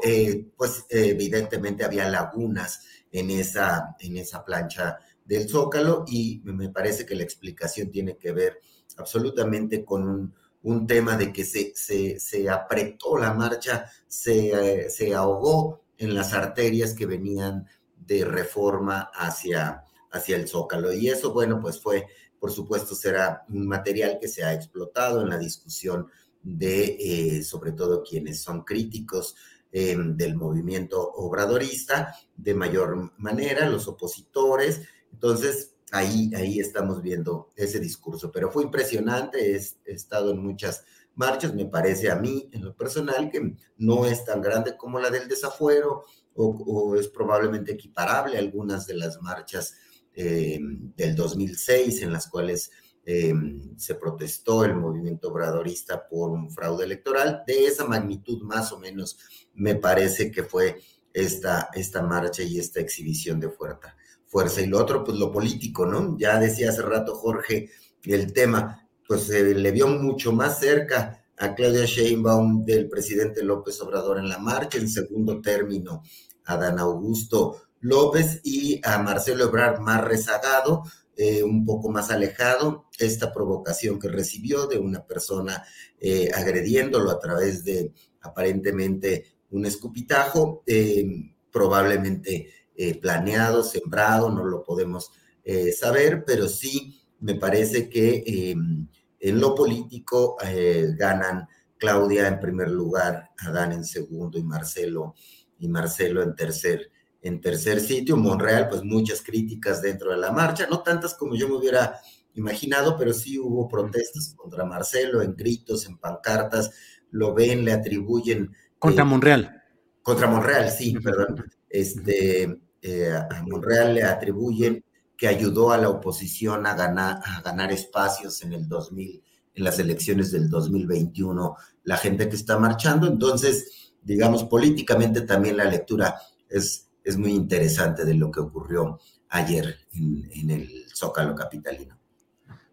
pues evidentemente había lagunas en esa, en esa plancha del Zócalo y me parece que la explicación tiene que ver absolutamente con un, un tema de que se, se, apretó la marcha, se, se, ahogó en las arterias que venían de reforma hacia, hacia el zócalo. Y eso, bueno, pues fue, por supuesto, será un material que se ha explotado en la discusión de, eh, sobre todo, quienes son críticos eh, del movimiento obradorista de mayor manera, los opositores. Entonces, ahí, ahí estamos viendo ese discurso. Pero fue impresionante, he, estado en muchas marchas, me parece a mí, en lo personal, que no es tan grande como la del desafuero o, es probablemente equiparable a algunas de las marchas eh, del 2006 en las cuales eh, se protestó el movimiento obradorista por un fraude electoral. De esa magnitud más o menos me parece que fue esta, esta marcha y esta exhibición de fuerza fuerza. Y lo otro, pues lo político, ¿no? Ya decía hace rato Jorge el tema, pues se le vio mucho más cerca a Claudia Sheinbaum del presidente López Obrador en la marcha, en segundo término a Dan Augusto López y a Marcelo Ebrard más rezagado, eh, un poco más alejado, esta provocación que recibió de una persona eh, agrediéndolo a través de aparentemente un escupitajo, eh, probablemente eh, planeado, sembrado, no lo podemos eh, saber, pero sí me parece que em, en lo político eh, ganan Claudia en primer lugar, Adán en segundo y Marcelo y Marcelo en tercer en tercer sitio. Monreal, pues muchas críticas dentro de la marcha, no tantas como yo me hubiera imaginado, pero sí hubo protestas contra Marcelo en gritos, en pancartas, lo ven, le atribuyen. Contra Monreal. Contra Monreal, sí, perdón. Este, eh, a Monreal le atribuyen que ayudó a la oposición a ganar, a ganar espacios en el 2000, en las elecciones del 2021, la gente que está marchando. Entonces, digamos, políticamente también la lectura es, es muy interesante de lo que ocurrió ayer en, el Zócalo Capitalino.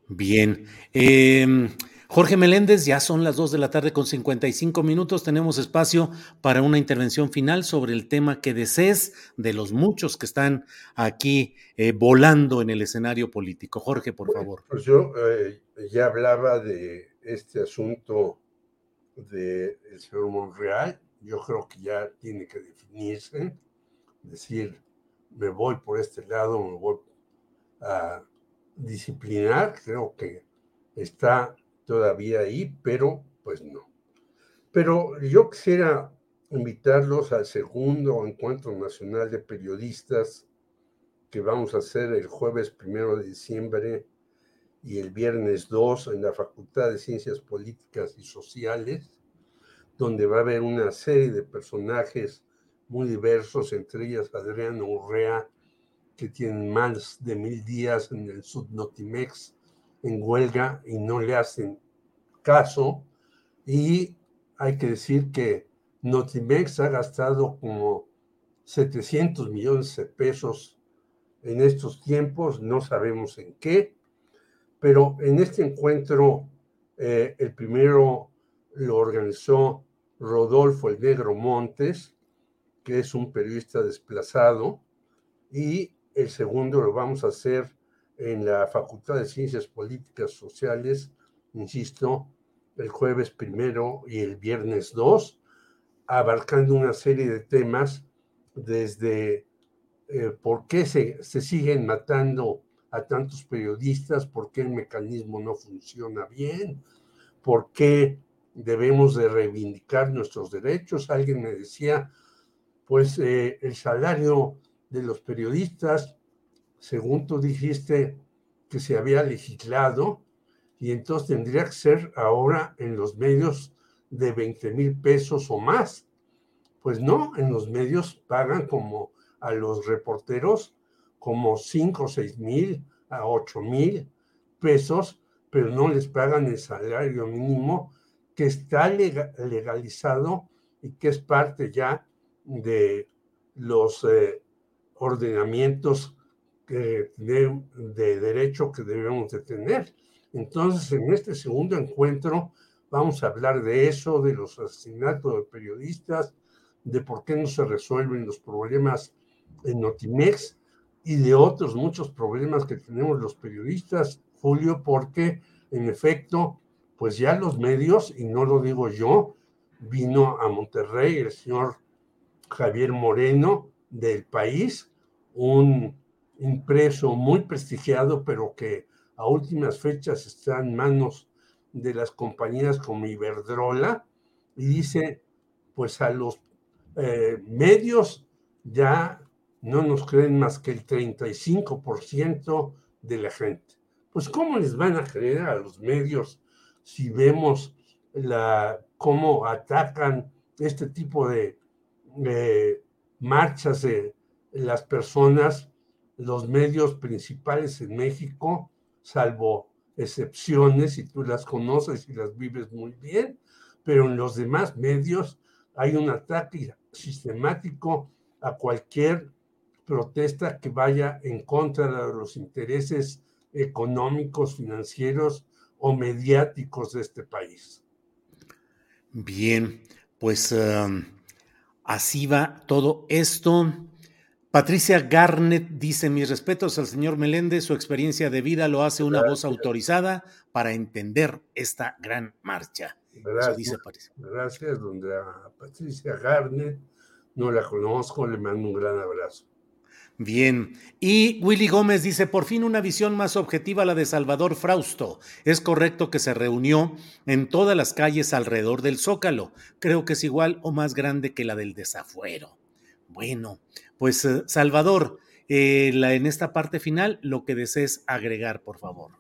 Bien. Eh, Jorge Meléndez, ya son las 2 de la tarde con 55 minutos. Tenemos espacio para una intervención final sobre el tema que desees de los muchos que están aquí eh, volando en el escenario político. Jorge, por favor. Pues yo eh, ya hablaba de este asunto del señor Monreal. Yo creo que ya tiene que definirse, decir, me voy por este lado, me voy a disciplinar. Creo que está todavía ahí, pero pues no. Pero yo quisiera invitarlos al segundo encuentro nacional de periodistas que vamos a hacer el jueves primero de diciembre y el viernes 2 en la Facultad de Ciencias Políticas y Sociales, donde va a haber una serie de personajes muy diversos, entre ellas Adriano Urrea, que tienen más de mil días en el Subnotimex en huelga y no le hacen caso. Y hay que decir que Notimex ha gastado como 700 millones de pesos en estos tiempos, no sabemos en qué, pero en este encuentro, eh, el primero lo organizó Rodolfo el Negro Montes, que es un periodista desplazado, y el segundo lo vamos a hacer en la Facultad de Ciencias Políticas Sociales, insisto, el jueves primero y el viernes dos, abarcando una serie de temas desde eh, por qué se, se siguen matando a tantos periodistas, por qué el mecanismo no funciona bien, por qué debemos de reivindicar nuestros derechos. Alguien me decía, pues eh, el salario de los periodistas, según tú dijiste que se había legislado, y entonces tendría que ser ahora en los medios de 20 mil pesos o más. Pues no, en los medios pagan como a los reporteros como 5 o 6 mil a 8 mil pesos, pero no les pagan el salario mínimo que está legalizado y que es parte ya de los eh, ordenamientos de, de derecho que debemos de tener. Entonces, en este segundo encuentro vamos a hablar de eso, de los asesinatos de periodistas, de por qué no se resuelven los problemas en Notimex y de otros muchos problemas que tenemos los periodistas, Julio, porque en efecto, pues ya los medios, y no lo digo yo, vino a Monterrey el señor Javier Moreno del país, un impreso muy prestigiado, pero que a últimas fechas está en manos de las compañías como Iberdrola, y dice, pues a los eh, medios ya no nos creen más que el 35% de la gente. Pues ¿cómo les van a creer a los medios si vemos la, cómo atacan este tipo de marchas de las personas, los medios principales en México, salvo excepciones, y tú las conoces y las vives muy bien, pero en los demás medios hay un ataque sistemático a cualquier protesta que vaya en contra de los intereses económicos, financieros o mediáticos de este país. Bien, pues um, así va todo esto. Patricia Garnett dice, mis respetos al señor Meléndez, su experiencia de vida lo hace una voz autorizada para entender esta gran marcha. Gracias, dice Gracias, donde a Patricia Garnett no la conozco, le mando un gran abrazo. Bien. Y Willy Gómez dice, por fin una visión más objetiva la de Salvador Frausto. Es correcto que se reunió en todas las calles alrededor del Zócalo. Creo que es igual o más grande que la del desafuero. Bueno, pues eh, Salvador, eh, en esta parte final, lo que desees agregar, por favor.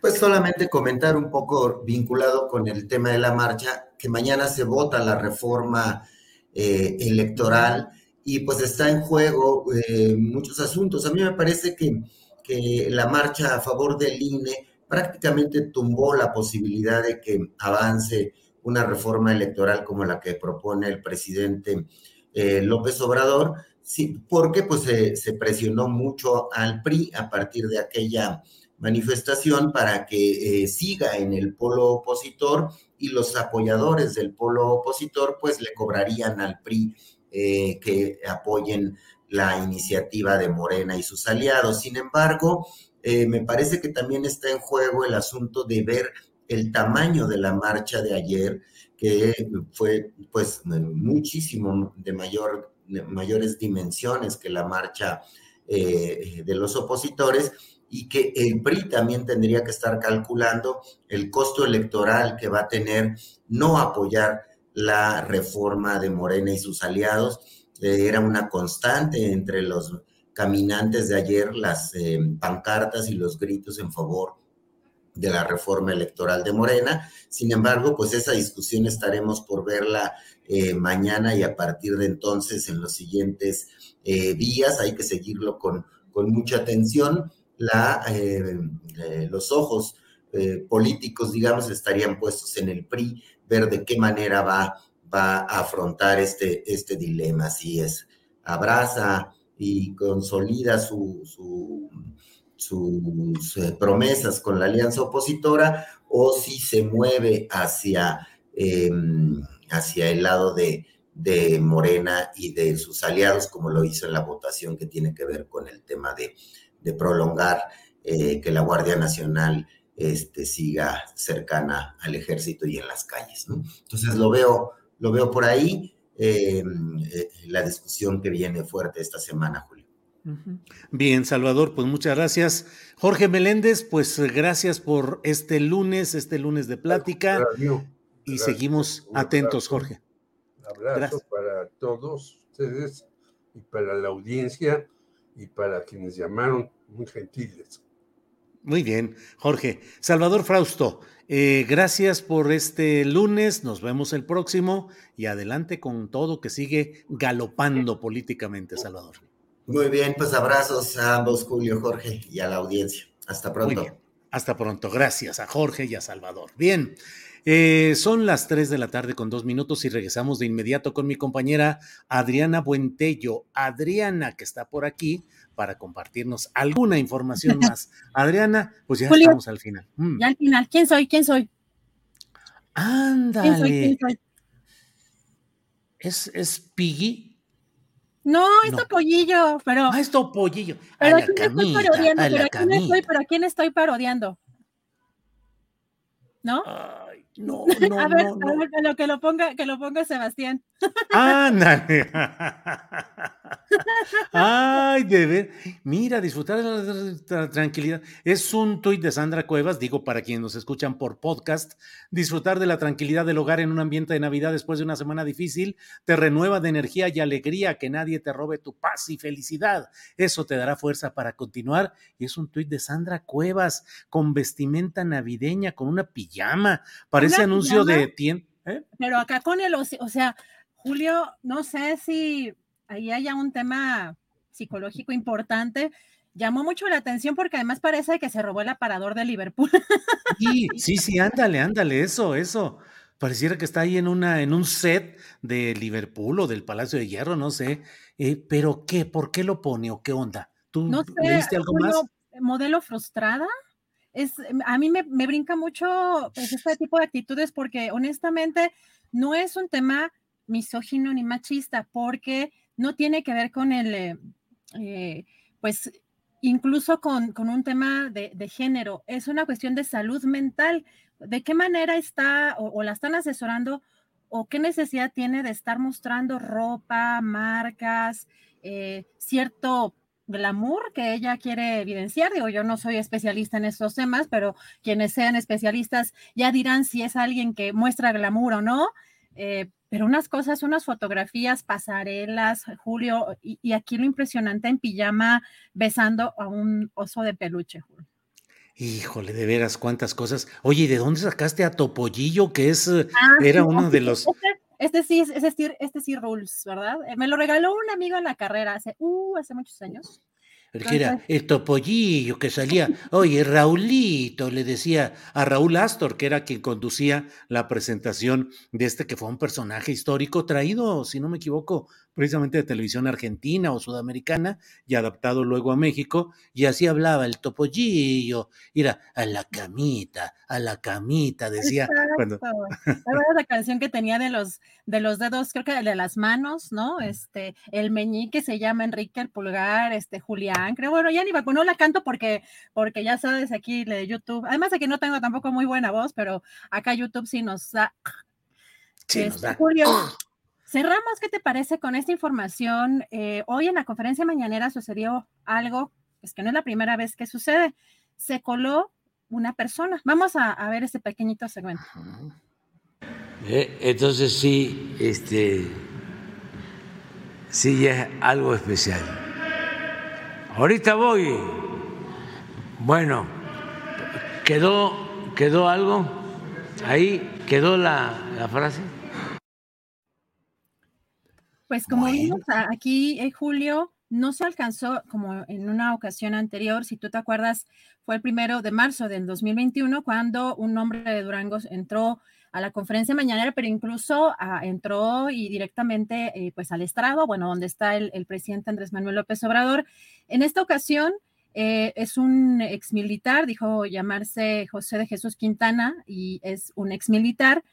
Pues solamente comentar un poco vinculado con el tema de la marcha, que mañana se vota la reforma eh, electoral y pues está en juego muchos asuntos. A mí me parece que, que la marcha a favor del INE prácticamente tumbó la posibilidad de que avance una reforma electoral como la que propone el presidente eh, López Obrador, sí, porque pues se presionó mucho al PRI a partir de aquella manifestación para que eh, siga en el polo opositor y los apoyadores del polo opositor pues le cobrarían al PRI eh, que apoyen la iniciativa de Morena y sus aliados. Sin embargo, me parece que también está en juego el asunto de ver el tamaño de la marcha de ayer, que fue pues muchísimo de, mayor, mayores dimensiones que la marcha eh, de los opositores y que el PRI también tendría que estar calculando el costo electoral que va a tener no apoyar la reforma de Morena y sus aliados. Eh, era una constante entre los caminantes de ayer las eh, pancartas y los gritos en favor de la reforma electoral de Morena. Sin embargo, pues esa discusión estaremos por verla eh, mañana y a partir de entonces en los siguientes días. Hay que seguirlo con, con mucha atención. La, los ojos políticos, digamos, estarían puestos en el PRI ver de qué manera va, va a afrontar este, este dilema, si es abraza y consolida su, sus eh, promesas con la alianza opositora o si se mueve hacia, em, hacia el lado de, de, Morena y de sus aliados, como lo hizo en la votación que tiene que ver con el tema de, de prolongar eh, que la Guardia Nacional este, siga cercana al ejército y en las calles. Entonces lo veo, lo veo por ahí, eh, eh, la discusión que viene fuerte esta semana, Julio. Bien, Salvador, pues muchas gracias. Jorge Meléndez, pues gracias por este lunes, este lunes de plática. y seguimos atentos, Jorge. Abrazo para todos ustedes y para la audiencia y para quienes llamaron muy gentiles. Muy bien, Jorge. Salvador Frausto, eh, gracias por este lunes, nos vemos el próximo y adelante con todo que sigue galopando políticamente, Salvador. Muy bien, pues abrazos a ambos, Julio, Jorge y a la audiencia. Hasta pronto. Hasta pronto, gracias a Jorge y a Salvador. Bien, eh, son las 3 de la tarde con dos minutos y regresamos de inmediato con mi compañera Adriana Buentello. Adriana, que está por aquí para compartirnos alguna información más. Adriana, pues ya estamos al final. Mm. Ya al final. ¿Quién soy? ¿Quién soy? Ándale. ¿Quién soy? ¿Quién soy? ¿Es, ¿Es Piggy? No, es Topollillo, pero. Ah, es Topollillo. Pero a, la camita, estoy parodiando, pero, ¿a quién estoy, pero ¿a quién estoy parodiando? ¿No? Ay, no, no, a ver, no, no. A ver, que lo ponga, que lo ponga Sebastián. Ándale. Ay, de ver. Mira, disfrutar de la tranquilidad. Es un tuit de Sandra Cuevas, digo para quienes nos escuchan por podcast. Disfrutar de la tranquilidad del hogar en un ambiente de Navidad después de una semana difícil te renueva de energía y alegría. Que nadie te robe tu paz y felicidad. Eso te dará fuerza para continuar. Y es un tuit de Sandra Cuevas con vestimenta navideña, con una pijama. Parece anuncio pijama? de tienda. ¿eh? Pero acá con el, o sea, Julio, no sé si ahí haya un tema psicológico importante. Llamó mucho la atención porque además parece que se robó el aparador de Liverpool. Sí, sí, sí, ándale, ándale, eso, eso. Pareciera que está ahí en, una, en un set de Liverpool o del Palacio de Hierro, no sé. Eh, pero ¿qué? ¿Por qué lo pone o qué onda? ¿Tú No sé, leíste algo Julio, más? modelo frustrada. Es, a mí me, me brinca mucho pues, este tipo de actitudes porque honestamente no es un tema misógino ni machista porque no tiene que ver con el, eh, eh, pues incluso con, con un tema de, género, es una cuestión de salud mental. ¿De qué manera está o, o la están asesorando o qué necesidad tiene de estar mostrando ropa, marcas, eh, cierto glamour que ella quiere evidenciar. Digo, yo no soy especialista en estos temas, pero quienes sean especialistas ya dirán si es alguien que muestra glamour o no. Pero unas cosas, unas fotografías, pasarelas, Julio, y, y, aquí lo impresionante en pijama besando a un oso de peluche, Julio. Híjole, de veras, cuántas cosas. Oye, ¿de dónde sacaste a Topollillo? Que es, ah, era no, uno de los. Este, este sí, este, este sí rules, ¿verdad? Me lo regaló un amigo en la carrera hace, uh, hace muchos años. Porque era el topollillo que salía, oye, Raulito, le decía a Raúl Astor, que era quien conducía la presentación de este que fue un personaje histórico traído, si no me equivoco, precisamente de televisión argentina o sudamericana y adaptado luego a México, y así hablaba el topollillo, era a la camita, a la camita, decía. Exacto. Cuando... la canción que tenía de los, de los dedos, creo que de las manos, ¿no? Este, el meñique se llama Enrique el Pulgar, este, Julián, creo, bueno, ya ni va, no la canto porque, porque ya sabes, aquí de YouTube, además aquí no tengo tampoco muy buena voz, pero acá YouTube sí nos da. Sí, nos da. Julio, Cerramos, ¿qué te parece con esta información? Eh, hoy en la conferencia mañanera sucedió algo, es que no es la primera vez que sucede. Se coló una persona. Vamos a, ver ese pequeñito segmento. Eh, entonces sí, este, sí es algo especial. Ahorita voy. Bueno, quedó, quedó algo ahí, quedó la, la frase. Pues como bueno. vimos aquí, en Julio, no se alcanzó como en una ocasión anterior, si tú te acuerdas, fue el primero de marzo del 2021 cuando un hombre de Durango entró a la conferencia mañanera, pero incluso uh, entró y directamente eh, pues al estrado, bueno, donde está el, el, presidente Andrés Manuel López Obrador. En esta ocasión eh, es un exmilitar, dijo llamarse José de Jesús Quintana y es un exmilitar,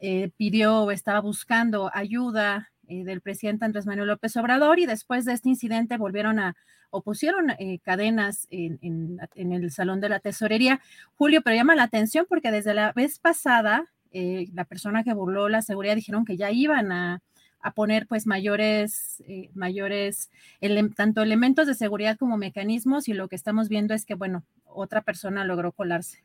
eh, pidió, estaba buscando ayuda eh, del presidente Andrés Manuel López Obrador y después de este incidente volvieron a o pusieron eh, cadenas en, el Salón de la Tesorería. Julio, pero llama la atención porque desde la vez pasada eh, la persona que burló la seguridad dijeron que ya iban a, poner pues mayores, eh, mayores, tanto elementos de seguridad como mecanismos y lo que estamos viendo es que, bueno, otra persona logró colarse.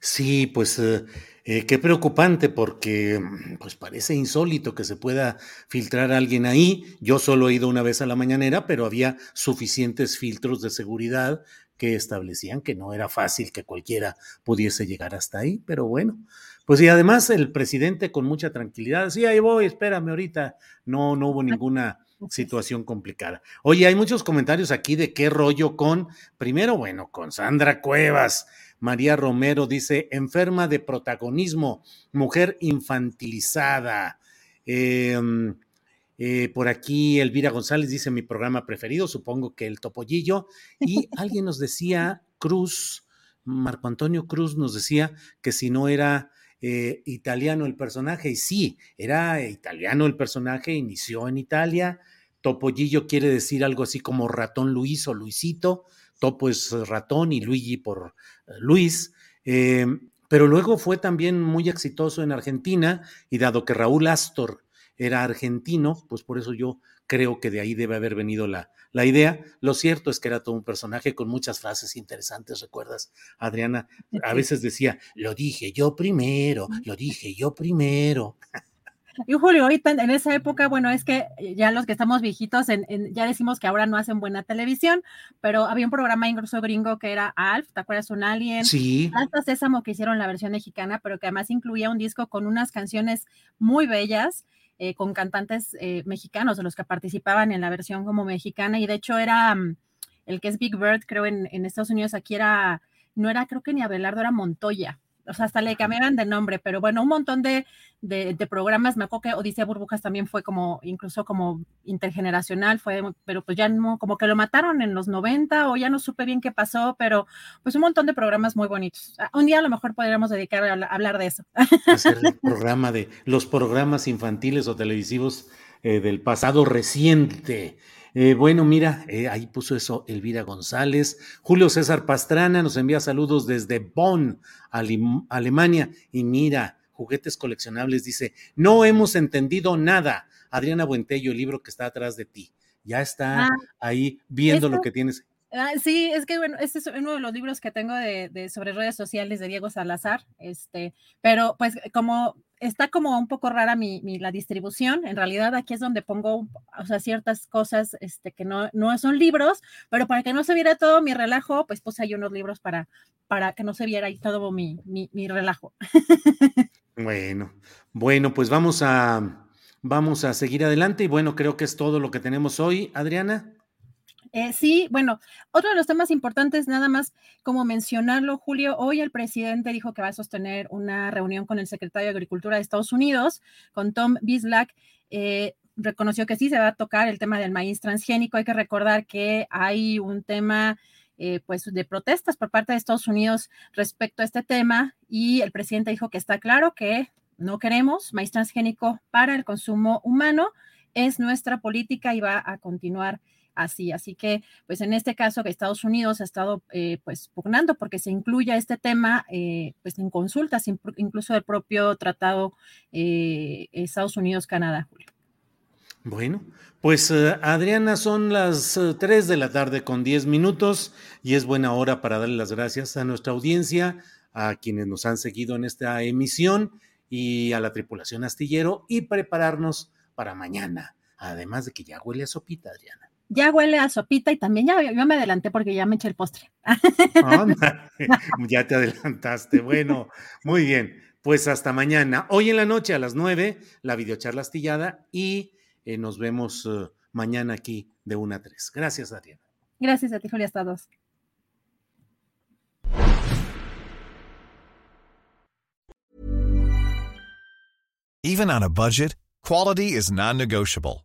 Sí, pues eh, eh, qué preocupante porque mm, pues parece insólito que se pueda filtrar a alguien ahí. Yo solo he ido una vez a la mañanera, pero había suficientes filtros de seguridad que establecían que no era fácil que cualquiera pudiese llegar hasta ahí, pero bueno. Pues y además el presidente con mucha tranquilidad, sí, ahí voy, espérame ahorita. No, no hubo ninguna situación complicada. Oye, hay muchos comentarios aquí de qué rollo con, primero, bueno, con Sandra Cuevas. María Romero dice, enferma de protagonismo, mujer infantilizada. Em, eh, por aquí Elvira González dice mi programa preferido, supongo que el Topollillo. Y alguien nos decía, Cruz, Marco Antonio Cruz nos decía que si no era eh, italiano el personaje, y sí, era italiano el personaje, inició en Italia. Topollillo quiere decir algo así como ratón Luis o Luisito. Topo es ratón y Luigi por eh, Luis. Eh, pero luego fue también muy exitoso en Argentina y dado que Raúl Astor era argentino, pues por eso yo creo que de ahí debe haber venido la, la idea. Lo cierto es que era todo un personaje con muchas frases interesantes, ¿recuerdas, Adriana? A veces decía, lo dije yo primero, lo dije yo primero. Y Julio, ahorita en esa época, bueno, es que ya los que estamos viejitos, ya decimos que ahora no hacen buena televisión, pero había un programa incluso gringo que era Alf, ¿te acuerdas? Un alien. Sí. Hasta Sésamo que hicieron la versión mexicana, pero que además incluía un disco con unas canciones muy bellas. Eh, con cantantes eh, mexicanos, de los que participaban en la versión como mexicana, y de hecho era mm, el que es Big Bird, creo en, en Estados Unidos, aquí era, no era creo que ni Abelardo, era Montoya, o sea, hasta le cambiaban de nombre, pero bueno, un montón de, de, programas, me acuerdo que Odisea Burbujas también fue como, incluso como intergeneracional, fue, pero pues ya no, como que lo mataron en los 90 o ya no supe bien qué pasó, pero pues un montón de programas muy bonitos. Ah, un día a lo mejor podríamos dedicar a, hablar de eso. Hacer el programa de los programas infantiles o televisivos eh, del pasado reciente. Eh, bueno, mira, eh, ahí puso eso Elvira González. Julio César Pastrana nos envía saludos desde Bonn, Alemania. Y mira, juguetes coleccionables dice, no hemos entendido nada. Adriana Buentello, el libro que está atrás de ti. Ya está ah, ahí viendo lo que tienes. Ah, sí, es que bueno, este es uno de los libros que tengo de, sobre redes sociales de Diego Salazar, este, pero pues como está como un poco rara mi, la distribución. En realidad aquí es donde pongo, o sea, ciertas cosas este, que no, no son libros, pero para que no se viera todo mi relajo, pues puse ahí unos libros para, para que no se viera ahí todo mi, mi, mi relajo. Bueno, bueno, pues vamos a, vamos a seguir adelante y bueno, creo que es todo lo que tenemos hoy, Adriana. Eh, sí, bueno, otro de los temas importantes, nada más como mencionarlo, Julio, hoy el presidente dijo que va a sostener una reunión con el secretario de Agricultura de Estados Unidos, con Tom Bislak. Eh, reconoció que sí se va a tocar el tema del maíz transgénico. Hay que recordar que hay un tema eh, pues de protestas por parte de Estados Unidos respecto a este tema y el presidente dijo que está claro que no queremos maíz transgénico para el consumo humano. Es nuestra política y va a continuar así. Así que, pues en este caso, que Estados Unidos ha estado eh, pues pugnando porque se incluya este tema eh, pues en consultas, incluso del propio tratado eh, Estados Unidos-Canadá, Bueno, pues Adriana, son las 3 de la tarde con 10 minutos y es buena hora para darle las gracias a nuestra audiencia, a quienes nos han seguido en esta emisión y a la tripulación astillero y prepararnos para mañana. Además de que ya huele a sopita, Adriana ya huele a sopita y también ya yo me adelanté porque ya me eché el postre. ya te adelantaste. Bueno, muy bien. Pues hasta mañana. Hoy en la noche a las nueve, la videocharla astillada y eh, nos vemos eh, mañana aquí de una a tres. Gracias, Adriana. Gracias a ti, Julia. Hasta dos. Even on a budget, quality is non-negotiable.